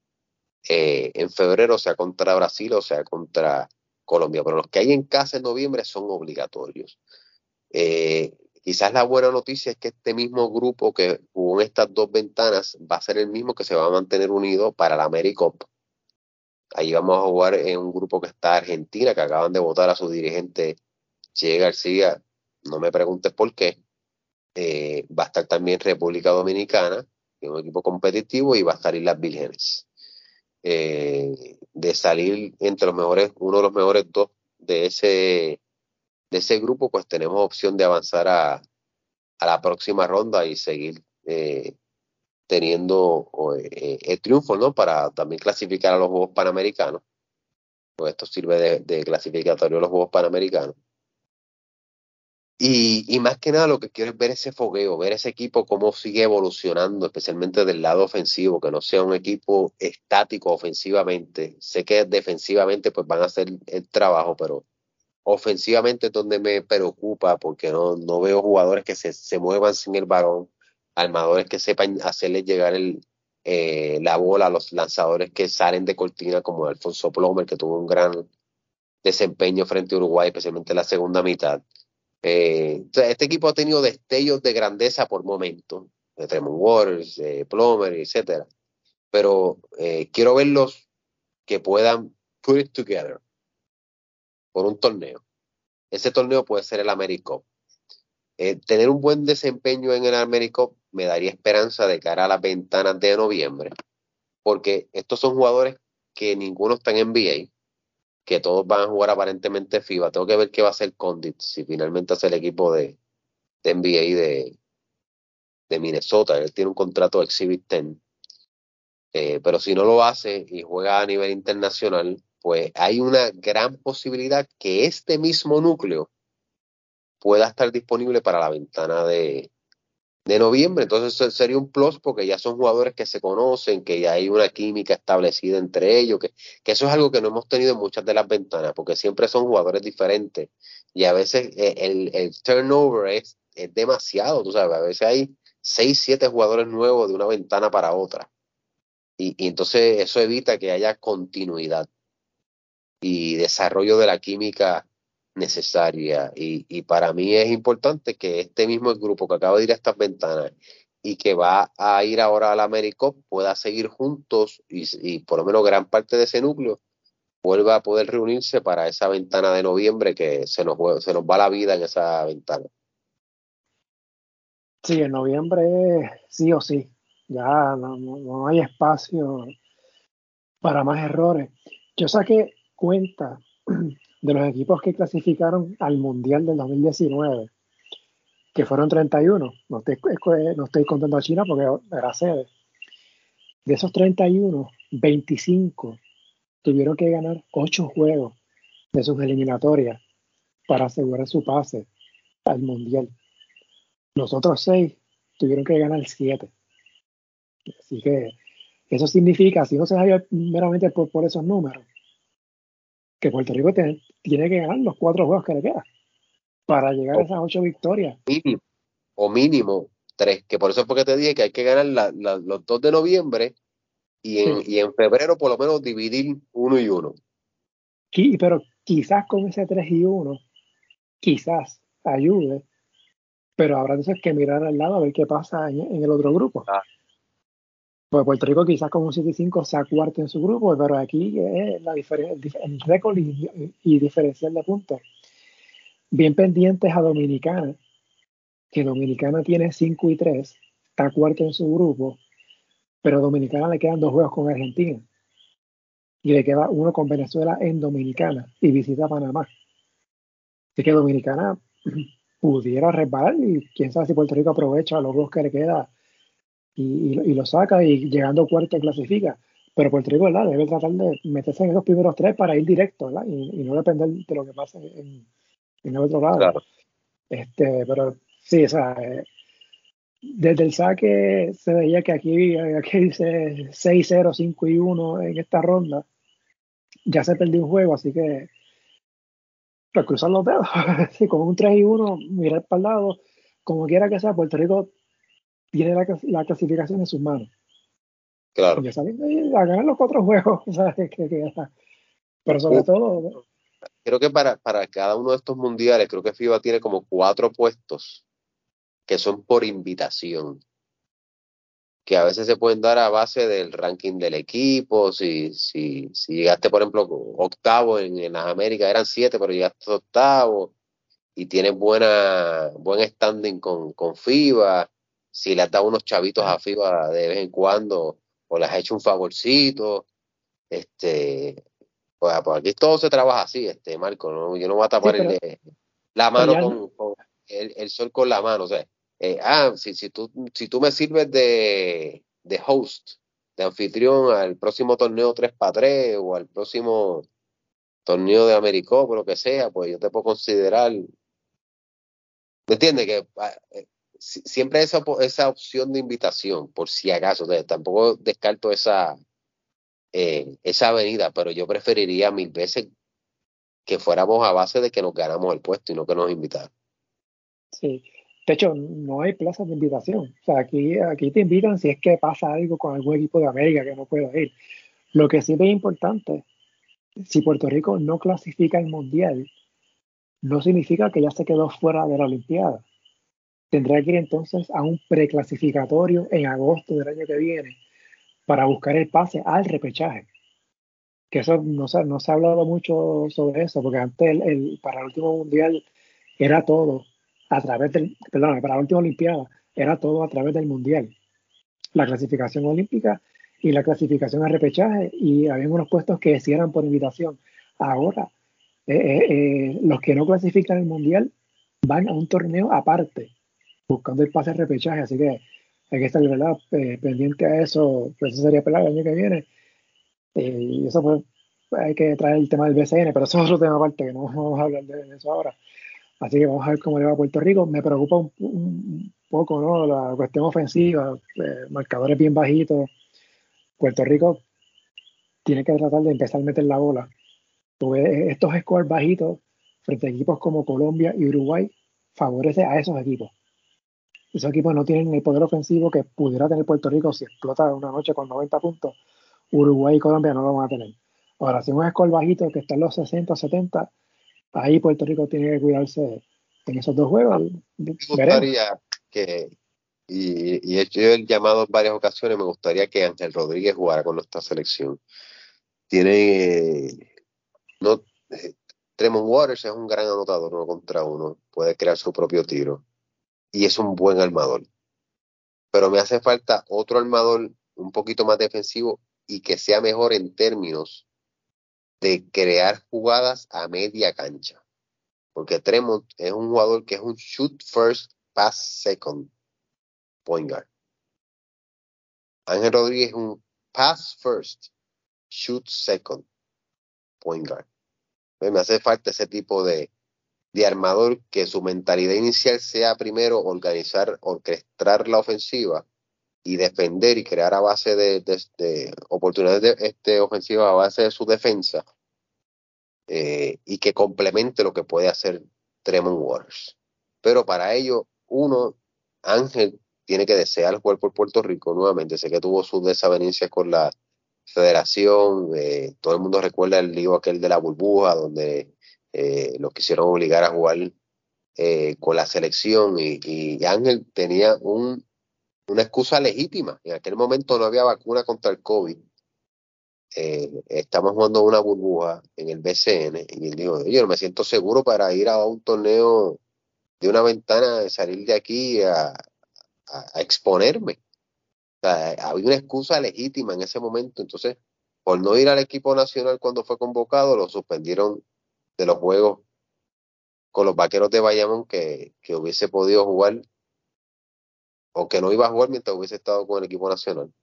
eh, en febrero, sea contra Brasil o sea contra Colombia. Pero los que hay en casa en noviembre son obligatorios. Eh, quizás la buena noticia es que este mismo grupo que jugó en estas dos ventanas va a ser el mismo que se va a mantener unido para la AmeriCup. Ahí vamos a jugar en un grupo que está Argentina, que acaban de votar a su dirigente Che García. No me preguntes por qué, eh, va a estar también República Dominicana, que es un equipo competitivo, y va a estar Islas Vírgenes. Eh, de salir entre los mejores, uno de los mejores dos de ese, de ese grupo, pues tenemos opción de avanzar a, a la próxima ronda y seguir eh, teniendo el triunfo, ¿no? Para también clasificar a los Juegos Panamericanos. Pues esto sirve de, de clasificatorio a los Juegos Panamericanos. Y, más que nada lo que quiero es ver ese fogueo, ver ese equipo cómo sigue evolucionando, especialmente del lado ofensivo, que no sea un equipo estático ofensivamente. Sé que defensivamente pues van a hacer el trabajo, pero ofensivamente es donde me preocupa porque no, no veo jugadores que se, se muevan sin el varón, armadores que sepan hacerle llegar el, eh, la bola a los lanzadores que salen de cortina como Alfonso Plomer, que tuvo un gran desempeño frente a Uruguay, especialmente en la segunda mitad eh, este equipo ha tenido destellos de grandeza por momentos, de Tremont Waters, de Plomer, etcétera. Pero eh, quiero verlos que puedan put it together por un torneo. Ese torneo puede ser el AmeriCup. Eh, tener un buen desempeño en el AmeriCup me daría esperanza de cara a las ventanas de noviembre, porque estos son jugadores que ninguno está en NBA, que todos van a jugar aparentemente FIBA. Tengo que ver qué va a hacer Condit, si finalmente hace el equipo de, de NBA de, de Minnesota. Él tiene un contrato de Exhibit 10. Eh, pero si no lo hace y juega a nivel internacional, pues hay una gran posibilidad que este mismo núcleo pueda estar disponible para la ventana de, de noviembre. Entonces sería un plus porque ya son jugadores que se conocen, que ya hay una química establecida entre ellos, que, que eso es algo que no hemos tenido en muchas de las ventanas, porque siempre son jugadores diferentes y a veces eh, el, el turnover es, es, demasiado, tú sabes, a veces hay seis, siete jugadores nuevos de una ventana para otra. Y, y entonces eso evita que haya continuidad y desarrollo de la química necesaria. Y, y, para mí es importante que este mismo grupo que acaba de ir a estas ventanas y que va a ir ahora al Américo pueda seguir juntos y, y, por lo menos gran parte de ese núcleo vuelva a poder reunirse para esa ventana de noviembre que se nos, se nos va la vida en esa ventana. Sí, en noviembre sí o sí. Ya no, no hay espacio para más errores. Yo saqué cuenta de los equipos que clasificaron al Mundial del 2019, que fueron 31, no estoy, no estoy contando a China porque era sede, de esos 31, 25 tuvieron que ganar 8 juegos de sus eliminatorias para asegurar su pase al Mundial. Los otros 6 tuvieron que ganar 7. Así que eso significa, si no se sabe meramente por, por esos números, que Puerto Rico tiene, tiene que ganar los cuatro juegos que le quedan para llegar a esas ocho victorias. Mínimo, o mínimo tres, que por eso es porque te dije que hay que ganar los dos de noviembre y en, y en febrero por lo menos dividir uno y uno. pero quizás con ese tres y uno, quizás ayude, pero habrá entonces que mirar al lado a ver qué pasa en, el otro grupo. Ah, pues Puerto Rico quizás con un 7-5 sea cuarto en su grupo, pero aquí es la el récord y, diferencial de puntos. Bien pendientes a Dominicana, que Dominicana tiene 5 y 3, está cuarto en su grupo, pero Dominicana le quedan dos juegos con Argentina. Y le queda uno con Venezuela en Dominicana y visita Panamá. Así que Dominicana pudiera resbalar y quién sabe si Puerto Rico aprovecha los dos que le queda y, lo saca y llegando cuarto clasifica. Pero Puerto Rico ¿verdad? debe tratar de meterse en esos primeros tres para ir directo ¿verdad? Y, no depender de lo que pase en, el otro lado. Este, pero sí, o sea, eh, desde el saque se veía que aquí, aquí dice 6-0, 5 y 1 en esta ronda. Ya se perdió un juego, así que pues, cruzar los dedos. *laughs* sí, con un 3 y 1, mirar para el lado, como quiera que sea, Puerto Rico tiene la, clasificación en sus manos. Claro. Ya saben a ganar los cuatro juegos. *laughs* pero sobre todo. Creo que para, para cada uno de estos mundiales, creo que FIBA tiene como cuatro puestos que son por invitación. Que a veces se pueden dar a base del ranking del equipo. Si, si, si llegaste, por ejemplo, octavo en, en las Américas, eran siete, pero llegaste octavo y tienes buena, buen standing con, con FIBA si le has dado unos chavitos a FIBA de vez en cuando o les has hecho un favorcito, este, pues, pues, aquí todo se trabaja así, este, Marco, ¿no? yo no voy a tapar la mano con, el, sol con la mano, o sea, eh, ah, si, si, tú, si tú me sirves de, de host, de anfitrión al próximo torneo 3x3 o al próximo torneo de Americop o lo que sea, pues yo te puedo considerar. ¿Me entiendes? Que ah, eh, siempre esa, esa opción de invitación, por si acaso, tampoco descarto esa, eh, esa avenida, pero yo preferiría mil veces que fuéramos a base de que nos ganamos el puesto y no que nos invitaran. Sí, de hecho, no hay plazas de invitación. O sea, aquí, aquí te invitan si es que pasa algo con algún equipo de América que no pueda ir. Lo que sí es importante, si Puerto Rico no clasifica el Mundial, no significa que ya se quedó fuera de la Olimpiada tendrá que ir entonces a un preclasificatorio en agosto del año que viene para buscar el pase al repechaje. Que eso no se, no se ha hablado mucho sobre eso, porque antes el, para el último mundial era todo a través del, perdón, para la última olimpiada era todo a través del mundial. La clasificación olímpica y la clasificación al repechaje y había unos puestos que sí eran por invitación. Ahora, eh, los que no clasifican el mundial van a un torneo aparte, buscando el pase de repechaje, así que hay que estar ¿verdad? pendiente a eso, pues eso sería para el año que viene. y eso pues hay que traer el tema del BCN, pero eso es otro tema aparte, que no vamos a hablar de, eso ahora. Así que vamos a ver cómo le va a Puerto Rico. Me preocupa un, poco ¿no? la cuestión ofensiva, eh, marcadores bien bajitos. Puerto Rico tiene que tratar de empezar a meter la bola. estos scores bajitos frente a equipos como Colombia y Uruguay favorece a esos equipos. Esos equipos no tienen el poder ofensivo que pudiera tener Puerto Rico si explota una noche con 90 puntos. Uruguay y Colombia no lo van a tener. Ahora, si un score bajito que está en los 60, 70, ahí Puerto Rico tiene que cuidarse en esos dos juegos. Me gustaría que, y, he hecho el llamado en varias ocasiones, me gustaría que Ángel Rodríguez jugara con nuestra selección. Tiene, no, eh, Tremont Waters es un gran anotador uno contra uno, puede crear su propio tiro y es un buen armador. Pero me hace falta otro armador un poquito más defensivo y que sea mejor en términos de crear jugadas a media cancha. Porque Tremont es un jugador que es un shoot first, pass second point guard. Ángel Rodríguez es un pass first, shoot second point guard. Me hace falta ese tipo de, de armador que su mentalidad inicial sea primero organizar, orquestar la ofensiva y defender y crear a base de, oportunidades de, este, ofensivas a base de su defensa eh, y que complemente lo que puede hacer Tremont Waters. Pero para ello, uno, Ángel tiene que desear jugar por Puerto Rico nuevamente. Sé que tuvo sus desavenencias con la federación, eh, todo el mundo recuerda el lío aquel de la burbuja, donde eh, lo quisieron obligar a jugar con la selección y Ángel tenía un una excusa legítima. En aquel momento no había vacuna contra el COVID. Eh, estamos jugando una burbuja en el BCN y él dijo, yo no me siento seguro para ir a un torneo de una ventana, salir de aquí a, exponerme. había una excusa legítima en ese momento. Entonces, por no ir al equipo nacional cuando fue convocado, lo suspendieron de los juegos con los vaqueros de Bayamón que, que hubiese podido jugar o que no iba a jugar mientras hubiese estado con el equipo nacional.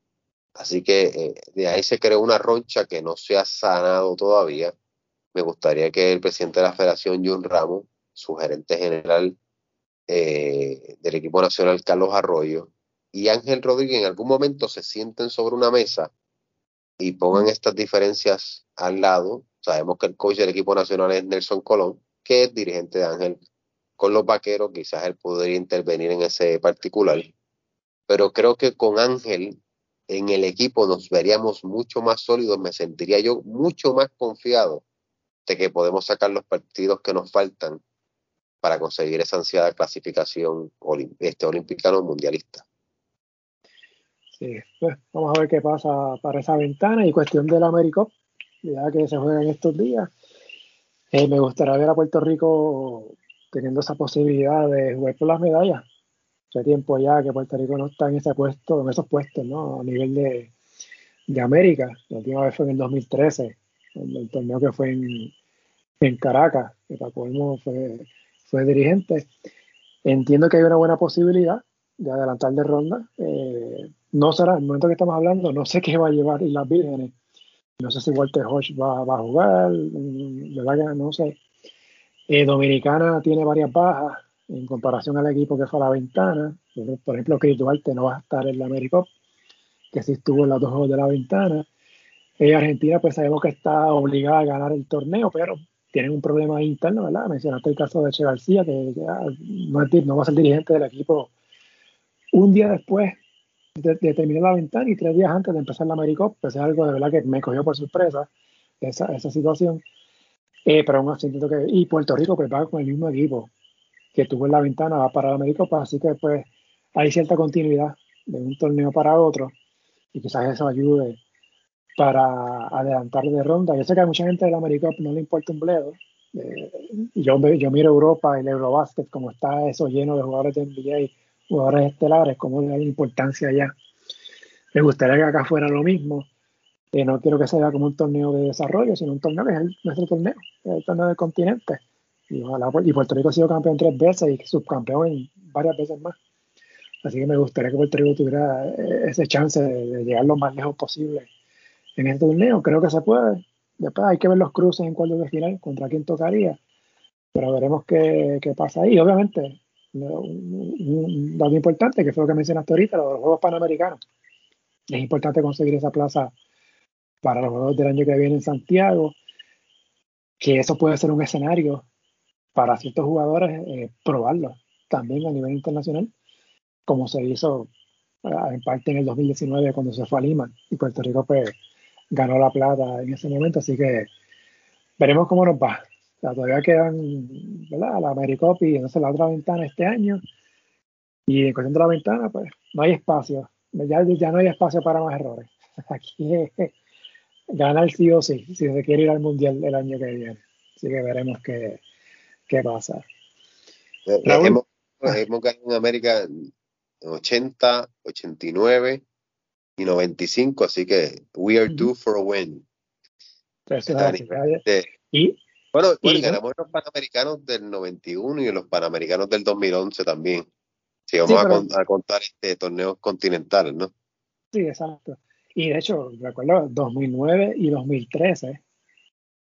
Así que eh, de ahí se creó una roncha que no se ha sanado todavía. Me gustaría que el presidente de la federación, Jun Ramos, su gerente general eh, del equipo nacional, Carlos Arroyo, y Ángel Rodríguez en algún momento se sienten sobre una mesa y pongan estas diferencias al lado. Sabemos que el coach del equipo nacional es Nelson Colón, que es dirigente de Ángel. Con los vaqueros, quizás él podría intervenir en ese particular. Pero creo que con Ángel en el equipo nos veríamos mucho más sólidos, me sentiría yo mucho más confiado de que podemos sacar los partidos que nos faltan para conseguir esa ansiada clasificación este, olímpica o mundialista. Sí, pues vamos a ver qué pasa para esa ventana. Y cuestión del América, ya que se juega en estos días. Eh, me gustaría ver a Puerto Rico teniendo esa posibilidad de jugar por las medallas hace tiempo ya que Puerto Rico no está en ese puesto, en esos puestos, ¿no? A nivel de, de América. La última vez fue en el 2013, el, torneo que fue en, en Caracas, que Paco fue, fue dirigente. Entiendo que hay una buena posibilidad de adelantar de ronda. Eh, no será, el momento que estamos hablando, no sé *laughs* qué va a llevar las Vírgenes. No sé si Walter Hodge va, a jugar, mm, verdad que no sé. Eh, Dominicana tiene varias bajas, en comparación al equipo que fue a la ventana. Por ejemplo, Chris Duarte no va a estar en la AmeriCup, que sí estuvo en los dos de la ventana. Eh, Argentina, pues sabemos que está obligada a ganar el torneo, pero tienen un problema interno, ¿verdad? Mencionaste el caso de Che García, que no, no, va a ser dirigente del equipo un día después de, terminar la ventana y tres días antes de empezar la AmeriCup, pues es algo de verdad que me cogió por sorpresa esa, esa situación. Eh, pero aún así que. Y Puerto Rico pues va con el mismo equipo que tuvo en la ventana va para la América, pues, así que pues hay cierta continuidad de un torneo para otro y quizás eso ayude para adelantar de ronda. Yo sé que a mucha gente de la América no le importa un bledo. Eh, yo, yo miro Europa y el Eurobasket, como está eso lleno de jugadores de NBA, jugadores estelares, como hay importancia allá. Me gustaría que acá fuera lo mismo, Y no quiero que sea como un torneo de desarrollo, sino un torneo que es nuestro torneo, el torneo del continente. Y, y Puerto Rico ha sido campeón tres veces y subcampeón varias veces más. Así que me gustaría que Puerto Rico tuviera eh, ese chance de, llegar lo más lejos posible en este torneo. Creo que se puede. Después hay que ver los cruces en cuartos de final contra quién tocaría. Pero veremos qué, qué pasa ahí. Obviamente, un, dato importante, que fue lo que mencionaste ahorita, los Juegos Panamericanos. Es importante conseguir esa plaza para los Juegos del año que viene en Santiago, que eso puede ser un escenario para ciertos jugadores eh, probarlo también a nivel internacional, como se hizo eh, en parte en el 2019 cuando se fue a Lima y Puerto Rico pues ganó la plata en ese momento, así que veremos cómo nos va. Todavía quedan ¿verdad? la Americop y entonces la otra ventana este año. Y en cuestión de la ventana, pues no hay espacio. Ya, ya no hay espacio para más errores. *laughs* Aquí es ganar sí o sí, si se quiere ir al Mundial el año que viene. Así que veremos qué, qué pasa. Eh, hemos, hemos ganado en América 80, 89 y 95, así que we are due for a win. y, bueno, ganamos los Panamericanos del 91 y los Panamericanos del 2011 también. Si vamos a, contar este torneos continentales, ¿no? Sí, exacto. Y de hecho, recuerdo 2009 y 2013,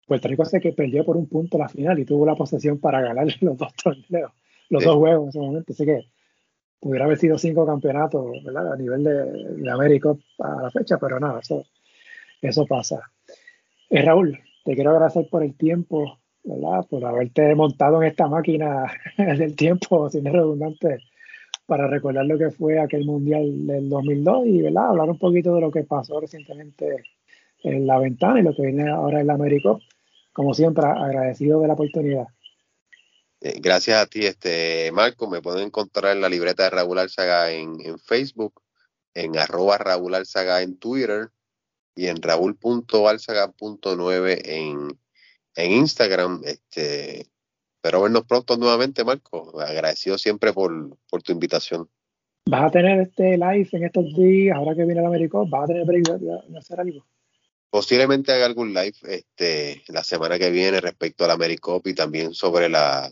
Puerto Rico sé que perdió por un punto la final y tuvo la posesión para ganar *laughs* los dos torneos, los dos juegos en ese momento. Así que pudiera haber sido cinco campeonatos ¿verdad? a nivel de, de América a la fecha, pero nada, eso, eso pasa. Eh, Raúl, te quiero agradecer por el tiempo, ¿verdad? por haberte montado en esta máquina *laughs* del tiempo, sin redundante, para recordar lo que fue aquel Mundial del 2002 y ¿verdad? hablar un poquito de lo que pasó recientemente en la ventana y lo que viene ahora en la América. Como siempre, agradecido de la oportunidad. Eh, gracias a ti, este Marco. Me pueden encontrar en la libreta de Raúl Alzaga en, Facebook, en arroba Raúl Alzaga en Twitter y en raúl.alzaga.9 en, en Instagram. Este, pero vernos pronto nuevamente, Marco. Agradecido siempre por, por tu invitación. ¿Vas a tener este live en estos días, ahora que viene el América? ¿Vas a tener de, hacer algo? Posiblemente haga algún live este, la semana que viene respecto al Americop y también sobre la,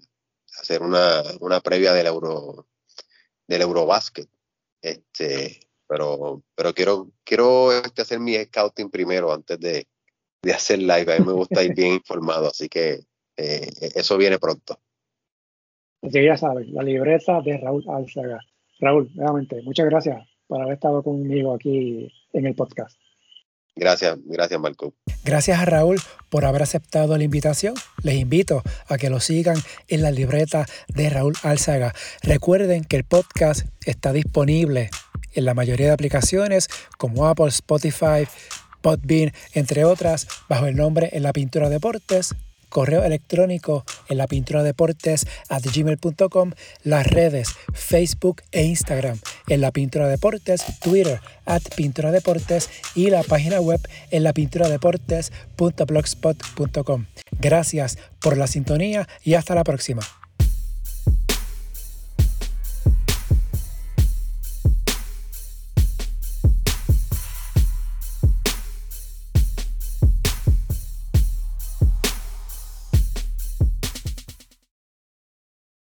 hacer una, una previa del Euro del Eurobasket. Este, pero, pero quiero, quiero este, hacer mi scouting primero antes de, de hacer live. A mí me gusta ir bien informado, así que eh, eso viene pronto. Así que ya sabes, la libreta de Raúl Alzaga. Raúl, nuevamente, muchas gracias por haber estado conmigo aquí en el podcast. Gracias, gracias Marco. Gracias a Raúl por haber aceptado la invitación. Les invito a que lo sigan en la libreta de Raúl Alzaga. Recuerden que el podcast está disponible en la mayoría de aplicaciones como Apple, Spotify, Podbean, entre otras, bajo el nombre En la Pintura Deportes correo electrónico en la pintura deportes at gmail.com, las redes Facebook e Instagram en la pintura deportes, Twitter at pintura deportes y la página web en la pintura deportes.blogspot.com. Gracias por la sintonía y hasta la próxima.